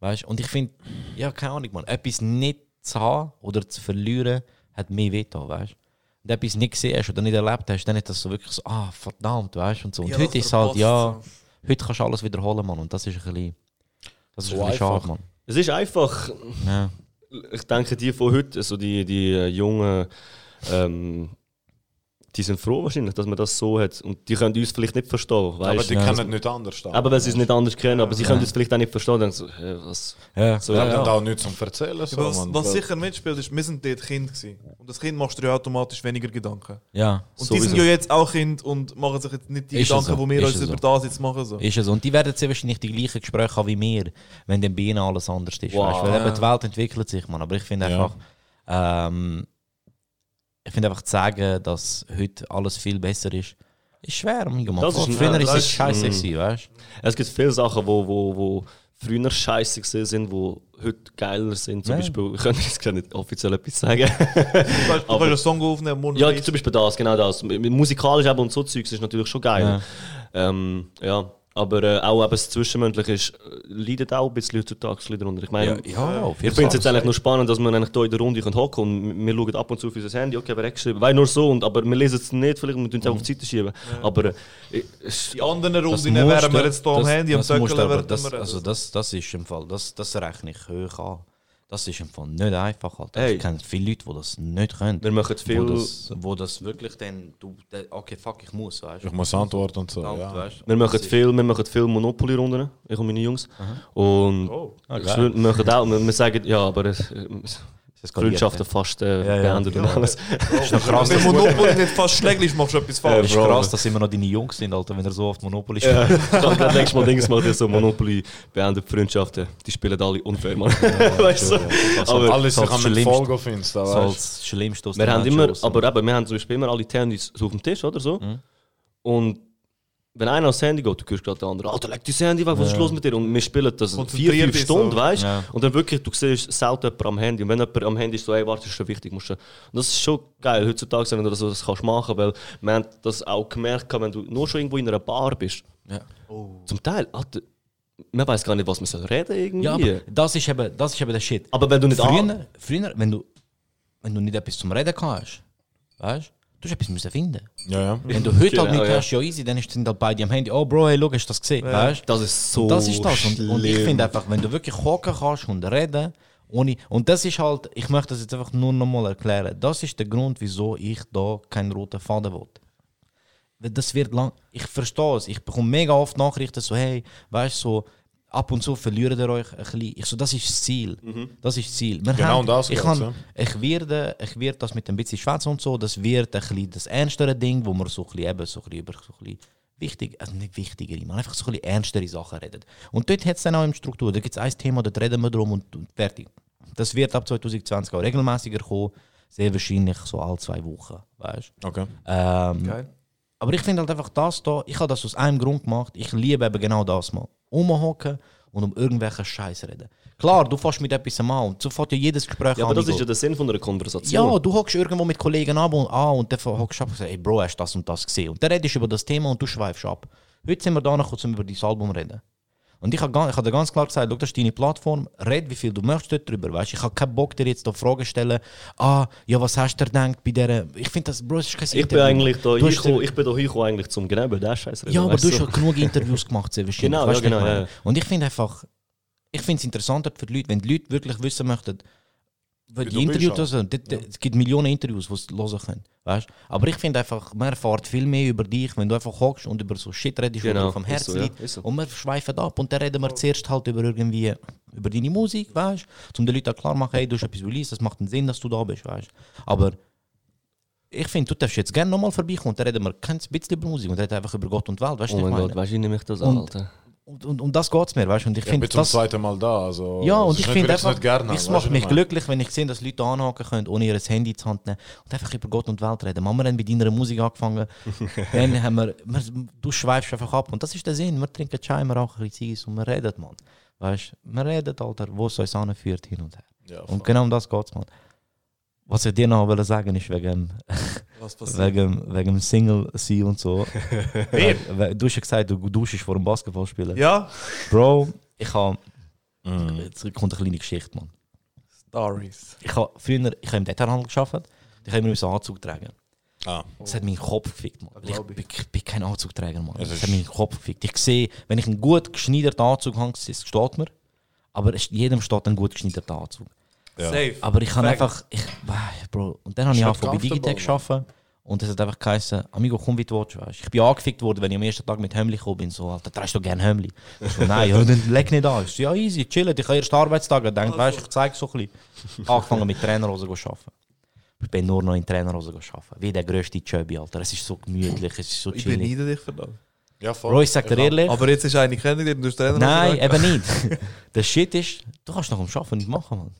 Weißt? Und ich finde, ja, keine Ahnung, man, etwas nicht zu haben oder zu verlieren, hat mehr wehgetan, weißt? Und etwas nicht gesehen hast oder nicht erlebt hast, dann ist das so wirklich so, ah, verdammt, weißt du, und so. Und Ja, heute ist es halt, ja, heute kannst du alles wiederholen, Mann, und das ist ein bisschen, das ist So ein bisschen schade. Mann. Es ist einfach, Ja. ich denke, die von heute, also die, die Jungen, ähm, die sind froh wahrscheinlich, dass man das so hat. Und die können uns vielleicht nicht verstehen. Aber Weißt? die Ja. können nicht anders. Aber wenn sie es nicht anders kennen, aber sie können uns vielleicht auch nicht verstehen, dann so, hä, was? Ja. So, ja, haben ja. da nichts zum Erzählen. So, was, was sicher mitspielt, ist, wir sind dort Kind gewesen. Und das Kind machst du ja automatisch weniger Gedanken. ja. Und die sind Sowieso. ja jetzt auch Kind und machen sich jetzt nicht die Ist Gedanken, so, die wir ist uns über so. das jetzt machen. So. Ist es. Und die werden sehr wahrscheinlich die gleichen Gespräche haben wie wir, wenn dann bei ihnen alles anders ist. Wow. Weißt? Weil eben Ja. die Welt entwickelt sich, man. Aber ich finde Ja. einfach, ähm, ich finde einfach zu sagen, dass heute alles viel besser ist, ist schwer. Das ist- Früher ist das es scheiße mm. gewesen, weißt Es gibt viele Sachen, wo, wo, wo früher scheiße gesehen sind, die heute geiler sind. Zum Ja. Beispiel, ich kann jetzt gar nicht offiziell etwas sagen. Du kannst, du Song aufnehmen, Mund ja, zum Beispiel das, genau das. Musikalisch eben und so Zeugs ist natürlich schon geil. Ja, ähm, ja. Aber äh, auch eben das Zwischenmenschliche ist, äh, leidet auch ein bisschen heutzutage darunter. Ich meine, ja, auf ich finde es jetzt eigentlich nur spannend, dass wir eigentlich hier in der Runde hocken und wir schauen ab und zu auf unser Handy, okay, wer hat geschrieben, weil nur so, und, aber wir lesen es nicht, vielleicht wir tun es auch auf die Seite schieben. Aber äh, Die anderen Das Runden wären wir jetzt hier am das- Handy, am das während das, wir Also das, das ist im Fall, das, das rechne ich hoch an. Das ist im Fall nicht einfach, Alter. Hey. Ich kenne viele Leute, die das nicht können. wir machen wo, viel... das, wo das wirklich dann, du, okay, fuck, ich muss, weißt du. Ich muss antworten und so. Ja. weißt. Wir machen viel, wir machen viel Monopoly-Runden, ich und meine Jungs. Und Ah, ich geil. schwör, wir machen auch, wir, wir sagen, ja, aber es, Freundschaften ja. fast äh, Ja, ja. beendet und alles. ist noch krass, Wenn Monopoly nicht fast schläglich ist, machst du etwas das falsch. ist krass, dass immer noch deine Jungs sind, Alter, wenn er so oft Monopoly Ja, spielt. ich habe gerade letztes Mal Dings gemacht, so Monopoly beendet Freundschaften. Die spielen alle unfair, Mann. weißt du? Aber Alles das sich am Schlimmste. Folgen auf Insta, So weißt als Schlimmste aus wir haben immer, aber eben, wir haben zum Beispiel immer alle so auf dem Tisch, oder so. Mhm. Und wenn einer aufs Handy geht, du hörst gerade den anderen, Alter, leg dein Handy weg, was ist los mit dir? Und wir spielen das vier, fünf Stunden, so. weißt du? Ja. Und dann wirklich, du siehst selten jemanden am Handy. Und wenn jemand am Handy ist, so, ey, warte, ist schon wichtig, musst du. Und das ist schon geil heutzutage, wenn du das, das kannst machen, weil wir haben das auch gemerkt, wenn du nur schon irgendwo in einer Bar bist. Ja. Zum Teil, Alter, man weiß gar nicht, was man soll reden irgendwie. Ja, aber das ist eben, das ist eben der Shit. Aber wenn du nicht früher, früher wenn, du, wenn du nicht etwas zum Reden hast, weißt du, du hast etwas müssen finden. Ja, ja. Wenn du heute Genau, halt nicht ja. hast, ja easy, dann sind halt beide am Handy. Oh Bro, hey, schau, hast du das gesehen? Weißt du? Das ist so Und das ist das. Und, und ich finde einfach, wenn du wirklich hocken kannst und reden, ohne, und das ist halt, ich möchte das jetzt einfach nur nochmal erklären, das ist der Grund, wieso ich da keinen roten Faden will. Weil Das wird lang, ich verstehe es, ich bekomme mega oft Nachrichten so, hey, weißt du, so, ab und zu verliert ihr euch ein bisschen. Ich so, das ist das Ziel. Das ist das Ziel. Wir Genau um das ich, geht's, kann, ich, werde, ich werde das mit ein bisschen Schwätzen und so, das wird ein bisschen das ernstere Ding, wo man so ein bisschen, eben, so ein bisschen über so ein bisschen wichtig, also nicht wichtigere, man einfach so ein bisschen ernstere Sachen redet. Und dort hat es dann auch im Struktur, da gibt es ein Thema, dort reden wir drum und, und fertig. Das wird ab 2020 auch regelmäßiger kommen, sehr wahrscheinlich so alle zwei Wochen, weißt Okay. ähm, Geil. aber ich finde halt einfach das da, ich habe das aus einem Grund gemacht. Ich liebe eben genau das mal. Umhocken und um irgendwelchen Scheiß reden. Klar, du fährst mit etwas an und sofort ja jedes Gespräch Ja, aber das an, ist ja der Sinn von einer Konversation. ja, du hockst irgendwo mit Kollegen ab und an und dann hockst du ab und sagst, hey Bro, hast du das und das gesehen? Und dann redest du über das Thema und du schweifst ab. Heute sind wir da noch um über dein Album reden. Und ich habe ich hab dir ganz klar gesagt, das ist deine Plattform, red wie viel du möchtest dort drüber, weißt? Ich habe keinen Bock dir jetzt da Fragen stellen, ah, ja, was hast du gedacht bei dieser... Ich finde das, Bro, das ist kein Ich bin Interview. eigentlich da hingekommen, dir- ich bin da hingekommen eigentlich zum genau über den Scheiß reden. Ja, aber du hast schon genug Interviews gemacht, sehr wahrscheinlich. Genau, weißt ja, ich genau, meine? ja. Und ich finde einfach, ich finde es interessanter für die Leute, wenn die Leute wirklich wissen möchten, weil die Interviews, also, dort- es gibt Millionen Interviews, die sie hören können. Weißt? Aber ich finde einfach, man erfährt viel mehr über dich, wenn du einfach hockst und über so Shit redest, Genau, was vom Herzen so, ja, liegt. so. Und wir schweifen ab und dann reden wir zuerst halt über irgendwie, über deine Musik, weißt du? Um den Leuten auch klar zu machen, hey, du hast etwas released, das macht einen Sinn, dass du da bist, weißt Aber ich finde, du darfst jetzt gerne nochmal vorbeikommen und dann reden wir kein bisschen über Musik und reden einfach über Gott und Welt, weißt du? Oh mein? Gott, weißt du, ich nehme mich das an, Alter. Und, und, und das geht es mir, weißt du? Und ich Ich bin zum das. zweiten Mal da. Also, Ja, und ich finde einfach, gerne weißt macht mich ich glücklich, wenn ich sehe, dass Leute anhaken können, ohne ihr Handy zu Hand nehmen und einfach über Gott und Welt reden. Mama, wir haben mit deiner Musik angefangen, dann haben wir, wir, du schweifst einfach ab und das ist der Sinn. Wir trinken Chai, wir rauchen ein bisschen Ziggis und wir reden, Mann. Weißt du, wir reden, Alter, wo es uns anführt, hin und her. Ja, Und genau um das geht es, Mann. Was ich dir noch wollte sagen ist wegen, wegen, wegen dem Single sein und so. Wer? Du hast ja gesagt, du duschst vor dem Basketballspielen. Ja? Bro, ich habe. Mhm. Jetzt kommt eine kleine Geschichte, Mann. Stories. Ich habe früher ich habe im Detailhandel gearbeitet. Ich habe immer einen Anzug tragen. Ah. Das hat meinen Kopf gefickt, Mann. Ich, bin- ich bin kein Anzugträger, Mann. Das ist- hat meinen Kopf gefickt. Ich sehe, wenn ich einen gut geschneiderten Anzug habe, es steht mir. Aber es, jedem steht ein gut geschneiderter Anzug. Ja. Safe. Aber ich habe Fact. einfach, ich, Bro, und dann habe ich angefangen bei comfortable, Digitec zu arbeiten. Und es hat einfach geheißen, Amigo, komm wie du willst, weißt. Ich bin angefickt worden, wenn ich am ersten Tag mit Hömli gekommen bin. So, Alter, trägst du gerne Hömli? Ich so, nein, ja, dann leg nicht an. Ich so, ja, easy, chillen, ich habe erst Arbeitstag. Ich denke, weißt, ich zeige so ein bisschen. Angefangen mit Trainerhosen zu arbeiten. Ich bin nur noch in Trainerhosen arbeiten. Wie der grösste Chubby, Alter. Es ist so gemütlich, es ist so Ich chillig. beneide dich für das. Ja, voll. Bro, ich sag dir ehrlich. Aber jetzt ist eine kennengelernt du hast Trainer Nein, eben nicht. Der Shit ist, du kannst nach dem Arbeiten nicht machen, Mann.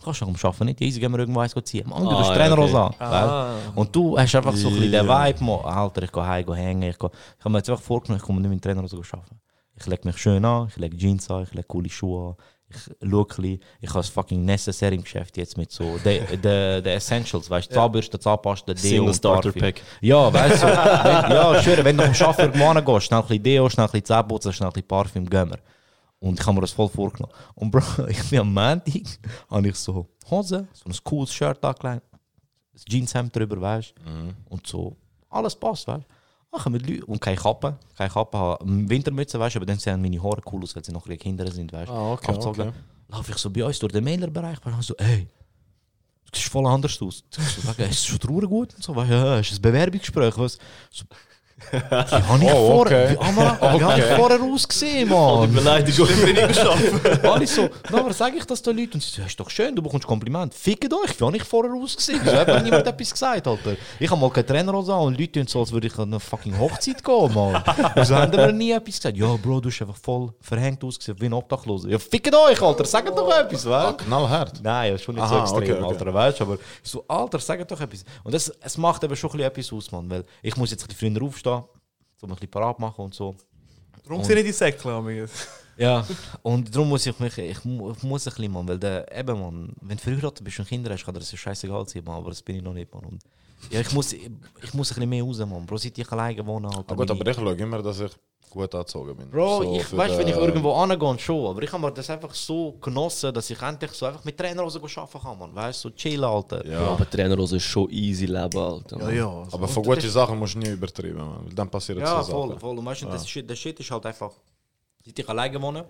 Du kannst nach dem Arbeiten nicht. Easy gehen wir irgendwo eins ziehen. Mann, du Ah, hast ja, Trainerhose okay. an. weißt? Und du hast einfach so ein bisschen den Vibe, Mann. Alter, ich gehe heim, gehe hängen. Ich, gehe, ich habe mir jetzt einfach vorgenommen, ich komme nicht mit dem Trainerhose arbeiten. Ich lege mich schön an, ich lege Jeans an, ich lege coole Schuhe an. Ich schaue ein bisschen, ich habe das fucking necessary im Geschäft jetzt mit so den de, de Essentials, weißt du, Zahnbürste, Zahnpasta, Deo Single Starter. Pack. Ja, weißt du, wenn, ja, schwöre, wenn du am Arbeiten hingehst, schnell ein bisschen Deo, schnell ein bisschen Zähneputzen, schnell ein bisschen Parfüm, gehen wir. Und ich habe mir das voll vorgenommen. Und Bro, ich bin am Montag, habe ich so Hose, so ein cooles Shirt angelegt, ein Jeanshemd drüber, weißt du, und so, alles passt, weißt du. Ach, mit Leuten. Und keine Kappe, keine Kappe, Wintermütze, weißt du, aber dann sehen meine Haare cool aus, weil sie noch ein Kinder sind, weißt du. Ah, okay, Abgezogen. okay. Laufe ich so bei uns durch den Mailerbereich, und ich so, ey, du siehst voll anders aus. Ich so, sag, ist es schon traurig gut? Und so, weißt du, ja, ist ein Bewerbungsgespräch, was? So, wie habe ich, Oh, vorher, okay. Amara, wie hab ich vorher ausgesehen, Mann? Beleidigung. Alle so, na, was sage ich das den Leuten? Und sie so, ist doch schön, du bekommst Kompliment. Fickt euch, wie habe ich vorher ausgesehen? So hat mir niemand etwas gesagt, Alter. Ich habe mal keine Trainerhose an und Leute tun so, als würde ich an eine fucking Hochzeit gehen, Mann. Wieso haben die mir nie etwas gesagt? Ja, Bro, du hast einfach voll verhängt ausgesehen, wie ein Obdachloser. Ja, fickt euch, Alter, sagt doch etwas, Ah, weißt knallhart. Nein, das ist schon nicht so Aha, extrem, okay, okay. Alter, weißt du? Aber so, Alter, sag doch etwas. Und das, es macht eben schon ein bisschen etwas aus, Mann, weil ich muss jetzt ein bisschen früher aufstehen, so ein bisschen parat machen und so. Darum sind ich die Säckle, amigo. Ja, und darum muss ich mich, ich, mu- ich muss ein bisschen, Mann, weil der, eben, Mann, wenn du verheiratet bist und Kinder hast, kann dir das ja scheißegal sein, Mann, aber das bin ich noch nicht, Mann. Und ja, ich muss, ich, ich muss ein bisschen mehr raus, Mann. Bro, seit ich alleine wohne, Alter. Ah, gut, aber ich schaue immer, dass ich gut angezogen bin. Bro, So ich für weiß, wenn ich irgendwo angehe, schon, aber ich habe mir das einfach so genossen, dass ich endlich so einfach mit Trainerhosen arbeiten kann, Mann. Weißt du, so chillen, Alter. Ja. Aber Trainerhose ist schon easy leben, Alter. Ja, ja. Aber von guten Sachen musst du nie übertreiben, man. weil dann passieren Ja, so voll, Sachen. voll. Und weißt du, das Shit, der Shit ist halt einfach, seit ich alleine wohne,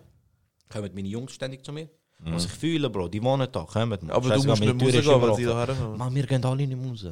kommen meine Jungs ständig zu mir. Was ich fühle, Bro, die wohnen da, kommen. Mann. Aber du Scheißegal, musst nicht rausgehen, weil sie da herkommen. Mann, wir gehen alle nicht raus.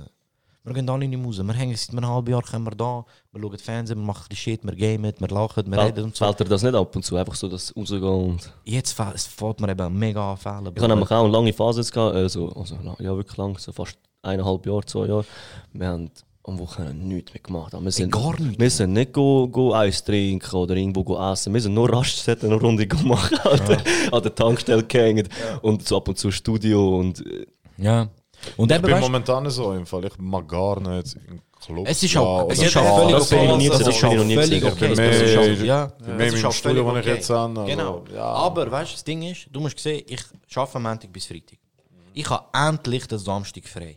Wir gehen alle nicht raus. Wir hängen seit einem halben Jahr kommen wir da, wir schauen Fernsehen, wir machen die Shit, wir gamen, wir lachen, wir reden Fällt, und so. fällt dir das nicht ab und zu, einfach so das rausgehen und... Jetzt fällt es fällt mir eben mega an Fällen. Ich habe nämlich auch eine lange Phase jetzt gehabt, also, also la- ja wirklich lang, so fast eineinhalb Jahre, zwei Jahre. Wir haben am Wochenende nichts mehr gemacht. Wir sind, gar nichts? Wir sind nicht go, go Eis trinken oder irgendwo go essen. Wir sind nur Raststätten eine Runde gemacht, Alter. an der Tankstelle gehängt und so ab und zu Studio und... äh, Ja. Und Ich eben, bin weißt, momentan so im Fall. Ich mag gar nicht in Clubs. es ist auch, es ist auch völlig nie okay. ist das ich auch völlig okay. Das ist mehr- auch- Ja, das ist auch völlig ich jetzt an, also, Genau. ja. Aber weißt du, das Ding ist, du musst sehen, ich arbeite am Montag bis Freitag. Ich habe endlich den Samstag frei.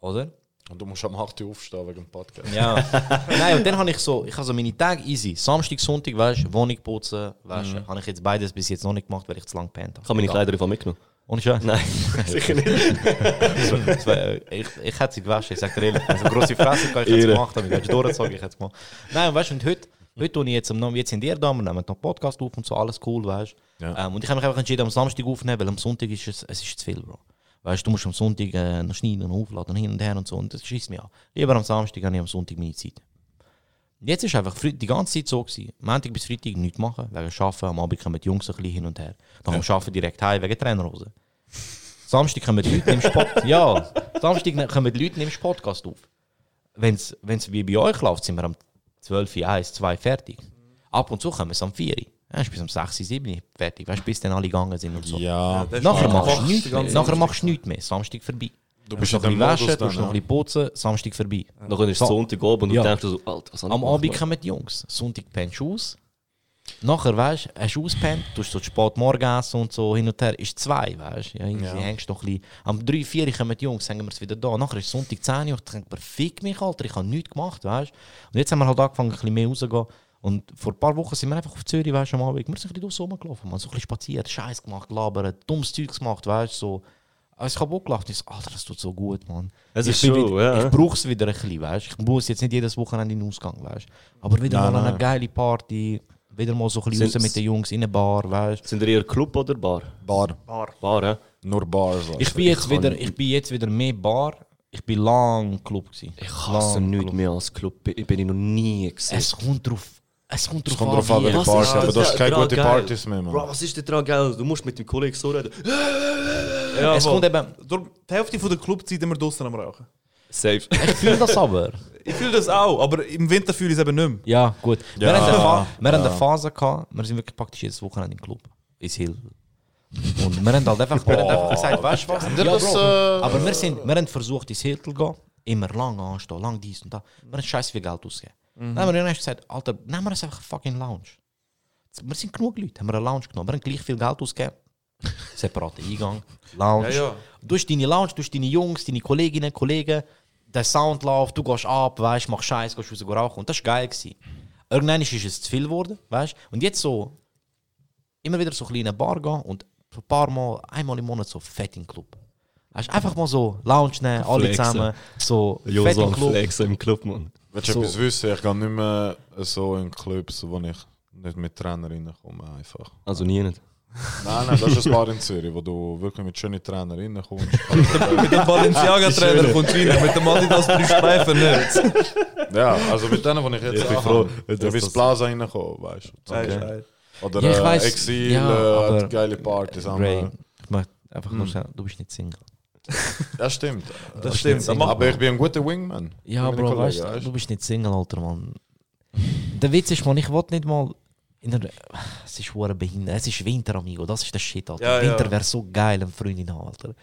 Oder? Und du musst am 8 Uhr aufstehen wegen dem Podcast. Ja. Nein, und dann habe ich so, ich habe so meine Tage easy. Samstag, Sonntag, weißt du, Wohnung putzen, weißt du. Habe ich jetzt beides bis jetzt noch nicht gemacht, weil ich zu lange gepennt habe. Ich habe meine Kleider einfach mitgenommen. Und schon? Nein, sicher nicht. Das wär- ich, ich hätte sie gewaschen, ich sag dir ehrlich. Also grosse Fresse, ich hätte es gemacht, aber ich hätte es durchgezogen, ich hätte es gemacht. Nein, und weißt du, und heute, heute tue ich jetzt, am- jetzt sind ihr da, wir nehmen noch einen Podcast auf und so, alles cool, weißt du. Ja. Ähm, und ich habe mich einfach entschieden, am Samstag aufzunehmen, weil am Sonntag ist es, es ist zu viel, Bro. Weißt du, du musst am Sonntag äh, noch schneiden und aufladen und hin und her und so, und das schießt mich an. Lieber am Samstag habe ich am Sonntag meine Zeit. Jetzt ist einfach die ganze Zeit so gewesen. Montag bis Freitag nichts machen, wegen Arbeiten. Am Abend kommen die Jungs ein bisschen hin und her. Dann am Arbeiten direkt heim, wegen Trainerhose. Samstag kommen die Leute, nimmst Pod Ja, Samstag ne- kommen die Leute, nimmst Podcast auf. Wenn es wie bei euch läuft, sind wir am 12, 1, 2 fertig. Ab und zu kommen wir am 4. Ja, ist bis um 6, 7 fertig. Weißt du, bis dann alle gegangen sind und so. Ja, ist Nachher machst du nichts Nachher machst du nichts mehr. Samstag vorbei. Du Du bist noch in ein waschen, du dann. noch ein bisschen putzen, Samstag vorbei. Dann ist es So. Sonntag oben und Ja. du denkst so, Alter, was Am gemacht, Abend kommen die Jungs. Sonntag pennst du aus. Nachher, weißt du, hast du ausgepennt, tust so spät morgen essen und so hin und her. Ist zwei, weißt du. Ja, irgendwie Ja. hängst noch ein bisschen. Am 3, 4 kommen die Jungs, hängen wir es wieder da. Nachher ist Sonntag 10 Uhr. Ich denke, fick mich, Alter, ich habe nichts gemacht, weißt du. Und jetzt haben wir halt angefangen, ein bisschen mehr rauszugehen. Und vor ein paar Wochen sind wir einfach auf Zürich, weißt du, am Abend. Wir sind ein bisschen draussen rumgelaufen, man. So ein bisschen spaziert, Scheiß gemacht, labern, dummes Zeug gemacht, weißt du. So. Also ich habe auch gelacht, ich so, Alter, das tut so gut, Mann. Es ich ist bin schon, wieder, ja. Ich brauche es wieder ein bisschen, weißt du. Ich muss jetzt nicht jedes Wochenende in den Ausgang, weißt du. Aber wieder Nein, mal eine nein. geile Party, wieder mal so ein bisschen raus mit den Jungs in eine Bar, weißt du. Sind ihr eher Club oder Bar? Bar. Bar, ja? Nur Bars. also. Ich bin, jetzt kann wieder, ich bin jetzt wieder mehr Bar. Ich bin lang Club gewesen. Ich hasse Lang nichts Club. mehr als Club. Bin bin ich noch nie gesehen. Es kommt drauf, es kommt Es drauf kommt drauf an, wie- welche Was Party, ist aber das du hast keine gute? Partys mehr, Bro, man. was ist denn dran geil? Du musst mit dem Kollegen so reden. Ja, Es kommt eben, die Hälfte von der Clubzeit immer draußen am Rauchen. Safe. ich fühle das aber. Ich fühle das auch, aber im Winter fühle ich es eben nicht mehr. Ja, gut. wir Ja, haben wir haben ja. eine Phase gehabt, wir sind wirklich praktisch jedes Wochenende im Club. Ist Hill. Und wir haben halt einfach, wir haben einfach gesagt, weißt du was? Ja, das, Bro, äh, aber wir, sind, wir haben versucht, ins Hill zu gehen. Immer lang anstehen, lang dies und da. Wir haben scheiße viel Geld ausgegeben. Dann haben wir irgendwann gesagt, Alter, nehmen wir uns einfach fucking Lounge. Wir sind genug Leute, haben wir eine Lounge genommen. Wir haben gleich viel Geld ausgegeben. Separater Eingang, Lounge. Ja, ja. Du hast deine Lounge, du hast deine Jungs, deine Kolleginnen, Kollegen, der Sound läuft, du gehst ab, weißt, machst Scheiß, gehst raus rauchen. Und das war geil. Gewesen. Irgendwann ist es zu viel geworden, weißt Und jetzt so, immer wieder so ein kleine Bar gehen und ein paar Mal, einmal im Monat so fett in den Club. Weißt, einfach mal so Lounge nehmen, alle zusammen, so fett Joso im Club. Flexen im Club, Mann. Willst du So. etwas wissen? Ich gehe nicht mehr so in Clubs, wo ich nicht mit Trainerinnen komme. Einfach. Also nie nicht. Nein, nein, das ist ein Bar in Zürich, wo du wirklich mit schönen Trainerinnen kommst. Mit dem Balenciaga-Trainer von China, mit dem Adidas drei Streifen nicht. ja, also mit denen, wo ich jetzt Ich bin froh, wie das das- Plaza reinkommen, weißt du. Okay. Oder Ja, ich äh, weiss, Exil, ja, äh, geile Partys. Ray, ich möchte einfach nur sagen, du bist nicht Single. Ja, stimmt. Das stimmt. Das macht Aber ich bin ein guter Wingman. Ja, Bro, weißt du, du bist nicht Single, Alter, Mann. Der Witz ist, man, ich wollte nicht mal. In der, es ist hure behindert. Es ist Winter, amigo. Das ist der Shit, Alter. Ja, ja. Winter wäre so geil, eine Freundin haben, Alter.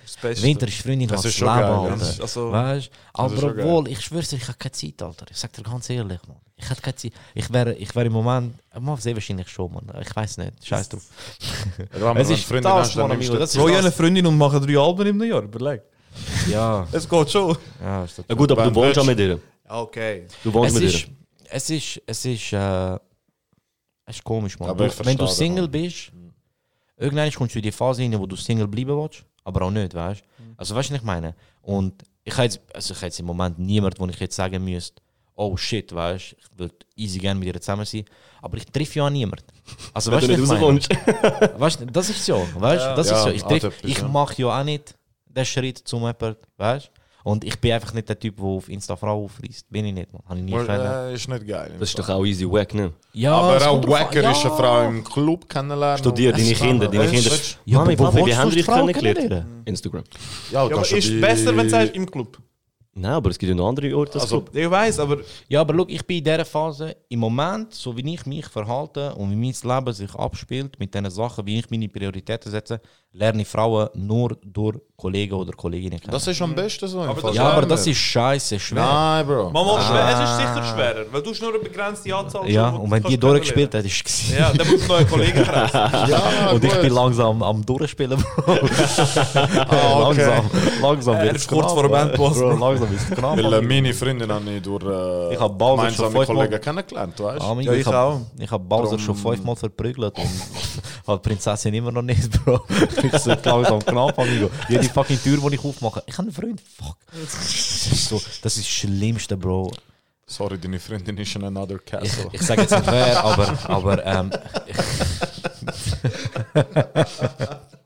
Winter ist Freundin Das haben, ist das schon Leben, geil, ja. Alter. Ist also- weißt? Aber ist obwohl, ich schwör's dir, ich habe keine Zeit, Alter. Ich sag dir ganz ehrlich, Mann. Ich hätte keine Zeit. Ich wäre ich wär im Moment. Mal sehr wahrscheinlich schon, Mann. Ich weiß nicht. Scheiß drauf. Ja, Es ist Freundin das, hast, Mann, amigo. Das ist eine. Freundin und mache drei Alben im Jahr. Überleg. Ja, Es geht schon. ja, ist das Ja gut, aber du wohnst auch mit ihr. Okay. Du wohnst es mit ist, ihr. es ist, es ist, äh, es ist komisch, man. Du, wenn du Single das, bist, irgendwann kommst du in die Phase rein, wo du Single bleiben willst, aber auch nicht, weißt du? Also, weißt du, was ich meine? Und ich habe jetzt, also ich jetzt im Moment niemanden, wo ich jetzt sagen müsste, oh shit, weißt du, ich würde easy gerne mit ihr zusammen sein, aber ich treffe ja auch niemanden. Also, weißt du, was nicht ich. Weißt du, das ist so, weißt du? Das Ja, ist so. Ich, treff, ich mache ja auch nicht den Schritt zum jemanden, weißt du? Und ich bin einfach nicht der Typ, der auf Insta Frau aufreißt. Bin ich nicht, man. Habe ich nie Well, können. äh, ist nicht geil. Das ist doch auch easy wack, ne? Ja, aber auch wacker ist Ja. eine Frau im Club kennenlernen. Studier deine Kinder, deine Kinder. Ja, Mami, aber wo wie willst haben dich kennengelernt? kennenlernen? Instagram. Ja, Ja, du aber kannst ist besser, wenn du sagst, im Club. Nein, aber es gibt ja noch andere Orte als Also, Club. Ich weiß, aber Ja, aber look, ich bin in dieser Phase, im Moment, so wie ich mich verhalte und wie mein Leben sich abspielt, mit diesen Sachen, wie ich meine Prioritäten setze, lerne ich Frauen nur durch Kollegen oder Kolleginnen kennen. Das ist am besten so. im Aber ja, aber das ist scheiße schwer. Nein, Bro. Mama, Ah. es ist sicher schwerer, weil du hast nur eine begrenzte Anzahl. ja, schon, wo und wenn die durchgespielt hat, ist es Ja, dann musst du neue Kollegen kreisen. Ja, Und ich bin langsam am Durchspielen, Bro. Ah, okay. langsam, langsam Er wird's ist kurz vor dem Bro. Endboss, Bro. Langsam ist es knapp. Weil äh, meine Freundin habe ich durch äh, Ich hab Bowser schon gemeinsame fünfmal- Kollegen kennengelernt, weißt du? Ja, ich ich hab, auch. ich hab Bowser schon fünfmal verprügelt die Prinzessin immer noch nicht, Bro. Ich sollte langsam knapp, Amigo. Jede fucking Tür, die ich aufmache. Ich habe einen Freund, fuck. Das ist, so, das ist das Schlimmste, Bro. Sorry, deine Freundin ist in another Ich, castle. ich sage jetzt nicht wer, aber, aber ähm,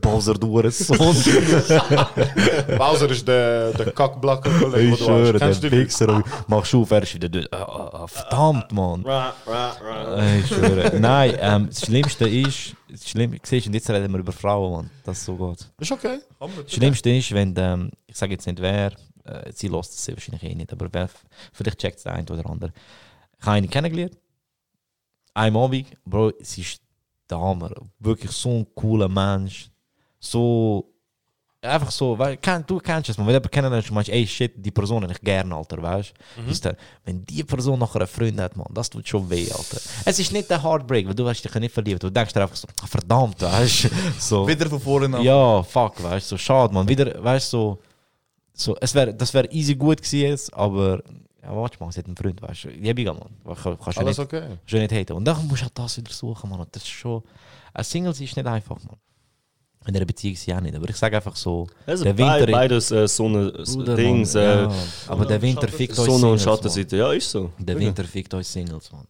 Bowser, du Sohn. Bowser ist der, der kackblacker Kollege, Ich den du hast. schwöre, der Kennst du die? Fixer. Machst du auf, er ist wieder dort. Ah, ah, ah, Verdammt, Mann. Ich schwöre. Nein, ähm, das Schlimmste ist, das Schlimm, siehst und jetzt reden wir über Frauen, Mann. Das ist so gut. Ist okay. Das Schlimmste ist, wenn, ähm, ich sage jetzt nicht wer, äh, sie lässt es wahrscheinlich eh nicht, aber wer, vielleicht checkt es der eine oder andere. Ich habe eine kennengelernt. Ein Abend, Bro, sie ist der Hammer. Wirklich so ein cooler Mensch. So, einfach so, weil, du kennst es, man, wenn du jemanden kennenlernst, du meinst, ey shit, die Person habe ich gerne, Alter, weißt du? Ist der- Wenn die Person nachher einen Freund hat, man, das tut schon weh, Alter. Es ist nicht der Heartbreak, weil du hast dich nicht verliebt, du denkst dir einfach so, ah, verdammt, weißt du? So. Wieder von vorne an. Ja, fuck, weißt du, so schade, man. Wieder, weißt du, so, so, es wär, das wäre easy gut gewesen aber, ja, warte mal, sie hat einen Freund, weißt du. Jebiger, man. Kann- Kannst du Alles nicht, okay. du nicht haten. Und dann musst du halt das wieder suchen, man. Und das ist schon, ein Single ist nicht einfach, man. In einer Beziehung sie auch nicht. Aber ich sage einfach so, Also der bei, Winter... beides äh, Sonne, Bruder, Dings, Mann, äh, ja. Aber der Winter fickt euch Sonne und Singles, Mann. Schattenseite. Ja, ist so. Der Winter fickt euch Singles, man.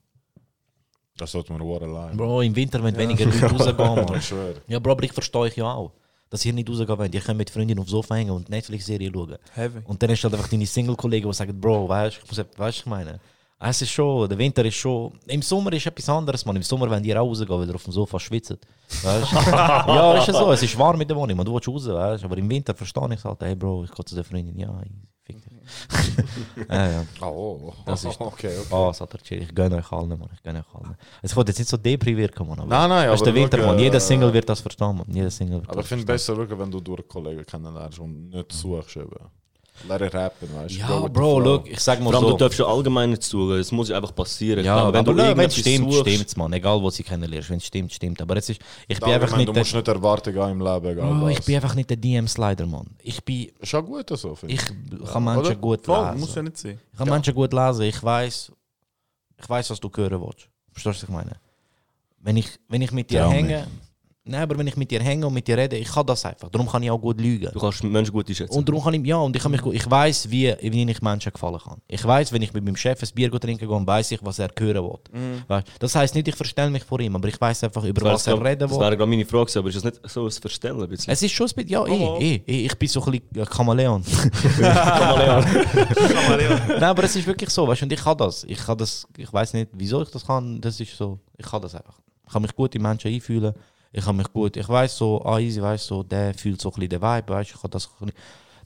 Das sollte man auch allein. Bro, im Winter, wenn weniger Leute rausgehen, man. Schwöre. Ja, Bro, aber ich verstehe euch ja auch. Dass ihr nicht rausgehen wollt. Ihr könnt mit Freundinnen aufs Sofa hängen und Netflix-Serie schauen. Heavy. Und dann ist halt einfach deine Single-Kollegen, die sagen, Bro, weißt du, ich weißt du, ich meine. Es ist schon, der Winter ist schon. Im Sommer ist etwas anderes, man. Im Sommer, wenn ihr rausgehen, weil ihr auf dem Sofa schwitzt. Weißt ja, ist ja so. Es ist warm in der Wohnung, man. Du willst raus, weißt. Aber im Winter verstehe ich es halt, hey Bro, ich gehe zu der Freundin. Ja, ich fick dich. ja, ja. Oh, Das ist okay, okay. Oh, Satter chill. Ich gönne euch allen, Mann. Ich gönne euch allen. Es wird jetzt nicht so depri wirken, Mann. aber- Nein, nein, du, aber der Winter, Mann. Jeder äh, Single wird das verstehen, Mann. Jeder Single wird Aber ich das finde verstehen. besser, wenn du durch Kollegen kennenlernst und nicht suchst. Eben. Lerne rappen, weißt du. Ja, Bro, flow. look, ich sag mal Vor allem, so. du darfst ja allgemein nicht suchen. Es muss ja einfach passieren. Ja, Ich aber glaube, wenn es stimmt, suchst- stimmt's, Mann. Egal, wo sie kennenlernst. Wenn es stimmt, stimmt. Aber es ist, ich bin Allgemein, einfach nicht du der, musst nicht Erwartungen haben im Leben. Egal Bro, ich bin einfach nicht der DM-Slider, Mann. Ich bin, Ist auch gut so, finde ich ich. kann Menschen Oder? gut Voll, lesen. muss ja nicht sein. Ich kann Menschen gut lesen. Ich weiß, ich weiß, was du hören willst. Verstehst du, was ich meine? Wenn ich, wenn ich mit dir Trau hänge, nein, aber wenn ich mit dir hänge und mit dir rede, ich kann das einfach. Darum kann ich auch gut lügen. Du kannst Menschen gut einschätzen. Und darum kann ich, ja, und ich, kann mich gut, ich weiß, wie, wie ich Menschen gefallen kann. Ich weiß, wenn ich mit meinem Chef ein Bier trinken gehe, weiß ich, was er hören will. Weißt? Das heißt nicht, ich verstelle mich vor ihm, aber ich weiß einfach, über was er reden Das will. wäre gerade meine Frage, aber ist das nicht so ein Verstellen? Ein bisschen? Es ist schon ein bisschen, ja, eh, eh, eh, ich bin so ein bisschen äh, Chameleon. Nein, aber es ist wirklich so, weißt du, und ich kann das. Ich kann das, ich weiß nicht, wieso ich das kann, das ist so, ich kann das einfach. Ich kann mich gut in Menschen einfühlen, ich kann mich gut, ich weiß so, ah, easy, weißt so, der fühlt so ein bisschen den Vibe, weißt ich kann das,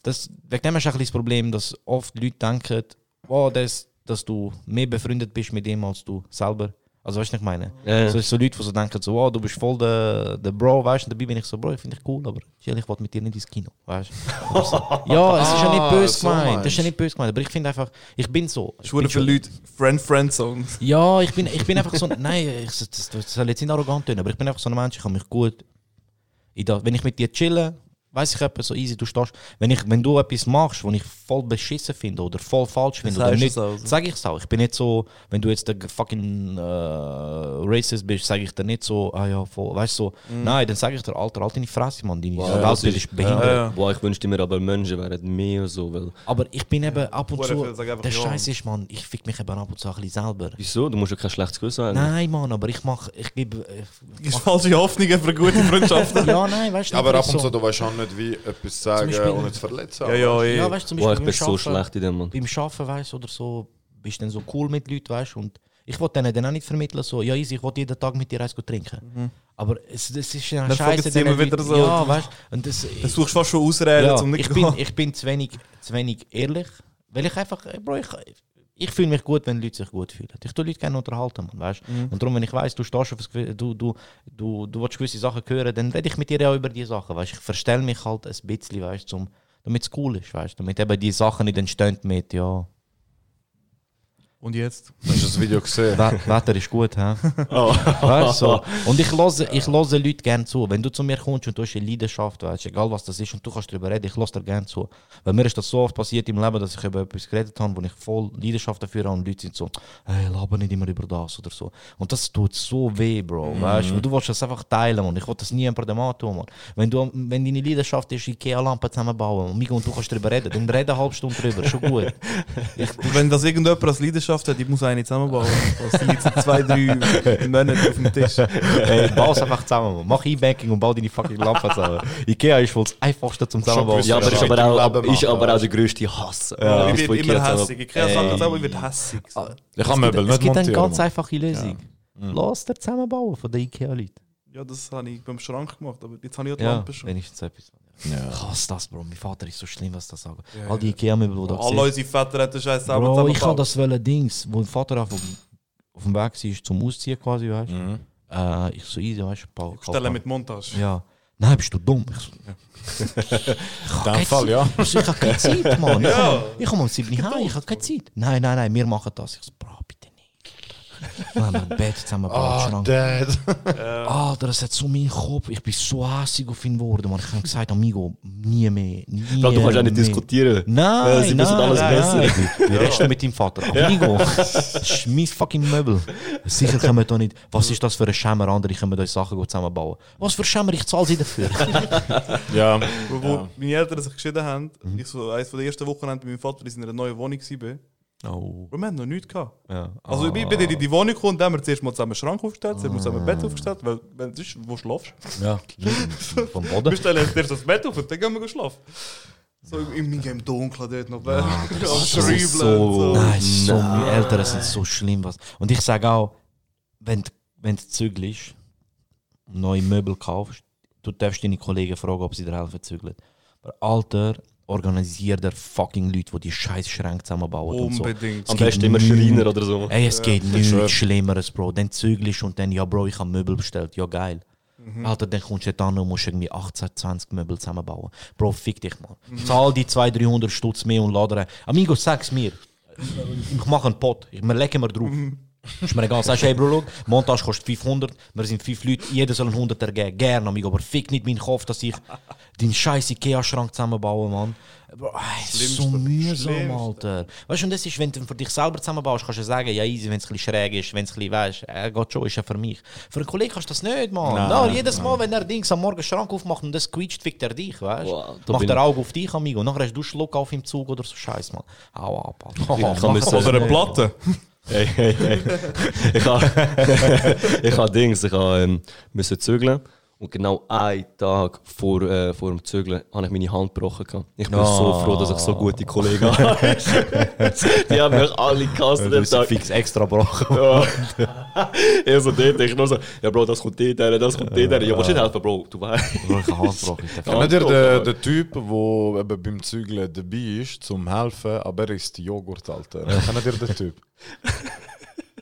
das, wegen dem ist ein bisschen das Problem, dass oft Leute denken, oh, das, dass du mehr befreundet bist mit ihm als du selber. Also weißt du, was ich meine? Ja, ja. So, so Leute, die so denken, so, oh, du bist voll der, der Bro, weißt du, dabei bin ich so, Bro, ich finde dich cool, aber ich will mit dir nicht ins Kino, weißt du? So. Ja, es ist ja nicht Ah, böse so gemeint, das meinst ist ja nicht böse gemeint, aber ich finde einfach, ich bin so. Ich viele schon- Leute, Friend-Friend-Zone. Ja, ich bin, ich bin einfach so, nein, ich, das, das soll jetzt nicht arrogant tun, aber ich bin einfach so ein Mensch, ich kann mich gut, das, wenn ich mit dir chille, weiß ich etwas so easy, du stehst, wenn, ich, wenn du etwas machst, was ich voll beschissen finde oder voll falsch finde oder nicht, es auch so. sag ich es auch. Ich bin nicht so, wenn du jetzt der fucking äh, Racist bist, sage ich dir nicht so, ah ja, voll, weißt du, so, nein, dann sage ich dir, Alter, halt deine Fresse, Mann, deine Wow, Welt das ist, ist- behindert. Ja, ja. Boah, ich wünschte mir aber, Menschen wären mehr so. Weil, Aber ich bin eben ab und zu, der ja. Scheiß ist, Mann, ich fick mich eben ab und zu ein bisschen selber. wieso? Du musst ja kein schlechtes Gewissen haben. Nein, Mann, aber ich mach, ich gebe, ich, Ist falsche Hoffnungen für gute Freundschaften. ja, nein, weißt du, Aber ab und zu, du weißt auch nicht, wie etwas sagen Beispiel- ohne zu verletzen. ja, ja, eh. Ja, weißt zum Boah, ich Beispiel bin so beim Arbeiten- schlecht in dem, Mann. Beim Arbeiten, weißt du, oder so, bist du dann so cool mit Leuten, weißt du, und ich wollte denen dann auch nicht vermitteln, so, ja, easy, ich will jeden Tag mit dir eins trinken. Aber es, das ist ja Dann scheiße. sie immer wieder so. Ja, weißt du, und das, Du suchst fast schon Ausreden, ja, um nicht ich, bin, ich bin zu wenig, zu wenig ehrlich, weil ich einfach, Bro, ich, ich fühle mich gut, wenn Leute sich gut fühlen. Ich tue Leute gerne unterhalten, man, weißt? Und darum, wenn ich weiß, du stehst auf das, du, du, du, du willst gewisse Sachen hören, dann rede ich mit dir auch über die Sachen, weißt? Ich verstelle mich halt ein bisschen, weißt zum damit es cool ist, weißt? Damit eben die Sachen nicht entstehen mit, ja, Und jetzt? Hast du das Video gesehen? We Wetter ist gut, hä? Weißt du? So. Und ich höre ich Leute gerne zu. Wenn du zu mir kommst und du hast eine Leidenschaft, weißt, egal was das ist, und du kannst darüber reden, ich höre dir gerne zu. Weil mir ist das so oft passiert im Leben, dass ich über etwas geredet habe, wo ich voll Leidenschaft dafür habe und Leute sind so, hey, laber nicht immer über das oder so. Und das tut so weh, Bro. Weißt du? Du willst das einfach teilen, man. Ich will das nie jemandem antun, man. Wenn, du, wenn deine Leidenschaft ist, Ikea-Lampen zusammenbauen und, Migo und du kannst darüber reden, dann rede eine halbe Stunde drüber, schon gut. Und wenn das irgendjemand als Leidenschaft hat, ich muss eine zusammenbauen. Das liegt seit zwei, drei Monaten auf dem Tisch. Ey, bau es einfach zusammen. Mach E-Banking und bau deine fucking Lampe zusammen. Ikea ist wohl das einfachste zum Zusammenbauen. Ja, aber Ja, ist aber auch, aber, ist aber auch der grösste Hass. Ja. ich werde immer Ikea hässig. Ich kann sagen, das auch, ich werde hässig. Ich Es kann gibt, Möbel es nicht gibt eine ganz einfache Lösung. Lass dir zusammenbauen von den Ikea-Leuten. Ja, das habe ich beim Schrank gemacht, aber jetzt habe ich auch die Ja, Lampe schon. wenigstens etwas. Ja. Ich hasse das, Bro. Mein Vater ist so schlimm, was das sagt. All die Ikea-Möbel, die du Alle unsere Väter hätten Scheiß selber Bro, ich habe das wollen Dings, wo mein Vater auf dem, auf dem Weg war zum Ausziehen quasi, weißt du. Mhm. Äh, ich so easy, weißt du, Paul. Stellen mit Montage. Ja. Nein, bist du dumm? Ich so, In dem Fall, ja. ich, so, ich habe keine Zeit, Mann. Ich Ja. komme um 7 Uhr heim, ich habe keine Zeit. Nein, nein, nein, wir machen das. Ich so. Dann haben wir ein Bett zusammengebaut. Ah, Schrank. Dad. Alter, es hat so meinen Kopf. Ich bin so hässig auf ihn geworden. Man. Ich habe gesagt, Amigo, nie mehr. Nie Bro, du kannst auch nicht mehr. diskutieren. Nein, Weil sie nein, wissen alles nein, besser. nein. Wie redest du mit deinem Vater? Amigo, schmiss fucking Möbel. Sicher können wir da nicht. Was ist das für ein Schämer? Andere können euch Sachen zusammenbauen. Was für Schämer? Ich zahle sie dafür. Ja. Wo, wo Ja. meine Eltern sich geschieden haben, ich so eines von der ersten Wochenende bei meinem Vater in einer neuen Wohnung war. Oh. Wir haben noch nichts gehabt. Ja. Also ich bin in die Wohnung gekommen, dann haben wir zuerst mal zusammen einen Schrank aufgestellt, dann haben wir zusammen ein Bett aufgestellt, weil wenn du wo schlafst, Ja, vom wir Boden. stellen jetzt erst das Bett auf und dann gehen wir schlafen. So im, im, Dunkeln dort noch, am Schreiben so, und so. Nein, so, meine Eltern sind so schlimm. Was. Und ich sage auch, wenn, du- wenn du zügelst, neue Möbel kaufst, du darfst deine Kollegen fragen, ob sie dir helfen zügeln. Aber Alter, organisiert der fucking Leute, die die scheiß Schränke zusammenbauen und so. Unbedingt. Am geht besten immer Schreiner oder so. Ey, es geht ich nichts schwör. Schlimmeres, Bro. Dann zügelst und dann, ja, Bro, ich habe Möbel bestellt. Ja, geil. Alter, dann kommst du dann und musst irgendwie 18, 20 Möbel zusammenbauen. Bro, fick dich mal. Zahl die 200, 300 Stutz mehr und lade rein. Amigo, sag's mir. Ich mache einen Pot. Ich, wir legen wir drauf. Ist mir egal. Sagst du, hey, Bro, schau, Montage kostet 500. Wir sind 5 Leute. Jeder soll einen 100 ergeben. Gerne, Amigo. Aber fick nicht meinen Kopf, dass ich den scheiß Ikea-Schrank zusammenbaue, Mann. Bro, ey, so mühsam. Alter. Weißt du, und das ist, wenn du für dich selber zusammenbaust, kannst du sagen, ja, easy, wenn es ein bisschen schräg ist, wenn es ein bisschen, weißt er geht schon, ist ja für mich. Für einen Kollegen kannst du das nicht, Mann. Nein, no, nein, jedes Mal, wenn er Dings am Morgen Schrank aufmacht und das quietscht, fickt er dich, weißt du? Wow, da Macht er Auge auf dich, Amigo. Nachher hast du Schluck auf im Zug oder so Scheiß, Mann. Hau ab, Alter. Ich kann das Oder eine. Platte. Hey, hey, hey. Ich habe ich habe Dings, ich habe ähm, müssen zügeln und genau einen Tag vor, äh, vor dem Zügeln habe ich meine Hand gebrochen. Ich bin so Ah. froh, dass ich so gute Kollegen habe. Die haben mich alle gehasst an Du dem Tag. fix extra gebrochen. Ja. ich so dort, ich nur so, ja Bro, das kommt her, das kommt her. Ja, willst du nicht helfen, Bro? Du weißt. Bro, ich habe Hand gebrochen. ich Kennt ihr den, den Typ, der beim Zügeln dabei ist, zum helfen, aber er isst Joghurt, Alter? Kennt ihr den Typ?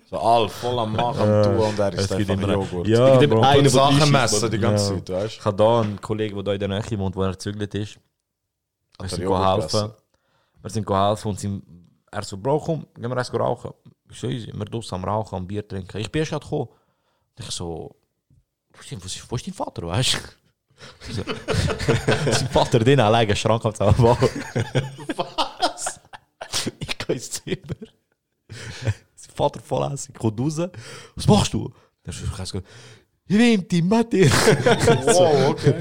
So all voll am Machen, am Tun und er gibt einfach immer- Joghurt. Ja, Es gibt immer einen, Sachen messen die ganze. Zeit, weißt Ich habe da einen Kollegen, der da in der Nähe wohnt, wo er gezügelt ist. Wir sind geholfen. Wir sind geholfen und sind, er so, Bro, komm, gehen wir erst rauchen. Ich so, easy, wir am Rauchen, am Bier trinken. Ich bin erst gerade gekommen. Ich so, wo ist, ist, ist dein Vater, weißt du? Sein Vater, den alleine einen Schrank am. Was? Ich gehe ins Zimmer. Sein Vater voll hässlich, kommt raus. Was machst du? Der ist ich so, ich nehme die Mathe. Wow, okay.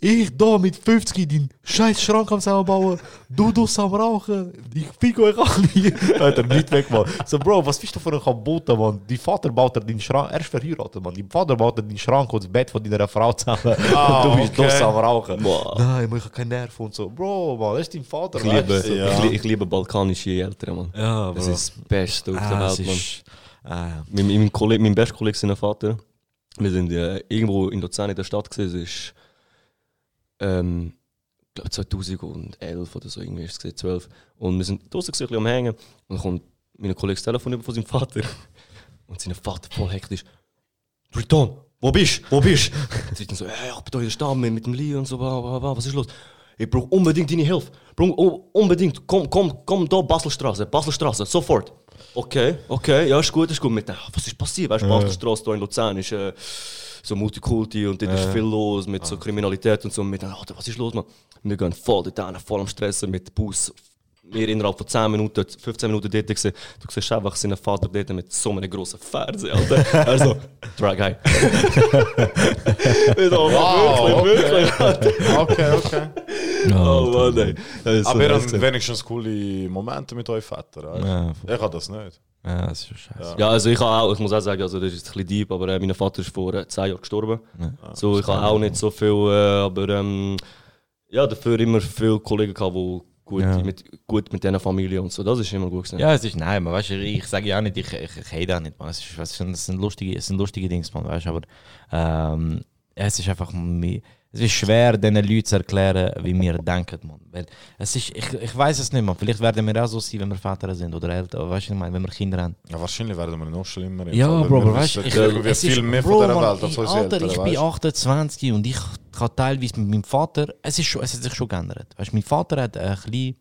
Ich da mit 50 den scheiß Schrank am zusammenbauen, du dus am Rauchen, ich fick euch alle. Hat er nicht weggemacht. So, Bro, was bist du für ein Kabote, Mann? Dein Vater baut dir den Schrank, er ist verheiratet, Mann. Dein Vater baut dir den Schrank und das Bett von deiner Frau zusammen. Ah, und du bist okay. dus am Rauchen. Boah. Nein, ich habe keinen Nerv und so. Bro, Mann, das ist dein Vater. Ich liebe? Ja. ich, li- ich liebe balkanische Eltern, Mann. Ja, Das Bro. ist das Beste auf der ah, Welt, Mann. ist, ah, Mein, mein, Kollege, mein bester Kollege, sein Vater, wir sind äh, irgendwo in Luzern in der Stadt gesehen. Ähm, ich glaube 2011 oder so, irgendwie ist es gewesen, 12. Und wir sind draußen ein bisschen am Hängen. Und dann kommt mein Kollege das Telefon über von seinem Vater. Und sein Vater voll hektisch. Riton, wo bist du? Wo bist du? Und dann so, hey, ich bin da in der Stadt mit, dem Lee und so, bla, bla, bla, was ist los? Ich brauche unbedingt deine Hilfe. Bro, oh, unbedingt, komm, komm, komm da, Baselstraße, Baselstraße, sofort. Okay, okay, ja, ist gut, ist gut. Mit, was ist passiert? Weißt du, Baselstraße hier in Luzern ist äh, so Multikulti und dort ist viel los mit so Kriminalität und so. Und mit, Alter, was ist los, man? Wir gehen voll dort hin, voll am Stressen mit dem Bus. Wir innerhalb von 10 Minuten, 15 Minuten dort gewesen. Du siehst einfach seinen Vater dort mit so einem grossen Fernsehen, Alter. Er so, Drag High. Wow, wirklich, wirklich, Alter. Okay, okay. Oh Mann, ey. Aber ihr habt wenigstens coole Momente mit euch Vätern. du? Ja, Ich habe das nicht. ja, das ist schon scheiße. Ja, also ich, auch, ich muss auch sagen, also das ist ein bisschen deep, aber äh, mein Vater ist vor äh, 10 Jahren gestorben. so, ich habe auch nicht so viel, äh, aber ähm, ja, dafür immer viele Kollegen gehabt, die gut, Ja. mit, gut mit dieser Familie und so. Das ist immer gut gewesen. Ja, es ist, nein, man, weißt, du, ich sage ja auch nicht, ich, ich, ich hate auch nicht, man. Es, ist, es, sind, es, sind lustige, es sind lustige Dinge, man, weißt, aber ähm, es ist einfach, es ist schwer, diesen Leuten zu erklären, wie wir denken, man. Weil es ist, ich, ich weiß es nicht, man. Vielleicht werden wir auch so sein, wenn wir Väter sind oder Eltern, aber weißt du, ich meine, wenn wir Kinder haben. Ja, wahrscheinlich werden wir noch schlimmer. im Ja, Fall, Bro, wir aber weißt du, ich, irgendwie es ist- viel mehr Bro, von dieser Mann, Welt als unsere Alter, Eltern. ich bin weißt du? 28 und ich kann teilweise mit meinem Vater, es, ist schon, es hat sich schon geändert. Weißt, mein Vater hat ein ein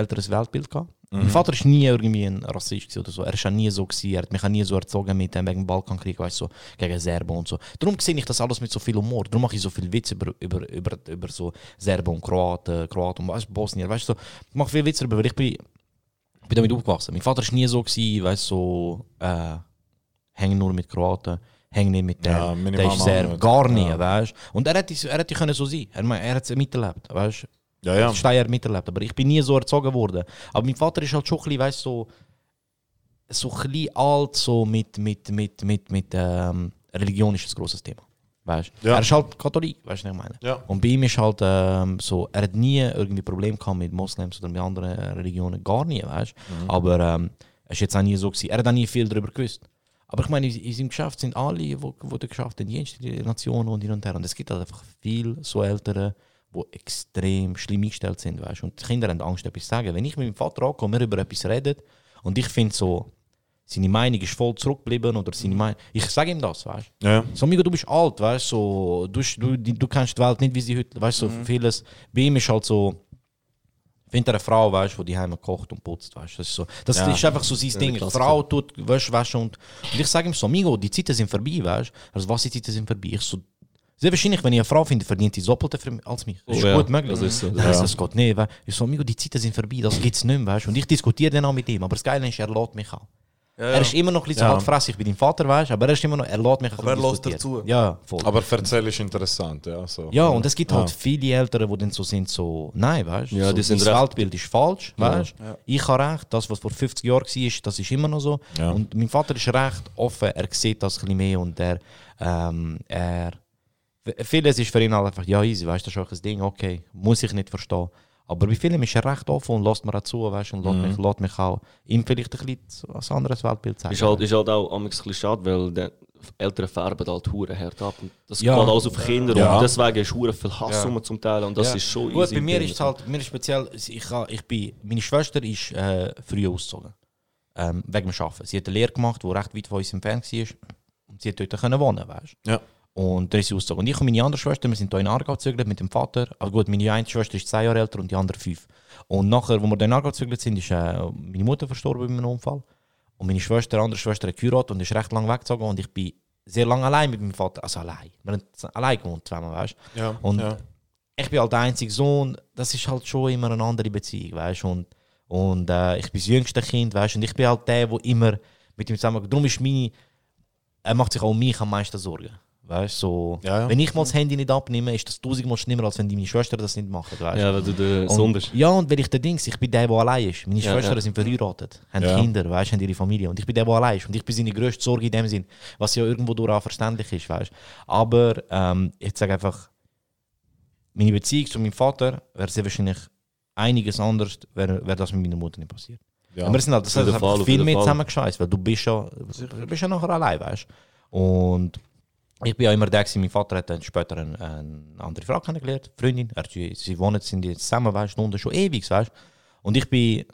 älteres Weltbild gehabt. Mein Vater ist nie irgendwie ein Rassist oder so. Er auch nie so gewesen. Er hat mich auch nie so erzogen mit dem wegen Balkankrieg, weißt du, so, gegen Serben und so. Darum sehe ich das alles mit so viel Humor. Darum mache ich so viel Witze über, über, über, über so Serben und Kroaten, Kroaten und weißt, Bosnier, weißt du, so. ich mache viel Witze darüber, weil ich bin, bin damit aufgewachsen. Mein Vater ist nie so gewesen, weißt so, äh, hängen nur mit Kroaten, hängen nicht mit dem, Ja, der ist Serb, nicht. gar nie, Ja. weißt du. Und er hätte, er hätte können so sein. Er, er hat es miterlebt, weißt Ja, ja. Steier miterlebt. Aber ich bin nie so erzogen worden. Aber mein Vater ist halt schon ein bisschen, weißt, so, so ein bisschen alt, so mit, mit, mit, mit, mit ähm, Religion ist ein grosses Thema. Weißt? Ja. Er ist halt Katholik, weißt du, was ich meine? Ja. Und bei ihm ist halt ähm, so, er hat nie irgendwie Probleme gehabt mit Moslems oder mit anderen Religionen, gar nie, weißt Mhm. Aber ähm, er ist jetzt auch nie so gewesen. Er hat auch nie viel darüber gewusst. Aber ich meine, in, in seinem Geschäft sind alle, die der geschafft haben, jenste Nationen und hin und her. Und es gibt halt einfach viel so Ältere, die extrem schlimm eingestellt sind, weißt Und die Kinder haben Angst, etwas zu sagen. Wenn ich mit meinem Vater ankomme, wir über etwas reden und ich finde so, seine Meinung ist voll zurückgeblieben oder seine Meinung, ich sage ihm das, weißt Ja. so, Amigo, du bist alt, weißt so, du, du, du, du kennst die Welt nicht, wie sie heute, weißt so, vieles. Bei ihm ist halt so, findet er eine Frau, weißt die die heim kocht und putzt, weißt Das ist so, das Ja. ist einfach so sein Ding. Die. Frau tut Wäsche waschen und, und ich sage ihm so, Amigo, die Zeiten sind vorbei, weißt Also, was die Zeiten sind vorbei? Ich so, sehr wahrscheinlich, wenn ich eine Frau finde, verdient die Doppelte als mich. Das ist Oh ja, gut möglich. das ist so. Das, heisst, das geht nicht. Weißt? Ich so, Amigo, die Zeiten sind vorbei, das gibt's nicht mehr, weißt Und ich diskutiere dann auch mit ihm. Aber das Geile ist, er lädt mich auch. Er ist immer noch ein bisschen Ja. hartfressig. Ich bin dein Vater, weißt aber er ist immer noch, er lädt mich Aber er lässt dazu. Ja, voll. Aber erzähl ist interessant, ja. So. Ja, und es gibt halt Ja. viele Eltern, die dann so sind, so, nein, weißt du, Ja, so, das Weltbild ist falsch, weißt. Ich habe recht, das, was vor 50 Jahren war, das ist immer noch so. Ja. Und mein Vater ist recht offen, er sieht das ein bisschen mehr und er, ähm, er, vieles ist für ihn halt einfach, ja, easy, weißt du, das ist auch ein Ding, okay, muss ich nicht verstehen. Aber bei vielen ist er recht offen und lässt mir auch zu, weißt und lässt, Mhm. mich, lässt mich auch ihm vielleicht ein bisschen ein anderes Weltbild zeigen. Ist halt, ist halt auch ein bisschen schade, weil die Eltern färben halt hure hart ab. Und das Ja. geht alles auf Kinder Ja. und deswegen ist hure viel Hass Ja. zum Teil und das Ja. ist schon Gut, easy bei mir ist es halt, mir ist speziell, ich, ich bin, meine Schwester ist äh, früh ausgezogen. Ähm, wegen dem Arbeiten. Sie hat eine Lehre gemacht, die recht weit von uns entfernt war. Und sie hat dort können wohnen, weißt du. Ja. Und dann ist sie ausgezogen. Und ich und meine andere Schwester, wir sind hier in Aargau gezögert mit dem Vater. Also gut, meine eine Schwester ist zwei Jahre älter und die andere fünf. Und nachher, wo wir in Aargau gezögert sind, ist äh, meine Mutter verstorben bei einem Unfall. Und meine Schwester, andere Schwester, hat geheiratet und ist recht lange weggezogen. Und ich bin sehr lange allein mit meinem Vater. Also allein. Wir haben allein gewohnt, zweimal, weißt du. Ja. Und ja. ich bin halt der einzige Sohn, das ist halt schon immer eine andere Beziehung, weißt du? Und, und äh, ich bin das jüngste Kind, weißt du? Und ich bin halt der, der immer mit ihm zusammen. Darum ist meine. Er macht sich auch um mich am meisten Sorgen. Weißt du? So, Ja, ja. Wenn ich mal das Handy nicht abnehme, ist das tausendmal schlimmer, als wenn die meine Schwestern das nicht machen. Weißt? du? Ja, weil du der. Ja, und weil ich der Dings, ich bin der, der allein ist. Meine Ja, Schwestern ja. sind verheiratet, haben Ja. Kinder, weißt, haben ihre Familie. Und ich bin der, der allein ist. Und ich bin seine grösste Sorge in dem Sinn, was ja irgendwo durch auch verständlich ist, weißt. Aber ähm, ich sage einfach, meine Beziehung zu meinem Vater wäre sehr wahrscheinlich einiges anders, wäre wär das mit meiner Mutter nicht passiert. Ja. Aber wir sind halt, das hat viel mehr Fall. zusammengeschweißt, weil du bist ja, du bist ja nachher allein, weißt Und ich bin ja immer der, mein Vater hat dann später eine, eine andere Frau kennengelernt, Freundin. Er, sie, wohnen, sind jetzt zusammen, weißt du, schon ewig, weißt Und ich bin,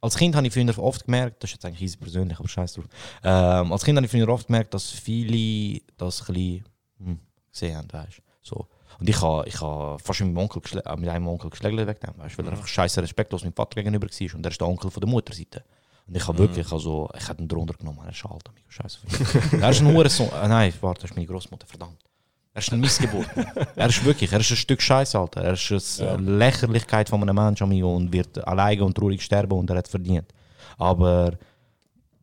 als Kind habe ich früher oft gemerkt, das ist jetzt eigentlich easy persönlich, aber scheiß drauf. Ähm, als Kind habe ich früher oft gemerkt, dass viele das ein bisschen hm, gesehen haben, weißt so. Und ich habe ich ha fast mit, meinem Onkel äh, mit einem Onkel geschlägt wegen dem, weißt, weil er einfach scheiße respektlos meinem Vater gegenüber war. Und er ist der Onkel von der Mutterseite. Und ich habe wirklich, also, ich hätte ihn drunter genommen, er ist alt, amigo, scheiße. er ist ein Hurensohn, äh, nein, warte, das ist meine Großmutter, verdammt. Er ist ein Missgeburt. er ist wirklich, er ist ein Stück Scheiße, Alter. Er ist eine Lächerlichkeit von einem Menschen, amigo, und wird alleine und traurig sterben und er hat verdient. Aber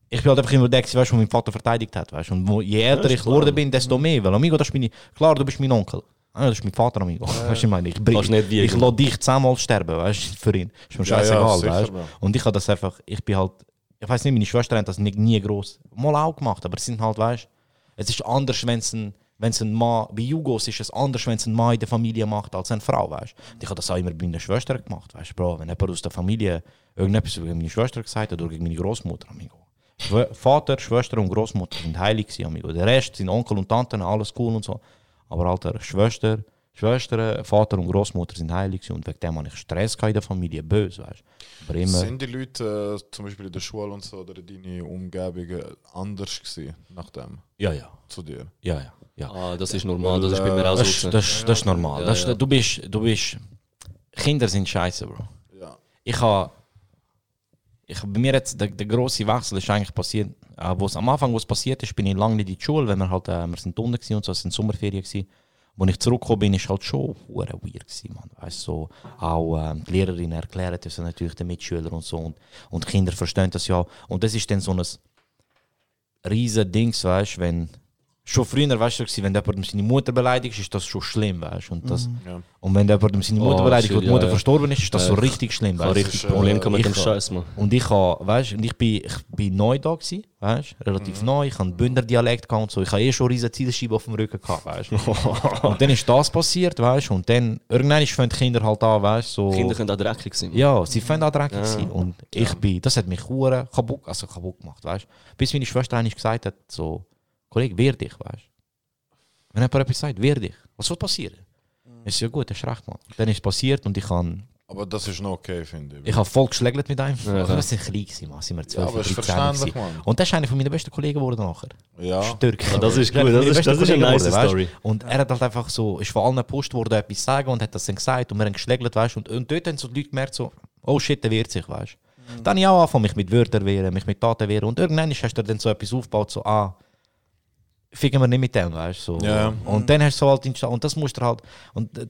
ich bin halt einfach immer der, weißt, der meinen Vater verteidigt hat. Weißt? Und wo, je älter ich geworden bin, desto mehr. Weil, amigo, das ist meine, klar, du bist mein Onkel. Ah, das ist mein Vater, amigo. Weißt du, ich meine, ich, bring- Kannst nicht ich lasse dich zehnmal sterben, weißt du, für ihn. Ist mir Ja, ja, scheißegal, sicher, weißt. Und ich habe das einfach, ich bin halt, ich weiß nicht, meine Schwester hat das nicht, nie groß mal auch gemacht, aber es sind halt, weißt es ist anders, wenn es ein, wenn es ein Mann, bei Jugos ist es anders, wenn es ein Mann in der Familie macht als eine Frau, weißt Und ich habe das auch immer bei meiner Schwester gemacht, weißt Bro, wenn jemand aus der Familie irgendetwas gegen meine Schwester gesagt hat oder gegen meine Großmutter, amigo. Vater, Schwester und Großmutter sind heilig amigo. Der Rest sind Onkel und Tanten, alles cool und so. Aber alter, Schwester, Schwestern, Vater und Großmutter sind heilig und wegen dem habe ich Stress in der Familie, böse, weißt Aber immer... Sind die Leute äh, zum Beispiel in der Schule und so oder in deiner Umgebung äh, anders gewesen nach dem Ja, ja. zu dir? Ja, ja. ja. Ah, das ist normal, das ist bei mir auch Das, so. das, ist- das ist normal. Ja, das, ja. Du bist, du bist. Kinder sind scheiße, Bro. Ja. Ich habe. ich, bei mir jetzt der, der grosse Wechsel ist eigentlich passiert, äh, am Anfang, wo es passiert ist, bin ich lange nicht in die Schule, weil wir halt, äh, wir sind unten und so, es sind Sommerferien gewesen. Als ich zurückgekommen bin, ist halt schon hure weird gewesen, man. Weißt so, auch ähm, die Lehrerin erklärt das natürlich den Mitschülern und so und, und Kinder verstehen das ja. Und das ist dann so ein riesen Dings, weißt wenn schon früher, weißt du, wenn jemand seine Mutter beleidigt, ist das schon schlimm, weißt du. Und, das, Ja. und wenn jemand seine Mutter Oh, beleidigt und die Mutter ja. verstorben ist, ist das so Ja, richtig schlimm, weißt richtig äh, Probleme gehabt mit ich dem kann- Scheiß, und ich habe, weißt und ich bin, ich bin neu da gewesen, weißt relativ neu. Ich habe Bündner Dialekt gehabt und so. Ich habe eh schon riesen Zielscheibe auf dem Rücken gehabt, weißt Und dann ist das passiert, weißt Und dann, irgendwann fangen die Kinder halt an, weißt so. Kinder können auch dreckig sein. Ja, sie fangen an dreckig Ja. sein. Und ich bin, das hat mich hure kaputt, also kaputt gemacht, weißt Bis meine Schwester eigentlich gesagt hat, so, Kollege, wehr dich, weißt Wenn jemand etwas sagt, wehr dich. Was soll passieren? Ist ja gut, das ist recht, man. Dann ist es passiert und ich habe Aber das ist noch okay, finde ich. ich habe voll geschlägelt mit einem. Ja, klar. wir sind klein gewesen, man. Sind wir 12 Ja, aber oder ist 13 verständlich, gewesen. Mann. Und das ist einer von meinen besten Kollegen geworden nachher. Ja. Stürk. Ja, das ist gut, das ist- das ist eine nice geworden, weißt? Story. Und er hat halt einfach so, ist von allen gepusht worden, etwas sagen und hat das dann gesagt und wir haben geschlägelt, weißt du. Und, und dort haben so die Leute gemerkt, so, oh shit, der wehrt sich, weißt du. Dann habe ich auch angefangen, mich mit Wörtern wehren, mich mit Taten wehren. Und irgendwann hast du dann so etwas aufgebaut, so, ah, ficken wir nicht mit dem, weißt du. So. Ja. Und dann hast du so halt installiert, und das musst du halt, und äh,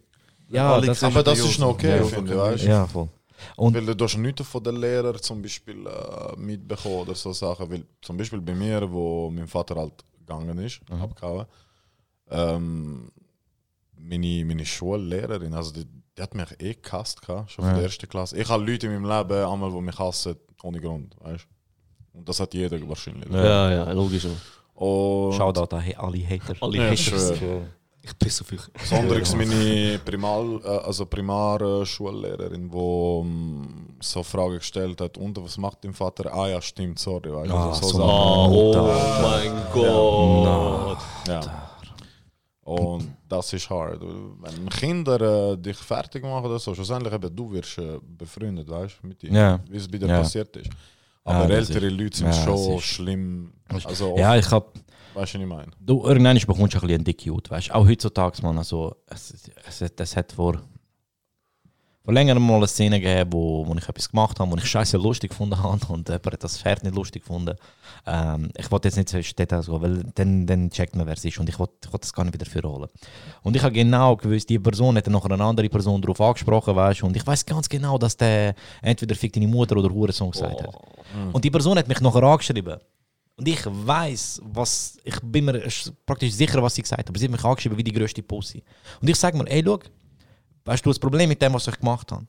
ja, Alle das, Aber das ist noch okay, Ja, finde ich, weißt du? ja, voll. Und Weil du hast nichts von den Lehrern zum Beispiel äh, mitbekommen oder so Sachen. Weil zum Beispiel bei mir, wo mein Vater halt gegangen ist, Mhm. abgehauen, ähm, meine, meine Schullehrerin, also die, die hat mich eh gehasst, gehabt, schon von Ja. der ersten Klasse. Ich habe Leute in meinem Leben einmal, die mich hassen, ohne Grund, weißt du? Und das hat jeder wahrscheinlich. Ja, ja, logisch. Und Shoutout an alle Hater. Alle Ja, Haters. schwör. Ich piss auf euch. Besonders meine Primal, äh, also Primarschullehrerin, die ähm, so Fragen gestellt hat, und was macht dein Vater? Ah ja, stimmt, sorry. Weißt, Ah, so so Sachen. Oh, oh mein Gott. Ja. Und das ist hart. Wenn Kinder äh, dich fertig machen oder so, schlussendlich eben du wirst äh, befreundet, weißt du, mit dir, Ja. wie es bei dir Ja. passiert ist. Aber das ältere ist- Leute sind ja, schon das ist- schlimm. Also, Ja, ich hab, weißt du, was ich meine? du, irgendwann bekommst du ein bisschen einen dicken Hut, weißt du. Auch heutzutage, man, also, es, es, es hat vor, vor längerem mal eine Szene gegeben, wo, wo ich etwas gemacht habe, wo ich scheiße lustig gefunden habe und jemand hat das Pferd nicht lustig gefunden. Ähm, ich wollte jetzt nicht so ins Detail gehen, weil dann, dann checkt man, wer es ist und ich wollte ich wollte das gar nicht wieder vorholen. Und ich habe genau gewusst, die Person hat dann noch eine andere Person darauf angesprochen, weißt und ich weiß ganz genau, dass der entweder fick deine Mutter oder Hurensohn gesagt hat. Und die Person hat mich nachher angeschrieben. Und ich weiß, was. Ich bin mir sch- praktisch sicher, was sie gesagt hat. Aber sie hat mich angeschrieben wie die größte Pussy. Und ich sage mir, ey, schau, weißt du das Problem mit dem, was ich gemacht habe?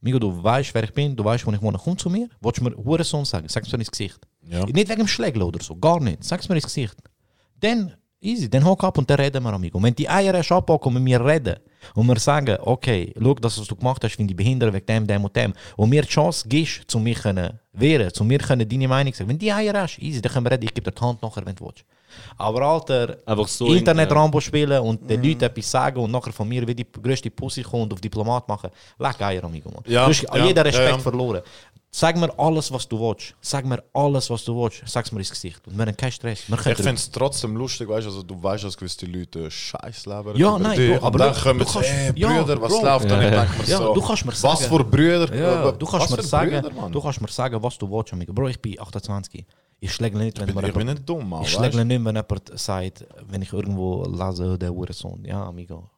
Migo, du weißt, wer ich bin, du weißt, wo ich wohne. Komm zu mir, willst du mir Hurensohn sagen? Sag es mir ins Gesicht. Ja. Nicht wegen dem Schlägeln oder so, gar nicht. Sag es mir ins Gesicht. Dann, easy, dann hock ab und dann reden wir, amigo. Wenn die Eier hast abpacken und mit mir reden und mir sagen, okay, schau, das, was du gemacht hast, finde ich behindert wegen dem, dem und dem, und mir die Chance gibst, zu mir können wehren, zu mir deine Meinung sagen. Wenn die Eier hast, easy, dann können wir reden, ich gebe dir die Hand nachher, wenn du willst. Aber Alter, Einfach so. Internet-Rambo spielen und den Leuten etwas sagen und nachher von mir wie die größte Pussy kommt und auf Diplomat machen, leck Eier, amigo. Man. Ja, du hast ja, jeder Respekt ja, ja. verloren. Sag mir alles, was du willst. Sag mir alles, was du willst. Sag's mir ins Gesicht. Und wir haben keinen Stress. Wir Ich finde es trotzdem lustig, weißt du, also du weißt, dass gewisse Leute Scheiß leben. Ja, nein, dich. Bro, und aber dann du- kommen sie, kannst- ey, ja, Brüder, was Bro. läuft? Und ich denke mir Ja, so, du kannst mir was sagen- für Brüder? Ja, du kannst was mir für sagen, Brüder, du kannst mir sagen, was du willst, amigo. Bro, ich bin 28. Ich schläge nicht, wenn ich, mir bin, ich bin jemand- nicht dumm, Mann, Ich schläge nicht, wenn jemand sagt, wenn ich irgendwo lese, der Hurensohn. Ja, amigo.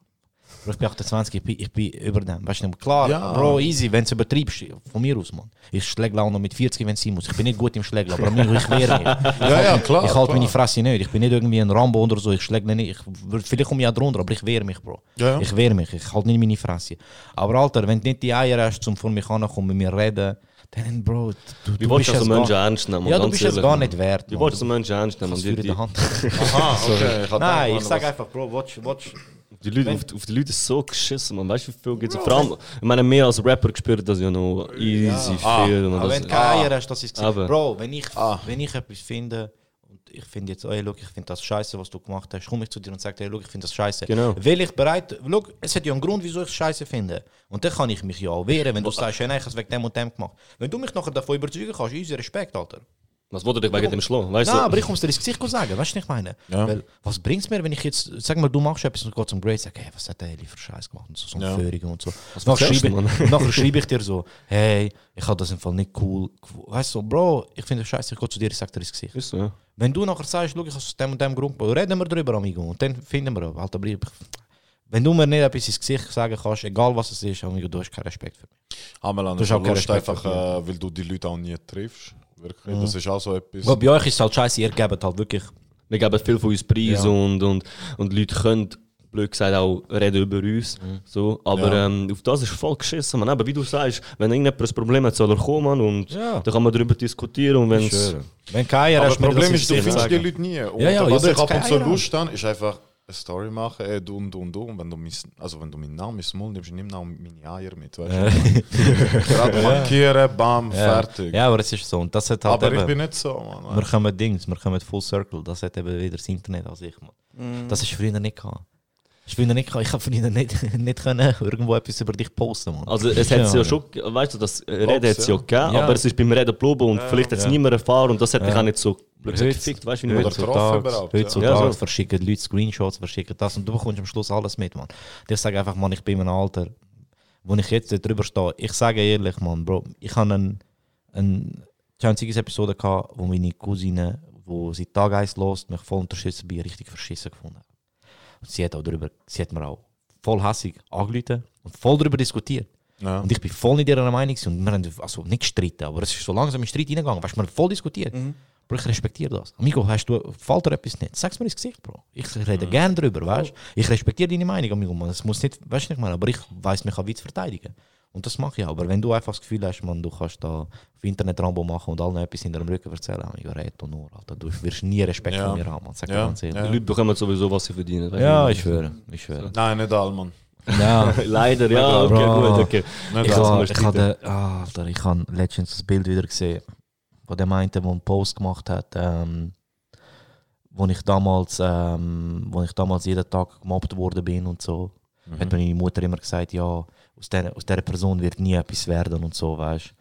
Bro, ich bin 28, ich bin, ich bin über dem. Weißt du, klar, Ja. Bro, easy, wenn du übertreibst, von mir aus, Mann. Ich schläge auch noch mit 40, wenn es sein muss. Ich bin nicht gut im Schlägen, aber amigo, ich wehre mich. Ja, ja, klar. Ich halte meine Fresse nicht. Ich bin nicht irgendwie ein Rambo oder so. Ich schläge nicht. Ich, vielleicht komme ich auch drunter, aber ich wehre mich, Bro. Ja, ja. Ich wehre mich. Ich halte nicht meine Fresse. Aber Alter, wenn du nicht die Eier hast, um vor mich anzukommen, mit mir reden, dann, Bro, du, du du es Menschen ernst nehmen? Ja, du bist es gar nicht wert. Wie willst du Menschen ernst nehmen? Die, die, Hand. Aha, okay. Ich Nein, ich sag was- einfach, Bro, watch, watch. die Leute, auf, auf die Leute ist so geschissen, man. Weißt du, wie viel gibt es? Vor allem, ich meine, mehr als Rapper gespürt das ja noch easy Ah, viel. und Aber wenn du keine Eier hast, das ist Aber- Bro, wenn ich, Ah. wenn ich etwas finde ich finde jetzt, ey, look, ich finde das scheiße, was du gemacht hast, komme ich zu dir und sage, hey, look, ich finde das scheiße. Genau. Will ich bereit, look, es hat ja einen Grund, wieso ich es scheiße finde. Und dann kann ich mich ja auch wehren, wenn du sagst, hey, nein, ich habe es wegen dem und dem gemacht. Wenn du mich nachher davon überzeugen kannst, easy Respekt, Alter. Was wollte dich wegen dem schlagen? Weißt Nein, du? aber ich muss dir ins Gesicht sagen, weißt du, was ich meine? Ja. Weil, was bringt es mir, wenn ich jetzt, sag mal, du machst etwas und gehst zum Grade und sagst, hey, was hat der Heli für Scheiß gemacht und so, so Ja. Führungen und so. Was nachher schreibe, nachher schreibe ich dir so, hey, ich habe das im Fall nicht cool. Weißt du, so, Bro, ich finde das scheiße, ich gehe zu dir, ich sag dir ins Gesicht. Ist so, ja. Wenn du nachher sagst, schau, ich habe aus dem und dem Grund, reden wir darüber, amigo, und dann finden wir, aber ich, wenn du mir nicht etwas ins Gesicht sagen kannst, egal was es ist, amigo, du hast keinen Respekt für mich. Aber Du hast auch keinen Respekt einfach, äh, weil du die Leute auch nie triffst. Wirklich. Mhm. Das ist auch so etwas. Aber bei euch ist es halt scheiße, ihr gebt halt wirklich Wir geben viel von uns Preis Ja. und, und, und Leute können, blöd gesagt, auch reden über uns. So. Aber Ja. ähm, auf das ist voll geschissen. Man. Aber wie du sagst, wenn irgendjemand ein Problem hat, soll er kommen und Ja. dann kann man darüber diskutieren. Und wenn's. Wenn keiner Aber das Problem ist, du findest die. Leute nie. Und Ja, ja, was ich jetzt ab und zu keiner. Lust habe, ist einfach eine Story machen, ey, du und du und du. Und wenn du, mein, also wenn du meinen Namen ins Mund nimmst, nimm auch meine Eier mit. Weißt du? Gerade markieren, bam, Ja. fertig. Ja, aber es ist so. Und das hat halt Aber ich eben, bin nicht so, Mann. wir kommen Dings, wir kommen Full Circle. Das hat eben wieder das Internet als ich. Man. Das ist früher nicht gehabt. Ist früher nicht gehabt. Ich habe früher nicht, nicht können irgendwo etwas über dich posten. Man. Also es hat ja schon, weißt du, das Reden hat es ja ja. gegeben, Ja. aber es ist beim Reden geblieben und vielleicht hat es Ja. niemand erfahren und das hat dich Ja. auch nicht so gefickt, weißt du, wie Oder meine? getroffen überhaupt, heutzutage Ja, so. verschicken Leute Screenshots, verschicken das und du bekommst am Schluss alles mit, man. Ich sage einfach, man, ich bin in einem Alter, wo ich jetzt drüber stehe. Ich sage ehrlich, man, Bro, ich habe eine ein, Episode gehabt, wo meine Cousine, wo sie Tag eins lost, mich voll unterstützt bei richtig verschissen gefunden hat. Und sie hat auch darüber, sie hat mir auch voll hassig angerufen und voll darüber diskutiert. Ja. Und ich bin voll nicht ihrer Meinung und wir haben also nicht gestritten, aber es ist so langsam in den Streit reingegangen. Weißt du, wir haben voll diskutiert. Bro, ich respektiere das. Amigo, hast du, fällt dir etwas nicht? Sag's mir ins Gesicht, Bro. Ich rede gerne drüber, weißt du? Ich respektiere deine Meinung, Amigo. Man, es muss nicht, weißt du nicht, man, aber ich weiß mich auch wie zu verteidigen. Und das mache ich auch. Aber wenn du einfach das Gefühl hast, man, du kannst da auf Internet Rambo machen und allen etwas hinter dem Rücken erzählen, Amigo, red doch nur, Alter. Du wirst nie Respekt Ja. von mir haben, man. Sag Ja. ganz ehrlich. Die Leute bekommen sowieso, was sie verdienen. Ja, ich schwöre, ich schwöre. Nein, nicht all, Mann. Ja. ich? Leider, ja, okay, Bro. gut, okay. Nicht Ich all. ich habe ah, Alter, ich habe letztens das Bild wieder gesehen, wo der meinte, wo einen Post gemacht hat, ähm, wo ich damals, ähm, wo ich damals jeden Tag gemobbt worden bin und so, hat mir meine Mutter immer gesagt, ja, aus der, aus dieser Person wird nie etwas werden und so, weißt.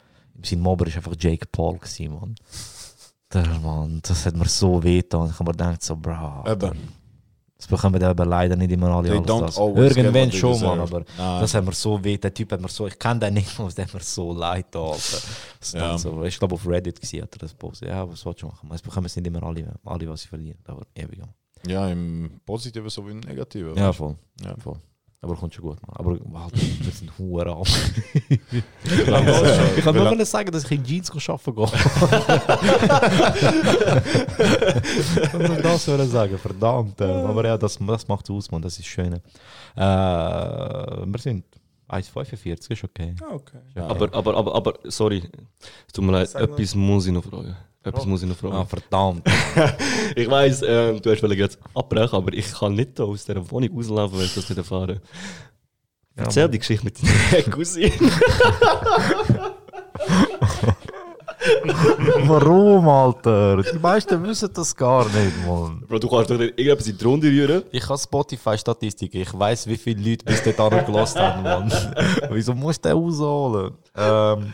Sein Mobber ist einfach Jake Paul gewesen, Mann. Der Mann, das hat mir so weh getan. Ich habe mir gedacht, so, bro, Eben. Das bekommen wir aber leider nicht immer alle They alles das. Irgendwann schon, Mann, aber Nein. das hat mir so weh. Der Typ hat mir so, ich kenne den nicht, aber der hat mir so leid da. Das Ja. so, ich glaube auf Reddit gewesen, hat er das postet. Ja, was sollst du machen? Es bekommen es nicht immer alle, alle was sie verdienen, aber ewig. Ja, im Positiven sowie im Negativen. Ja, voll. Ja. voll. Aber kommt schon gut, man. Aber halt, wir sind Huren ab. Ja. Ich kann nur wollen sagen, dass ich in Jeans arbeiten gehe. Ich das wollen sagen? Verdammt. äh, Aber ja, das, das macht es aus, man. Das ist schön. Äh, wir sind 1,45, ist okay. Ah, okay. Ist okay. Aber, aber, aber, aber, sorry, es tut mir leid, mal. etwas muss ich noch fragen. Etwas muss ich noch fragen. Ah, verdammt. Ich weiss, ähm, du hast jetzt abbrechen, aber ich kann nicht da aus dieser Wohnung rauslaufen, wenn ich das nicht erfahre. Ja, Erzähl Mann. die Geschichte mit deiner Cousine. Warum, Alter? Die meisten wissen das gar nicht, Mann. Bro, du kannst doch nicht irgendetwas in die Runde rühren. Ich habe Spotify-Statistiken. Ich weiß, wie viele Leute bis dahin gelassen haben, Mann. Wieso musst du den ausholen? Ähm,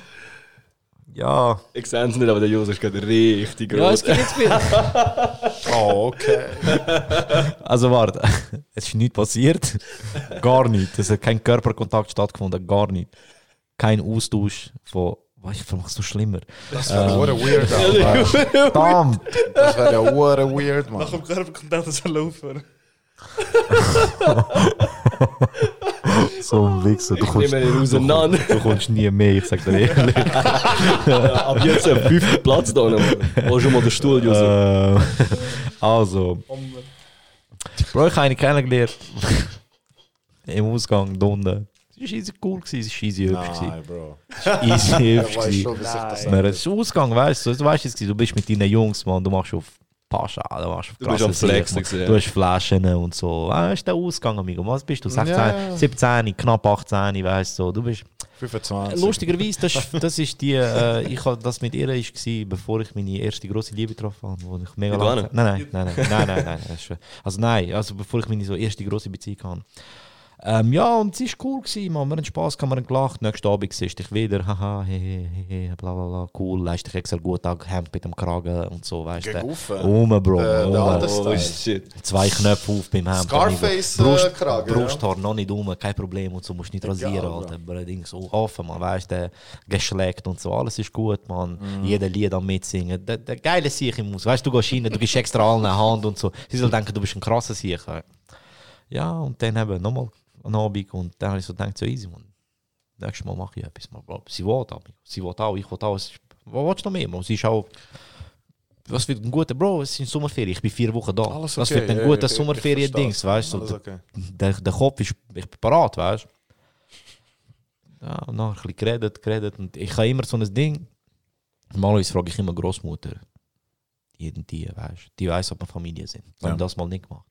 ja. Ich sehe es nicht, aber der Jose ist gerade richtig groß. Ja, es gibt jetzt viel. Oh, okay. Also warte, es ist nichts passiert. Gar nicht. Es hat kein Körperkontakt stattgefunden, gar nicht. Kein Austausch von. Weißt du, machst du schlimmer. Das wäre ähm, weird, Alter. Verdammt! Das wäre ja weird, Nach man. dem Körperkontakt ist er laufen. So ein Wichser. Du Ich nehme ihn auseinander. du kommst nie mehr, ich sag dir ehrlich. Ab jetzt ein fünfter Platz da noch. Wo schon mal der Stuhl, Jose. Äh, also. Bro, ich habe eine kennengelernt. Im Ausgang da unten. Es war easy cool, es war easy hübsch. Nein, Bro. Easy hübsch. Wie sich das Aber es ist Ausgang, weißt du, du weißt du bist mit deinen Jungs, man, du machst auf Pascha, du machst auf Du bist am Flexen ja. Du hast Flaschen und so. Ah, ist der Ausgang, amigo. Was bist du? 16, Ja, ja. 17, knapp 18, weißt du, so. du bist... 25. Lustigerweise, das, das ist die, äh, ich hab das mit ihr gewesen, bevor ich meine erste große Liebe getroffen habe, wo ich mega lange Nein, nein, nein, nein, nein, nein, nein, ist, also nein, also bevor ich meine so erste große Beziehung hatte. Ähm, ja, und es war cool, gewesen, man. wir haben Spass gehabt, wir haben gelacht. Nächsten Abend siehst du dich wieder, haha, he, he, he, bla bla bla, cool, leist dich extra gut an, Hemd mit dem Kragen und so, weißt du. Um, Bro. Der um. Oh shit. Zwei Knöpfe auf beim Hemd. Scarface, amigo. Brust, äh, Kragen, ja. Brusthaar noch nicht um, kein Problem und so, musst nicht rasieren, Bro. Alter. Aber Ding so offen, man, weißt du, geschleckt und so, alles ist gut, man. Mhm. Jeder Lied am mitsingen. Der, der geile Sieg im Muss, weißt du, du gehst rein, du gibst extra allen eine Hand und so. Sie sollen denken, du bist ein krasser Sieg. Ja, und dann eben nochmal einen Abend und dann habe ich so gedacht, so easy, man. Nächstes Mal mache ich etwas, man. Sie will auch, sie will auch, ich will auch. Was willst du noch mehr, man? Sie ist auch... Was wird ein guter Bro? Es ist Sommerferien. Ich bin vier Wochen da. Alles Was okay, wird ein ja, guter ich- ich Sommerferien-Dings, weißt du? Okay. Der, der Kopf ist, ich bin parat, weißt du? Ja, und dann ein bisschen geredet, geredet. Und ich habe immer so ein Ding. Normalerweise frage ich immer Großmutter. Jeden die, weißt du? Die weiß, ob wir Familie sind. Wir Ja. haben das mal nicht gemacht.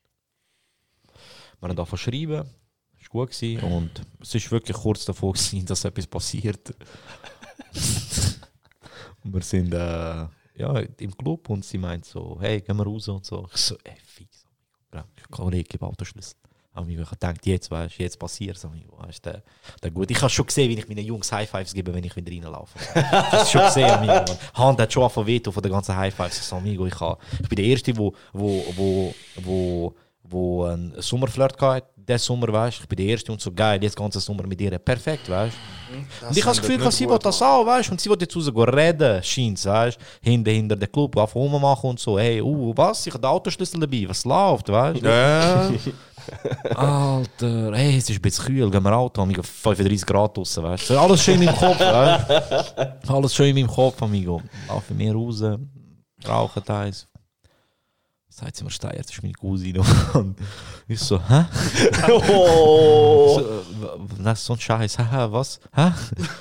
Wir haben davon schreiben. Es war gut. Gewesen. Und es ist wirklich kurz davor, gewesen, dass etwas passiert. und wir sind äh, ja, im Club und sie meint so, hey, gehen wir raus und so. Ich so, ey, fix. Kollege, gib Autoschlüssel. Amigo, ich habe gedacht, jetzt, weißt, jetzt passiert es. Weißt, der, der gut. Ich habe schon gesehen, wie ich meinen Jungs High Fives gebe, wenn ich wieder reinlaufe. Ich habe schon gesehen, Amigo. Hand hat schon angefangen von den ganzen High Fives. Ich so, Amigo, ich, habe, ich bin der Erste, wo, wo, wo, wo, wo einen Sommerflirt hatte. Der Sommer, weißt ich bin der Erste und so geil, jetzt ganze Sommer mit ihr. Perfekt, weißt Und ich habe das Gefühl, dass sie will das auch, weißt und sie will jetzt raus gehen reden, scheint weißt hinter, hinter der Club, auf rummachen und so. Hey, uh, was? Ich habe den Autoschlüssel dabei, was läuft, weißt Ja. Alter, hey, es ist ein bisschen kühl, gehen wir Auto, amigo, 35 Grad draussen, weißt du. Alles schön in meinem Kopf, weißt du. Alles schön in meinem Kopf, amigo. Laufen wir raus, rauchen eins. Sagt sie mir, Steier, das ist meine Cousine. Und ich so, hä? Oh. So, das ist so ein Scheiß, haha, was? Hä?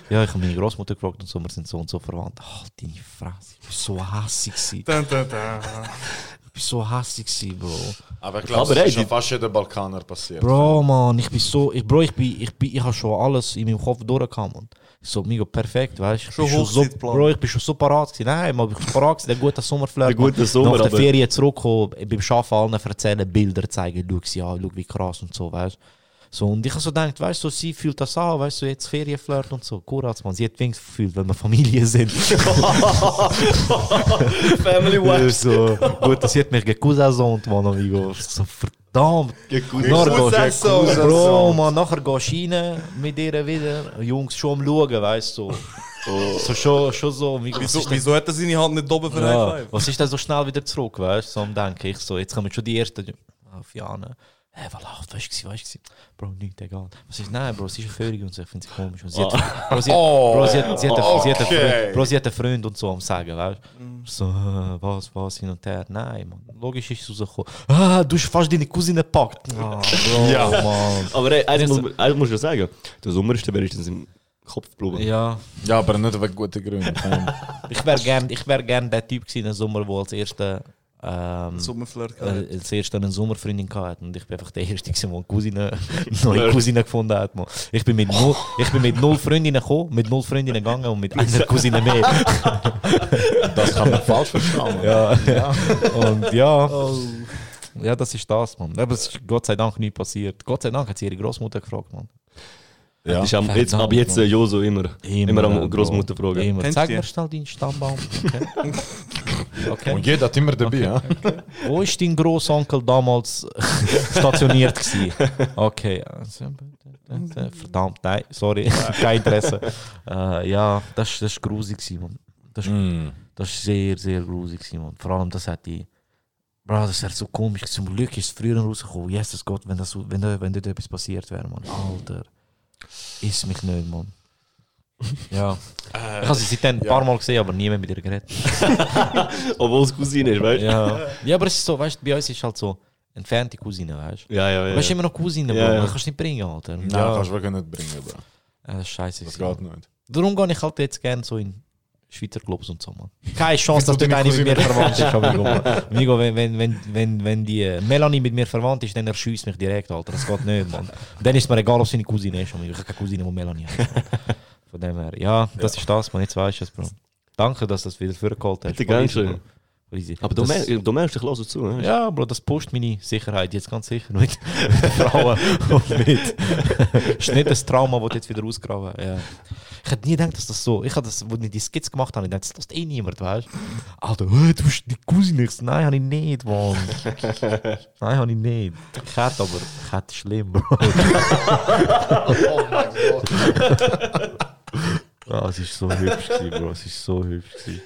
Ja, ich habe meine Großmutter gefragt und so, wir sind so und so verwandt. Halt deine Fresse, ich bin so hassig. Dun, dun, dun. Ich bin so hassig Bro. Aber ich glaube, das ist schon fast jeder Balkaner passiert. Bro, man, ich bin so, ich, Bro, ich bin, ich bin, ich habe schon alles in meinem Kopf durchgekommen. So, Migo, perfekt, weißt du? Schon bin schon. Bro, ich bin schon so parat gewesen. Nein, man, ich bin parat gewesen, der gute Sommerflirt. Der gute. Sommer, Nach der Ferien zurückkommen, beim Arbeiten allen erzählen, Bilder zeigen, schau an, schau wie krass und so, weißt du? So, und ich habe so gedacht, weißt du, so, sie fühlt das an, weißt du, jetzt Ferienflirt und so. Kuratz, man, sie hat wenigstens gefühlt, wenn wir Familie sind. Family Wife. so, gut, sie hat mich gekusasont, man, amigo. So, verdammt. Cousin. Nachher Bro, man, nachher gehst du rein mit ihr wieder. Jungs schon am Schauen, weißt du. So, so schon, schon so. Wieso, wieso hat er seine Hand nicht oben für ja, was ist denn so schnell wieder zurück, weißt du? So am Denken. Ich so, jetzt kommen schon die ersten auf Hä, was läuft? Weißt du, weißt du? Bro, nichts, egal. Was ist, nein, Bro, sie ist eine Vögel und so, ich finde sie komisch. Und sie hat, Bro, sie hat, Bro, sie hat, sie hat, sie hat, einen okay. Freund, Bro, sie hat einen Freund und so am Sagen, weißt du? So, was, was, hin und her. Nein, man. Logisch ist es rausgekommen. Ah, du hast fast deine Cousine gepackt. Ah, Bro, Ja. Mann. Aber ey, eins Nicht muss, eins muss ich ja sagen. Der Sommer ist wenigstens im Kopf geblieben. Ja, Ja, aber nicht wegen guten Gründen. ich wäre gern, ich wär gern der Typ gewesen im Sommer, der als erster ähm, Sommerflirt. äh, als erster eine Sommerfreundin hatte und ich bin einfach der Erste, der eine Cousine, neue Cousine gefunden hat. Man. Ich, bin mit null, ich bin mit null Freundinnen gekommen, mit null Freundinnen gegangen und mit einer Cousine mehr. Das kann man falsch verstehen. ja, und ja, ja, das ist das, man. Aber es ist Gott sei Dank nicht passiert. Gott sei Dank hat sie ihre Großmutter gefragt, man. Ja. Ist am, jetzt, ab jetzt äh, Joso immer. Immer, am Großmutter fragen. Immer. Zeig mir schnell deinen Stammbaum. Okay. okay. Und jeder hat immer dabei, ja? Wo ist dein Großonkel damals stationiert gewesen? Okay. also, Verdammt, nein, sorry, kein Interesse. Äh, ja, das, ist grusig man. Das, Mm. das ist sehr, sehr grusig man. Vor allem, das hat die... Bro, das wäre so komisch. Zum Glück ist es früher rausgekommen. Jesus Gott, wenn, das, wenn, wenn dort etwas passiert wäre, man. Alter. Ist mich nicht, man. Ja. ich habe sie seitdem ein paar Mal gesehen, aber nie mehr mit ihr geredet. Obwohl es Cousine ist, weißt du? Ja. ja, aber es ist so, weißt du, bei uns ist halt so entfernte Cousine, weißt du? Ja, ja, ja. Weißt du, immer noch Cousine, Bro. Ja, ja. Man kannst du nicht bringen, Alter. Nein, ja. kannst du wirklich nicht bringen, Bro. Ja, das ist scheiße. Das geht nicht. Darum gehe ich halt jetzt gerne so in Schweizer Clubs und so, man. Keine Chance, dass Wieso dort deine eine mit mir verwandt ist, Amigo. man. Amigo, wenn, wenn, wenn, wenn, wenn die äh, Melanie mit mir verwandt ist, dann erschießt mich direkt, Alter. Das geht nicht, man. Dann ist mir egal, ob sie eine Cousine ist, Amigo. Ich habe keine Cousine, die Melanie hat. Von dem her, ja, das ist das, man. Jetzt weißt du es, Bro. Danke, dass du das wieder vorgeholt hast. Bitte, gern Voll easy. Aber du, Das- mer du merkst, ich höre zu. ne? Ja, Bro, das pusht meine Sicherheit jetzt ganz sicher mit Frauen und mit. ist nicht das Trauma, das jetzt wieder ausgraben. Ja. Ich hätte nie gedacht, dass das so. Ich habe das, als ich die Skizze gemacht habe, ich dachte, das lässt eh niemand, weißt du? Alter, hey, du bist die Cousine. So, Nein, habe ich nicht, Mann. Nein, habe ich nicht. Ich hätte aber, ich hätte schlimm, Bro. Oh mein Gott. Ah, es ist so hübsch, Bro. Es ist so hübsch. Gewesen.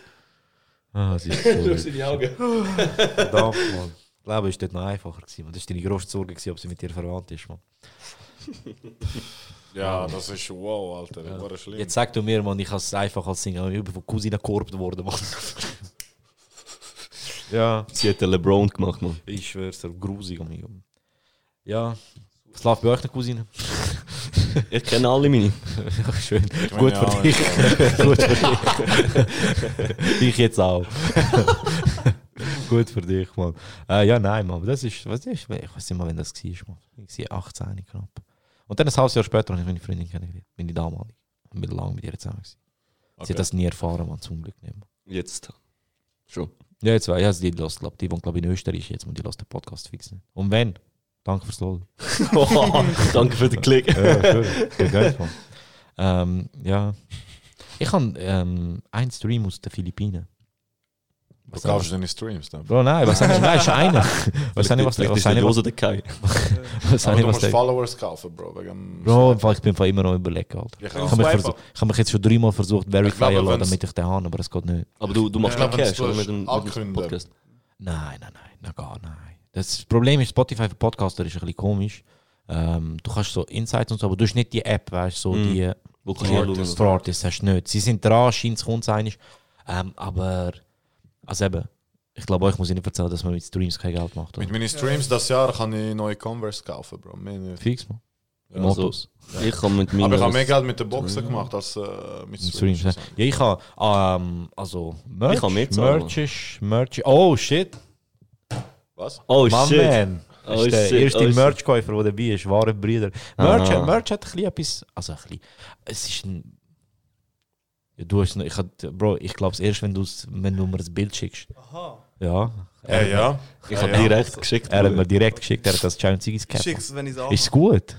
Ah, es ist so hübsch. seine Augen. Verdammt, Mann. Ich glaube, es war dort noch einfacher. Gewesen. Das war deine grösste Sorge, gewesen, ob sie mit dir verwandt ist, Mann. Ja, das ist wow, Alter. Das war schlimm. Jetzt sag du mir, Mann, ich habe es einfach als Singer. Ich bin von Cousine gekorbt worden, Mann. ja, Sie hat den LeBron gemacht, man. ich schwör's dir, grusig, amigo. Ja, was läuft bei euch eine Cousine? Ich kenne alle meine. Ja, schön. meine Gut für auch, dich. Gut für dich. ich jetzt auch. Gut für dich, Mann. Äh, ja, nein, Mann. Das ist, was ist, ich weiß nicht mal, wenn das war, Mann. Ich war 18 knapp. Und dann ein halbes Jahr später habe ich meine Freundin kennengelernt. Meine damalige. Ich bin lange mit ihr zusammen. gewesen. Sie Okay. hat das nie erfahren, man, zum Glück nicht. Mann. Jetzt. Schon. Ja, jetzt weiß ich, die lässt, glaub, die wohnt, glaube ich, in Österreich jetzt, und die lässt den Podcast fixen. Und wenn? Danke fürs. Oh, danke für den Klick. Ja, schön. Ähm, ja. Ich habe ähm, einen Stream aus den Philippinen. Du kaufst deine Streams dann. Bro, nein, was nicht? Nein, ist einer. Was was Vielleicht was ist der nicht, Jose was der Kai. was nicht, du was musst der- Followers kaufen, Bro. Wegen Bro, ich bin immer noch überlegen, Alter. Ich habe mich, ich hab mich jetzt schon dreimal versucht, Verify lassen, damit ich den habe, aber es geht nicht. Aber du, du machst Ja, Cash, oder? Mit dem, mit dem ankündigen. Podcast. Nein, nein, nein, na gar nein. Das Problem ist, Spotify für Podcaster ist ein bisschen komisch. Ähm, du kannst so Insights und so, aber du hast nicht die App, weißt du, so Mm. die Wo die? Artists, für Artists hast du nicht. Sie sind dran, scheint es kommt einig. Ähm, aber, also eben, ich glaube, euch muss ich nicht erzählen, dass man mit Streams kein Geld macht. Mit Oder? meinen Streams das Jahr kann ich neue Converse kaufen, Bro. Nicht. Fix, man. Ja, Motos. Ich habe mit. Aber ich habe mehr Geld mit den Boxen gemacht als äh, mit Mit Streams. Ja, ja ich habe, ähm, also, Merch, Ich habe. Merch ist, Merch, oh shit, Was? Oh my shit. man. Oh, ist der shit, erste oh, shit. Merch-Käufer, der dabei ist, wahre Brüder. Merch, Aha. Merch hat ein bisschen etwas, also ein bisschen, es ist ein, ja, du hast, noch- ich hat, Bro, ich glaube es erst, wenn, wenn du mir ein Bild schickst. Aha. Ja. Ja, ja. Ich habe ja. direkt geschickt. Er hat mir direkt geschickt, er hat das Giant Ziggy's Cap. Schick's, wenn ich es Ist es gut?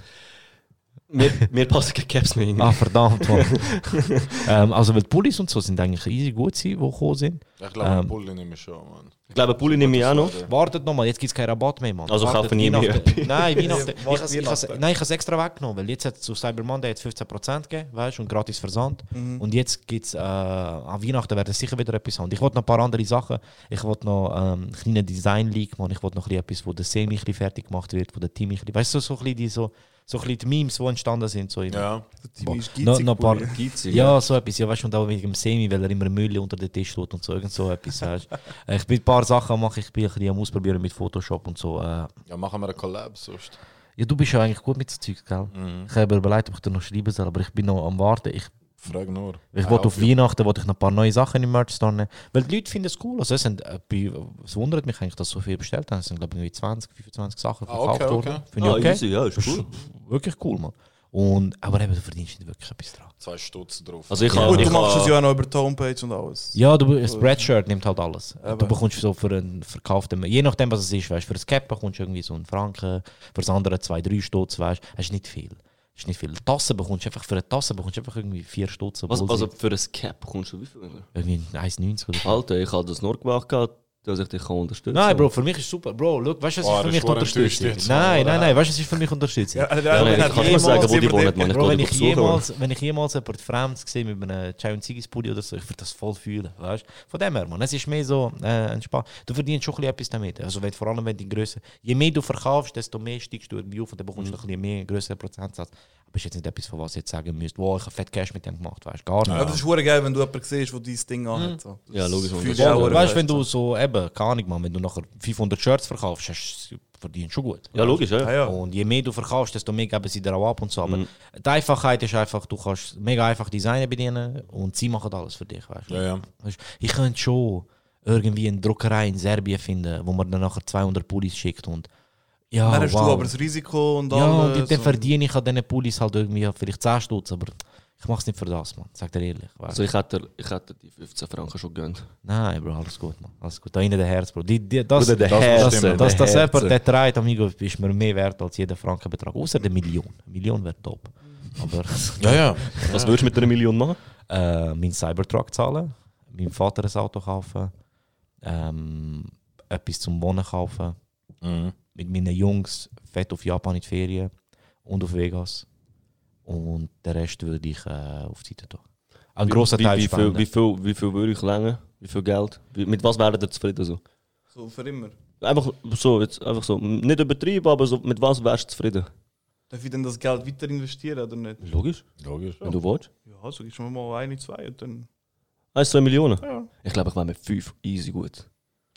Mir, mir passen keine Caps mehr rein. Ah, verdammt, Mann. ähm, also, weil die Pullis und so sind eigentlich easy gut, gewesen, die gekommen sind. Ich glaube, Ähm, Pulli nehme ich schon, Mann. Ich glaube, Pulli nehme ich auch noch. Wartet nochmal, jetzt gibt es keinen Rabatt mehr, Mann. Also Wartet, kaufen nie mehr. Nein, Weihnachten. ich Warte, has- ich has- Weihnachten. Nein, ich habe es extra weggenommen, weil jetzt hat es zu Cyber Monday jetzt 15% gegeben, weißt du, und gratis Versand. Und jetzt gibt es, äh, an Weihnachten werden sicher wieder etwas haben. Ich wollte noch ein paar andere Sachen. Ich wollte noch ähm, einen kleinen Design-Leak machen. Ich wollte noch ein bisschen etwas, wo der Semi fertig gemacht wird, wo der Team ein bisschen, weißt du, so, so ein bisschen die, so, so ein bisschen die Memes, die entstanden sind. So Ja. Ist noch, ein paar. Gizig. ja, so etwas. Ja, weißt du, und auch wegen dem Semi, weil er immer Müll unter den Tisch tut und so, irgend so etwas. Weißt. du. ich bin ein paar Sachen mache, ich bin ein bisschen am Ausprobieren mit Photoshop und so. Äh, Ja, machen wir eine Collab sonst. ja, du bist ja eigentlich gut mit so Zeugs, gell? Ich habe überlegt, ob ich dir noch schreiben soll, aber ich bin noch am Warten. Ich, Frag nur. ich wollte auf Weihnachten wollte ich noch ein paar neue Sachen im Merch nehmen, weil die Leute finden es cool. Also es, sind, äh, es wundert mich eigentlich, dass so viel bestellt haben. Es sind, glaube ich, irgendwie 20, 25 Sachen Ah, verkauft okay, worden. okay. Finde ich Ah, okay. easy, ja, ist cool. Wirklich cool, Mann. Und, aber eben, du verdienst nicht wirklich etwas dran. Zwei Stutz drauf. Also ich Ja. habe... Und ich du machst es ja auch noch über die Homepage und alles. Ja, du, ein Spreadshirt nimmt halt alles. Eben. Du bekommst so für einen verkauften, je nachdem was es ist, weißt, für ein Cap bekommst du irgendwie so einen Franken, für das andere zwei, drei Stutz, weißt, das ist nicht viel. Ist nicht viel. Tasse bekommst du einfach, für eine Tasse bekommst du einfach irgendwie vier Stutz. Was, obwohl also für ein Cap kommst du wie viel? irgendwie 1,90 oder so. Alter, ich habe das nur gemacht, dass ich dich kann unterstützen Nein, Bro, für mich ist super. Bro, look, weißt du, was ist für mich Unterstützung? Nein, nein, nein, weißt du, was ist für mich Unterstützung? Ja, Ja, nein, ich kann nicht sagen, wo die wohnen. Ich Bro, wenn ich, jemals, wenn ich jemals jemand Fremdes gesehen mit einem Giant Ziggy's Pulli oder so, ich würde das voll fühlen, weißt du? Von dem her, man, es ist mehr so äh, entspannt. Du verdienst schon ein bisschen etwas damit. Also wenn, vor allem wenn die Größe, je mehr du verkaufst, desto mehr steigst du irgendwie auf und dann bekommst du ein bisschen mehr, größeren Prozentsatz. Aber es ist jetzt nicht etwas, von was ich jetzt sagen müsste, wow, ich habe fett Cash mit dem gemacht, weißt du? Gar nicht. Ja, das ist hure geil, wenn du jemanden siehst, der dein Ding anhat. So. Ja, logisch. Ist- hure weißt du, wenn du so, eben, keine Ahnung, man, wenn du nachher 500 Shirts verkaufst, hast, du- verdienst du schon gut. Ja, logisch, ja. Ja, ja. Und je mehr du verkaufst, desto mehr geben sie dir auch ab und so. Aber Mhm. die Einfachheit ist einfach, du kannst mega einfach Designen bedienen und sie machen alles für dich. Weißt du? Ja, ja. Ich könnte schon irgendwie eine Druckerei in Serbien finden, wo man dann nachher 200 Pullis schickt und ja, Dann hast wow. du aber das Risiko und ja, und alles. dann verdiene ich an diesen Pullis halt irgendwie vielleicht 10 Stutz, aber Ich mach's nicht für das, man. Sag dir ehrlich. Also ich hätte, ich hätte die 15 Franken schon gönnt. Nein, Bro, alles gut, man. Alles gut. Da innen der Herz, Bro. Die, die, das, Bruder, der das, Herz, das, der das, das Herz. jemand, der trägt, Amigo, ist mir mehr wert als jeder Frankenbetrag. Außer der Million. Eine Million wäre top. Aber Ja, ja. Was würdest du mit einer Million machen? äh, meinen Cybertruck zahlen, meinem Vater ein Auto kaufen, ähm, etwas zum Wohnen kaufen, Mhm. Mit meinen Jungs fett auf Japan in die Ferien und auf Vegas. Und den Rest würde ich äh, auf die Seite tun. Ein grosser wie, Teil wie, viel, wie, viel, wie viel würde ich länger? Wie viel Geld? Wie, mit was wäre ihr zufrieden? So? So für immer. Einfach so, jetzt, einfach so, nicht übertrieben, aber so, mit was wärst du zufrieden? Darf ich denn das Geld weiter investieren oder nicht? Logisch, Logisch. wenn du willst. Ja, so gibst du mir mal eine, zwei und dann. 1, 2 Millionen? Ja. Ich glaube, ich wäre mit 5 easy gut.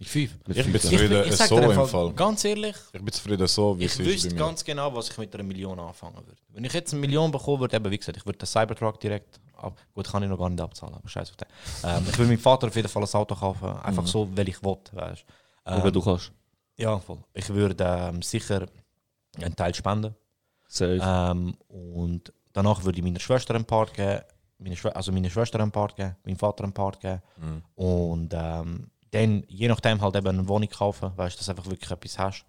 Fünf. Mit Ich bin fünf, zufrieden ich sag so dir im Fall. Ganz ehrlich, Ich bin zufrieden so, wie ich es ist wüsste bei mir. ganz genau, was ich mit einer Million anfangen würde. Wenn ich jetzt eine Million bekommen würde, eben wie gesagt, ich würde den Cybertruck direkt ab. Gut, kann ich noch gar nicht abzahlen, aber scheiß auf den. Ähm, ich würde meinem Vater auf jeden Fall ein Auto kaufen, einfach so, weil ich will, weißt ähm, du kannst. Ja, voll. Ich würde ähm, sicher einen Teil spenden. Safe. Ähm, und danach würde ich meiner Schwester einen Part geben, meine also meiner Schwester einen Part geben, meinem Vater einen Part geben. Und ähm, dann je nachdem halt eben eine Wohnung kaufen, weißt du, dass du einfach wirklich etwas hast.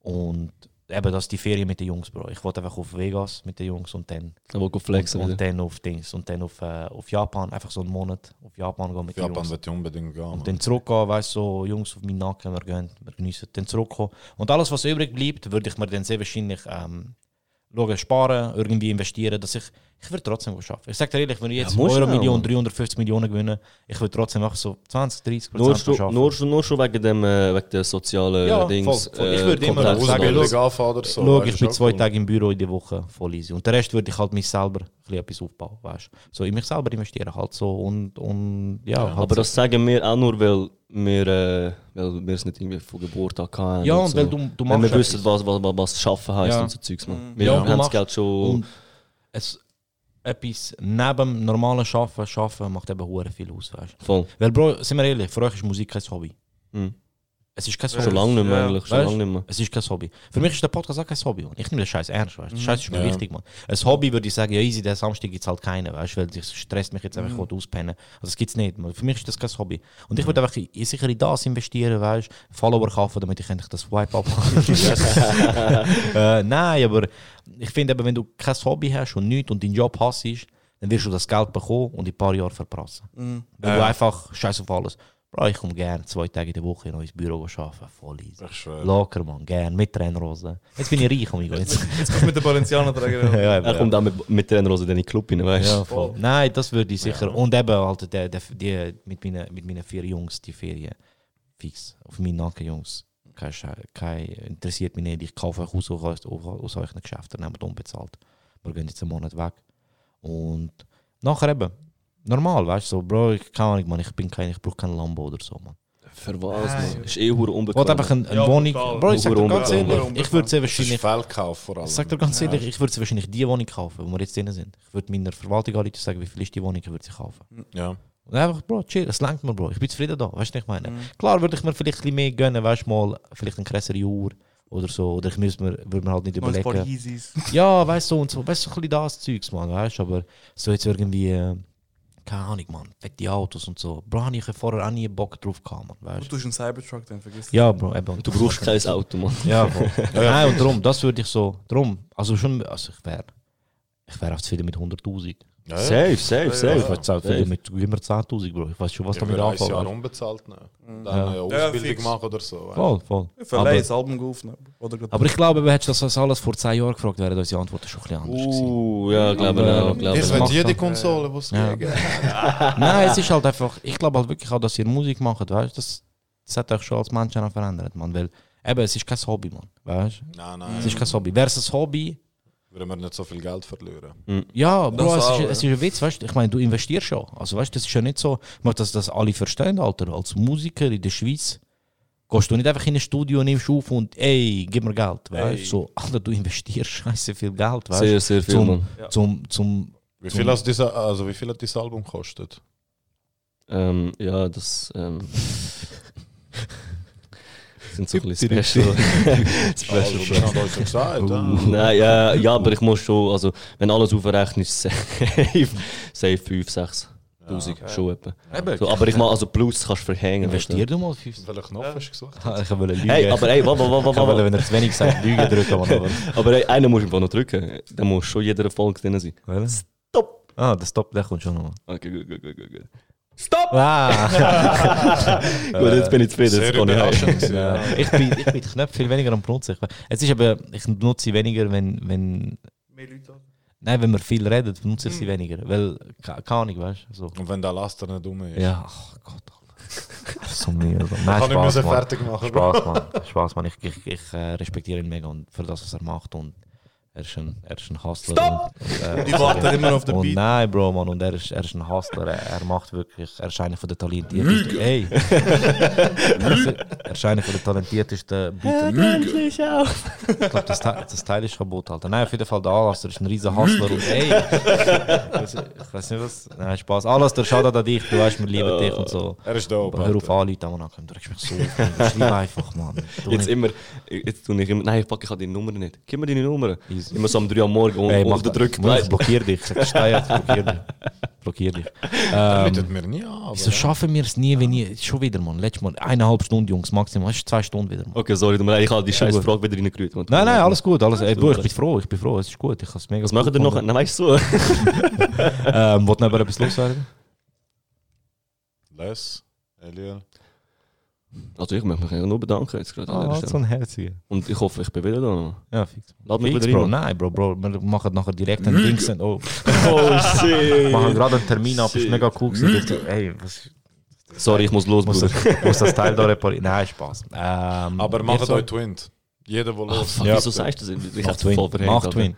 Und eben das die Ferien mit den Jungs, Bro. Ich wollte einfach auf Vegas mit den Jungs und dann, ich flexen. und, und dann auf Dings und dann auf, äh, auf Japan, einfach so einen Monat auf Japan gehen mit den Japan Jungs. wird unbedingt gehen. Und Mann. dann zurückgehen, weißt du, so, Jungs auf meinen Nacken, wir gehen, wir geniessen, dann zurückkommen. Und alles, was übrig bleibt, würde ich mir dann sehr wahrscheinlich ähm, schauen, sparen, irgendwie investieren, dass ich, ich würde trotzdem was schaffen. Ich sage dir ehrlich, wenn ich jetzt Ja, Euro Million, Mann. 350 Millionen gewinne, ich würde trotzdem auch so 20, 30 Nur Prozent schon, schaffen. nur, schon, nur schon wegen dem äh, wegen der sozialen Ja, Dings. voll, voll. Ich würde immer Komplex sagen, oder so. Schau, weißt ich bin zwei cool. Tage im Büro in der Woche, voll easy. Und den Rest würde ich halt mich selber ein bisschen etwas aufbauen, weißt. So in mich selber investieren halt so und, und ja. halt Aber so. das sagen wir auch nur, weil wir, äh, weil wir es nicht irgendwie von Geburt an hatten. Ja, und und so. weil du, du Wenn machst wir wissen, etwas. was, was, was Schaffen heisst Ja. und so Zeugs. Man. Wir Ja, haben das Geld schon. Und es, etwas neben dem normalen Schaffen, Schaffen macht eben hure viel aus, weißt du. Voll. Weil, Bro, sind wir ehrlich, für euch ist Musik kein Hobby. Mhm. Es ist kein Hobby. Schon lange nicht mehr, Ja. eigentlich. Schon Weißt? lange nicht mehr. Es ist kein Hobby. Für mich ist der Podcast auch kein Hobby. Und ich nehme den Scheiß ernst, weißt du. Der Scheiß ist mir Ja. wichtig, man. Ein Hobby würde ich sagen, ja, easy, der Samstag gibt es halt keinen, weißt du, weil das stresst mich jetzt einfach, ich will auspennen. Also, das gibt es nicht, man. Für mich ist das kein Hobby. Und ich würde einfach in- sicher in das investieren, weißt du, Follower kaufen, damit ich endlich das Swipe ab äh, Nein, aber ich finde eben, wenn du kein Hobby hast und nichts und deinen Job hasst, dann wirst du das Geld bekommen und in ein paar Jahren verprassen. Mhm. Weil du einfach scheiß auf alles. Bro, ich komme gerne zwei Tage in der Woche noch ins Büro arbeiten. Voll easy. Ich schwöre. Locker, man, gern, mit Tränenrosen. Jetzt bin ich reich, amigo. Jetzt. Jetzt kommst du mit den Balencianer-Trägern. ja, eben, Er kommt auch mit, mit Trainerrose in den Club rein, weißt du? ja, voll. Nein, das würde ich sicher. Und eben, Alter, der, der, die, mit, meinen, mit meinen vier Jungs, die Ferien, fix. Auf meinen Nacken, Jungs. Kein, kein, interessiert mich nicht. Ich kaufe euch aus, aus, aus euren Geschäften, nehmt unbezahlt. Wir gehen jetzt einen Monat weg. Und nachher eben, normal, weißt du, so, Bro, ich keine Ahnung, man, ich bin kein, ich brauche kein Lambo oder so, man. Für was, man? Ist eh hure Ich unbequem. wollte einfach eine, eine Ja, Wohnung. total. Bro, ich sag dir ganz ehrlich, ich würde ist wahrscheinlich. Vor allem. Ich sag dir ganz ehrlich, ich würde wahrscheinlich die Wohnung kaufen, wo wir jetzt drin sind. Ich würde meiner Verwaltung anrufen und sagen, wie viel ist die Wohnung, ich würde sie kaufen. Ja. Und einfach, Bro, chill, es langt mir, Bro. Ich bin zufrieden da, weißt du, was ich meine? Klar würde ich mir vielleicht ein bisschen mehr gönnen, weißt du, mal, vielleicht eine krassere Uhr oder so. Oder ich müsste mir, würde mir halt nicht ein paar überlegen. Yeezys. Ja, weißt du, so und so. Weißt du, so ein bisschen das Zeugs, man, weißt du, aber so jetzt irgendwie, äh, keine Ahnung, man, fette Autos und so. Bro, habe ich vorher auch nie Bock drauf gehabt, man, weißt Du hast einen Cybertruck, dann vergiss Ja, Bro, eben. Du brauchst kein Auto, man. Ja, voll. Nein, und darum, das würde ich so, darum, also schon, also ich wäre, ich wäre auch zufrieden mit 100'000. Ja, ja. Safe, safe, Ich safe. wäre zufrieden mit immer 10'000, Bro. Ich weiß schon, was Ich damit würde ein Jahr anfangen. unbezahlt nehmen. Dann Ja. eine Ja, Ausbildung machen oder so. Voll, voll. Aber, ein Album aufnehmen. Aber ich glaube, hättest du das alles vor 10 Jahren gefragt, wäre unsere Antwort schon ein bisschen anders gewesen. Uh, ja, glaube ich Jetzt ich wird jede Konsole, was Ja. geben. Nein, es ist halt einfach, ich glaube halt wirklich auch, dass ihr Musik macht, weißt du, das, das hat euch schon als Menschen verändert, man, weil eben, es ist kein Hobby, man, weißt du, Nein, es nein. ist kein Hobby. Wäre es ein Hobby, Würden wir nicht so viel Geld verlieren. Ja, Bro, es, auch, ist, ja. es ist ein Witz, weißt du? Ich meine, du investierst schon. Also, weißt du, das ist ja nicht so, dass das alle verstehen, Alter. Als Musiker in der Schweiz gehst du nicht einfach in ein Studio, nimmst auf und ey, gib mir Geld, weißt du? So, Alter, du investierst scheiße viel Geld, weißt du? Sehr, sehr viel, Zum, Mann. zum, zum, Wie viel, hat diese, also wie viel hat dieses Album gekostet? Ähm, ja, das. Ähm, sind so ein bisschen special. special Also, das hat euch ja gesagt, ja. Nein, ja, ja, aber ich muss schon, also wenn alles aufrechnet, ist safe, safe 5, 6 1000 schon etwa. Eben. So, aber ich mal, also Plus kannst du verhängen. Investier du mal 5 Welchen Knopf hast du gesucht? Ich wollte lügen. Hey, aber ey, warte, warte, Ich warte. wenn er zu wenig sagt, Lügen drücken. Aber- Aber ey, einen musst du einfach noch drücken. Dann muss schon jeder Erfolg drin sein. Stop! Ah, der Stop, der kommt schon noch. Okay, gut, gut, gut, gut. Gut. Stop! Ah. Gut, jetzt bin ich zufrieden, Sehr ich überraschend. Ja. Ich bin, ich bin Knöpfe viel weniger am benutzen. Ich, es ist aber, ich benutze sie weniger, wenn, wenn, Mehr Leute nein, wenn man viel redet, benutze ich sie weniger. Weil, ke- keine Ahnung, weißt du. So. Und wenn der Laster nicht dumm ist. Ja, ach Gott. So mir. Nein, Kann ich Spaß, Mann. fertig machen. Spaß, Mann. Spaß, Mann. Ich, ich, ich äh, respektiere ihn mega und für das, was er macht. Und er ist ein, er ist ein Hustler. Stop! Und, und, Die warten immer auf den und Beat. Nein, Bro, Mann. Und er ist, er ist ein Hustler. Er, er macht wirklich, er ist einer von den talentiertesten. Ey! er ist einer von den talentiertesten Beatern. Endlich auch! Ich glaube, das, Teil- das Teil ist kaputt, Alter. Nein, auf jeden Fall der Alastair ist ein riesen Hustler und ey! ich weiß nicht was. Nein, Spaß. Alastair, schade an dich, du weißt, wir lieben dich und so. Er ist dope. Aber hör auf Alter. anrufen, Mann. Du regst mich so auf. Schreib einfach, Mann. Du Jetzt nicht- immer, jetzt tue ich immer, nein, fuck, ich habe deine Nummer nicht. Gib mir deine Nummer. Easy. Immer so um 3 Uhr am Morgen und, Ey, und mach auf den das. Drück Ich blockier dich. Steuer, blockier dich. Blockier dich. Ähm, Bietet mir nie an. wieso schaffen wir es nie, wenn ich. Schon wieder, Mann. Letztes Mal eineinhalb Stunden, Jungs, maximal. Das ist zwei Stunden wieder, Mann. Okay, sorry, ich habe die scheiß. Frage wieder reingerührt. Nein, nein, alles gut. Alles, ey, du, ich bin froh, ich bin froh. Es ist gut. Ich habe mega Was machen wir noch? Nein, weißt du? Ähm, wollt ihr noch etwas loswerden? Les, Eliel. Also ich möchte mich eigentlich nur bedanken jetzt gerade an Ah, so ein Herziger. Und ich hoffe, ich bin wieder da noch. Ja, fix. Lad mich Fix, wieder Bro. rein. Nein, Bro, Bro. Wir machen nachher direkt einen Dings. und- Oh, Oh shit! machen gerade einen Termin ab. Ist mega cool gewesen. Ey, was, Sorry, ich muss los, muss, muss das Teil da reparieren? Nein, Spaß. Ähm, Aber macht so- euch Twint. Jeder, der Ah, los fuck, Ja. wieso sagst du das? Ich Mach hab's voll. Mach Alter. Twin.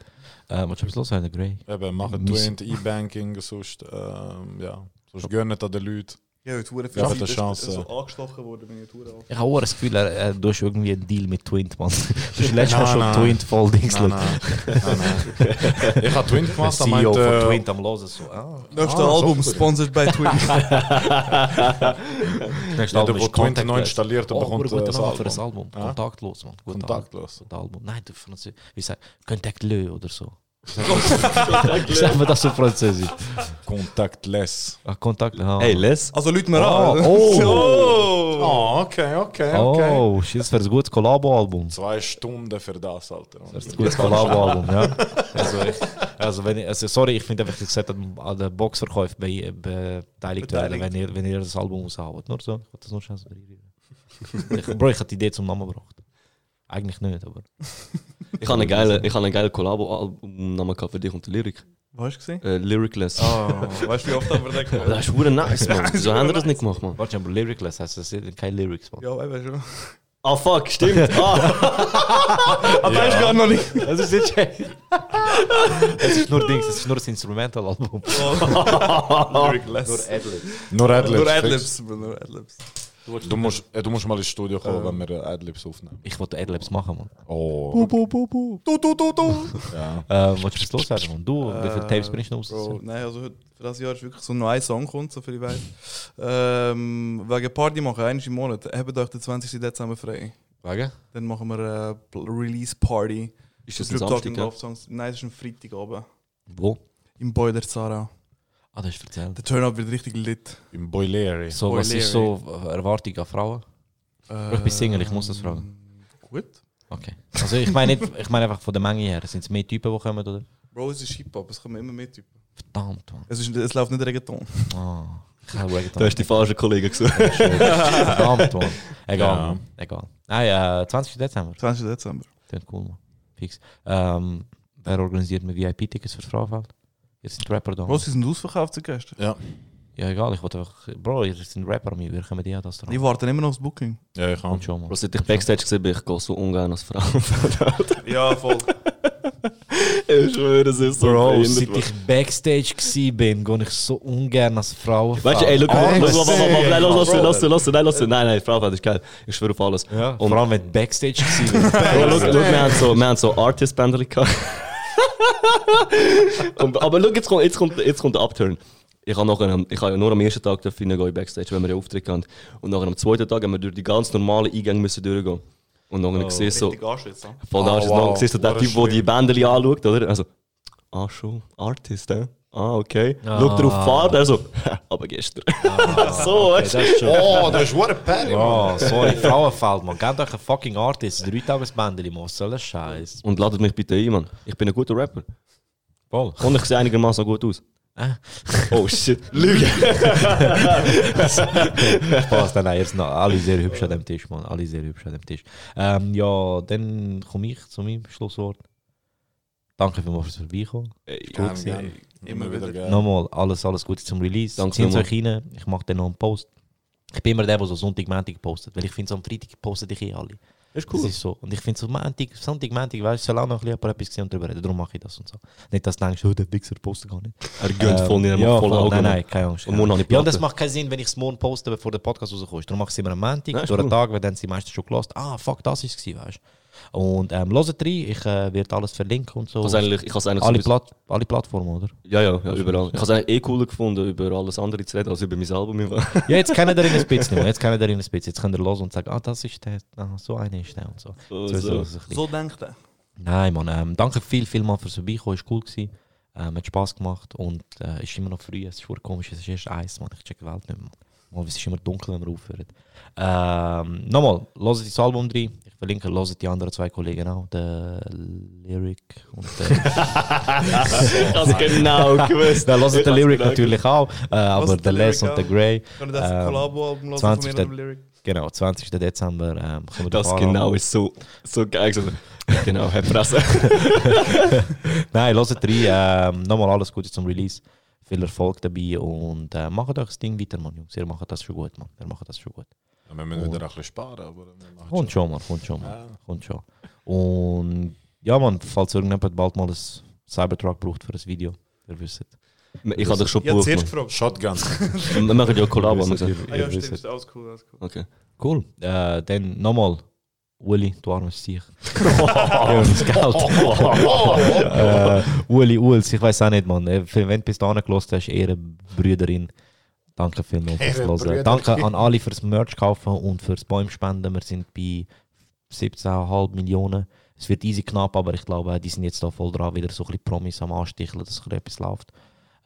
Äh, was ist los, Herr Grey? Eben, Mies. Twint, E-Banking, sonst, ähm, ja. Sonst gönnt an den Leuten. Ja, heute hure Ja, hat eine Chance. so angestochen worden, bin ich auf. Ich habe auch das Gefühl, er, er du hast irgendwie einen Deal mit Twint, Mann. Du hast letztes Mal schon. Twint voll Dings Nein, nein. nein, nein. Ich habe Twint Der gemacht, da CEO meinte... von Twint am Losen so. Ah. Nächste Ah, Album sponsored by Twin. Nächstes Album der ist Twint neu installiert, der Oh, bekommt guter das Name für Album. ein Album. Kontaktlos, Mann. Kontaktlos. Album. Nein, du Französisch. Wie sagt Contactleux oder so. Wie sagt man das so französisch? Contactless. Ah, Kontakt. Ah. Hey, Les. Also Leute mir Oh, an. oh. Oh, okay, okay, okay. Oh, shit, das wäre ein gutes Kollabo-Album. Zwei Stunden für das, Alter. Das ist ein gutes Kollabo-Album, ja. Also, ich, also, wenn ich, also, sorry, ich finde einfach, ich sollte an den Boxverkäufen be, beteiligt werden, wenn ihr, wenn ihr das Album raushaut. Nur so, ich wollte das nur schnell so reinrühren. ich, Bro, ich hatte die Idee zum Namen gebracht. Eigentlich nicht, aber... Ich habe einen geilen, ich habe einen geilen Kollabo-Album für dich und die Lyrik. Was hast du gesehen? Äh, Lyricless. Ah, weißt du, wie oft haben wir das gemacht? Das ist hure nice, man. Wieso haben wir das nicht gemacht, man? Warte, aber Lyricless heißt das sind keine Lyrics, man. Ja, eben schon. Ah, fuck, stimmt. Ah, Aber weißt du gar noch nicht. Das ist nicht Es ist nur Dings, es ist nur ein Instrumental-Album. Lyricless. Nur Adlibs. Nur. Adlibs, Bro, nur Adlibs. Du musst, äh, du musst mal ins Studio kommen, wenn wir äh, Adlibs aufnehmen. Ich wollte Adlibs machen, man. Oh. Du, du, du, du. Ja. Ähm, was ist los werden, man? Du, wie viele Tapes bringst du raus? nein, also für das Jahr ist wirklich so nur ein Song kommt, so viel ich weiß. Ähm, wegen Party machen, einmal im Monat. Habt euch den 20. Dezember frei. Wegen? Dann machen wir eine Pl- Release Party. Ist das Für ein Samstag, ja? Songs. Nein, es ist ein Freitag oben. Wo? Im Boiler Zara. Ah, das ist erzählt. Der Turn-Up wird richtig lit. Im Boileri. So, was ist so äh, Erwartung an Frauen? Ich bin Single, ich muss das fragen. Gut. Okay. Also ich meine nicht, ich meine einfach von der Menge her. Sind es mehr Typen, die kommen, oder? Bro, es ist Hip-Hop, es kommen immer mehr Typen. Verdammt, man. Es, ist, es läuft nicht Reggaeton. Ah, ich habe Reggaeton. Da hast die falsche Kollegen gesucht. Verdammt, man. Egal, Ja. Egal. Nein, äh, 20. Dezember. 20. Dezember. Das cool, man. Fix. Ähm, wer organisiert mir VIP-Tickets für das Frauenfeld? Jetzt sind Rapper da. Bro, sie sind ausverkauft zu Gästen. Ja. Ja, egal, ich wollte einfach. Bro, ihr sind Rapper mir, wir kommen die an das dran. Die warten immer noch aufs Booking. Ja, ich kann. Schon mal. Bro, seit ich Backstage gesehen bin, ich gehe so ungern als Frau. Ja, voll. ich schwöre, das ist so Bro, seit ich Backstage gsi bin, gehe ich so ungern als Frau. Weißt du, ey, look, nein, lass, lass, Bro. lass, lass, nein, lass, nein, nein, Frauenfeld ist geil. Ich schwöre auf alles. Ja, Und- vor allem wenn Backstage gsi bist. Bro, look, look, wir haben so, so Artist-Bänder gehabt. Und, aber look, jetzt kommt, jetzt, kommt, jetzt kommt der Upturn. Ich habe nachher, ich habe ja nur am ersten Tag in Backstage, wenn wir ja Auftritt hatten. Und nachher am zweiten Tag haben wir durch die ganz normalen Eingänge müssen durchgehen. Und dann oh, gesehen so, Anschwitz, ne? voll Ah, oh, wow. wow. siehst du der War Typ, der die. Bändeli anschaut, oder? Also, ah schon, Artist, hä? Ah, okay. Ah. Schaut er auf die Fahrt, er so, aber gestern. so, Okay, weißt das ist schon. Oh, das ist what Perry, Oh, sorry, Frauenfeld, man. Gebt euch einen fucking Artist. Drei Tagesbändeli, man. Was soll das Scheiß? Und ladet mich bitte ein, Mann. Ich bin ein guter Rapper. Voll. Und ich sehe einigermaßen gut aus. Äh? Oh shit, Lüge. Spaß, nein, nein, jetzt noch alle sehr hübsch an dem Tisch, man. Alle sehr hübsch an dem Tisch. Ähm, ja, dann komme ich zu meinem Schlusswort. Danke vielmals fürs Vorbeikommen. Ey, Gut Gern, Immer wieder gerne. Nochmal alles, alles Gute zum Release. Danke Zieht euch rein. Ich mache dann noch einen Post. Ich bin immer der, der so Sonntag, Montag postet. Weil ich finde, so am Freitag postet ich eh alle. ist Das ist so. Und ich finde so Montag, Sonntag, Montag, weißt du, soll auch noch ein bisschen etwas gesehen und darüber reden. Darum mache ich das und so. Nicht, dass du denkst, oh, der Wichser postet gar nicht. Er gönnt voll nicht, er macht ja, voll Augen. Nein, nein, keine Angst. Und morgen habe ich ja, und das macht keinen Sinn, wenn ich es morgen poste, bevor der Podcast rauskommt. Darum mache ich es immer am Montag, ist durch den cool. Tag, weil dann sind die meisten schon gelost. Ah, fuck, das ist es, weißt du. Und ähm, hört rein, ich äh, werde alles verlinken und so. Was eigentlich, ich habe es eigentlich alle, Plat alle Plattformen, oder? Ja, ja, ja, überall. Ich habe es eigentlich eh cooler gefunden, über alles andere zu reden, als über mein Album. Ja, jetzt kennen wir ihn ein bisschen. Mann. Jetzt kennen wir ihn ein bisschen. Jetzt könnt ihr hören und sagen, ah, das ist der, ah, so einer ist der und so. So, So, so. so, denkt er. Nein, Mann, ähm, danke viel, viel mal fürs Vorbeikommen, ist cool gewesen. Ähm, hat Spass gemacht und äh, ist immer noch früh, es ist voll komisch, es ist erst eins, Mann, ich check die Welt nicht mehr. Mann, es ist immer dunkel, wenn wir aufhören. Ähm, nochmal, hört das Album rein, verlinke, hört die anderen zwei Kollegen auch, der Lyric und der... Ich habe es genau gewusst. Dann hört Ich der hab's Lyric genau natürlich auch, äh, aber der der Les und der? Grey. Kann ich das ähm, Collabo-Album hören von 20. mir und dem Lyric? Genau, 20. Dezember ähm, kommen wir Das da genau an. ist so, so geil. Genau, Herr Presse. Nein, hört rein. Ähm, nochmal alles Gute zum Release. Viel Erfolg dabei und äh, macht euch das Ding weiter, Mann, Jungs. Ihr macht das schon gut, Mann. Ihr macht das schon gut. Ja, wir müssen wieder ein bisschen sparen, aber Kommt schon, Mann. Kommt schon, Mann. Ja. Kommt schon. Und ja, Mann, falls irgendjemand bald mal ein Cybertruck braucht für ein Video, ihr wisst. Ich habe dich schon Ich habe gebucht. Mann. gefragt. Shotgun. Wir machen ja Kollabo, gesagt. Ah ja, stimmt, alles cool, alles cool. Okay. Cool. Äh, dann nochmal. Uli, du armes. Gib uns Geld. äh, Uli, Uls, ich weiß auch nicht, Mann. Äh, Wenn du bis dahin gelost hast, Ehre Brüderin. Danke vielmals fürs. Hören. Danke an alle fürs Merch kaufen und fürs Bäumspenden. Wir sind bei 17,5 Millionen. Es wird easy knapp, aber ich glaube, die sind jetzt da voll dran, wieder so ein bisschen Promis am Ansticheln, dass etwas läuft.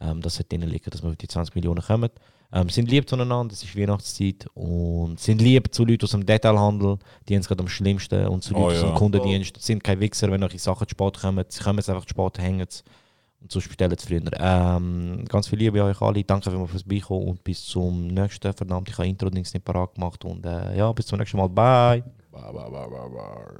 Ähm, das wird ihnen liegen, dass wir auf die 20 Millionen kommen. Ähm, sind lieb zueinander, es ist Weihnachtszeit und sind lieb zu Leuten aus dem Detailhandel, die haben es gerade am schlimmsten und zu Oh Leuten aus ja. dem Kundendienst, sind keine Wichser, wenn euch Sachen zu spät kommen, sie kommen jetzt einfach zu spät, hängen es und sonst bestellen sie früher. Ähm, ganz viel Liebe an euch alle, danke fürs Beikommen und bis zum nächsten, verdammt, ich habe Intro-Dings nicht parat gemacht und äh, ja, bis zum nächsten Mal, bye! Ba, ba, ba, ba, ba.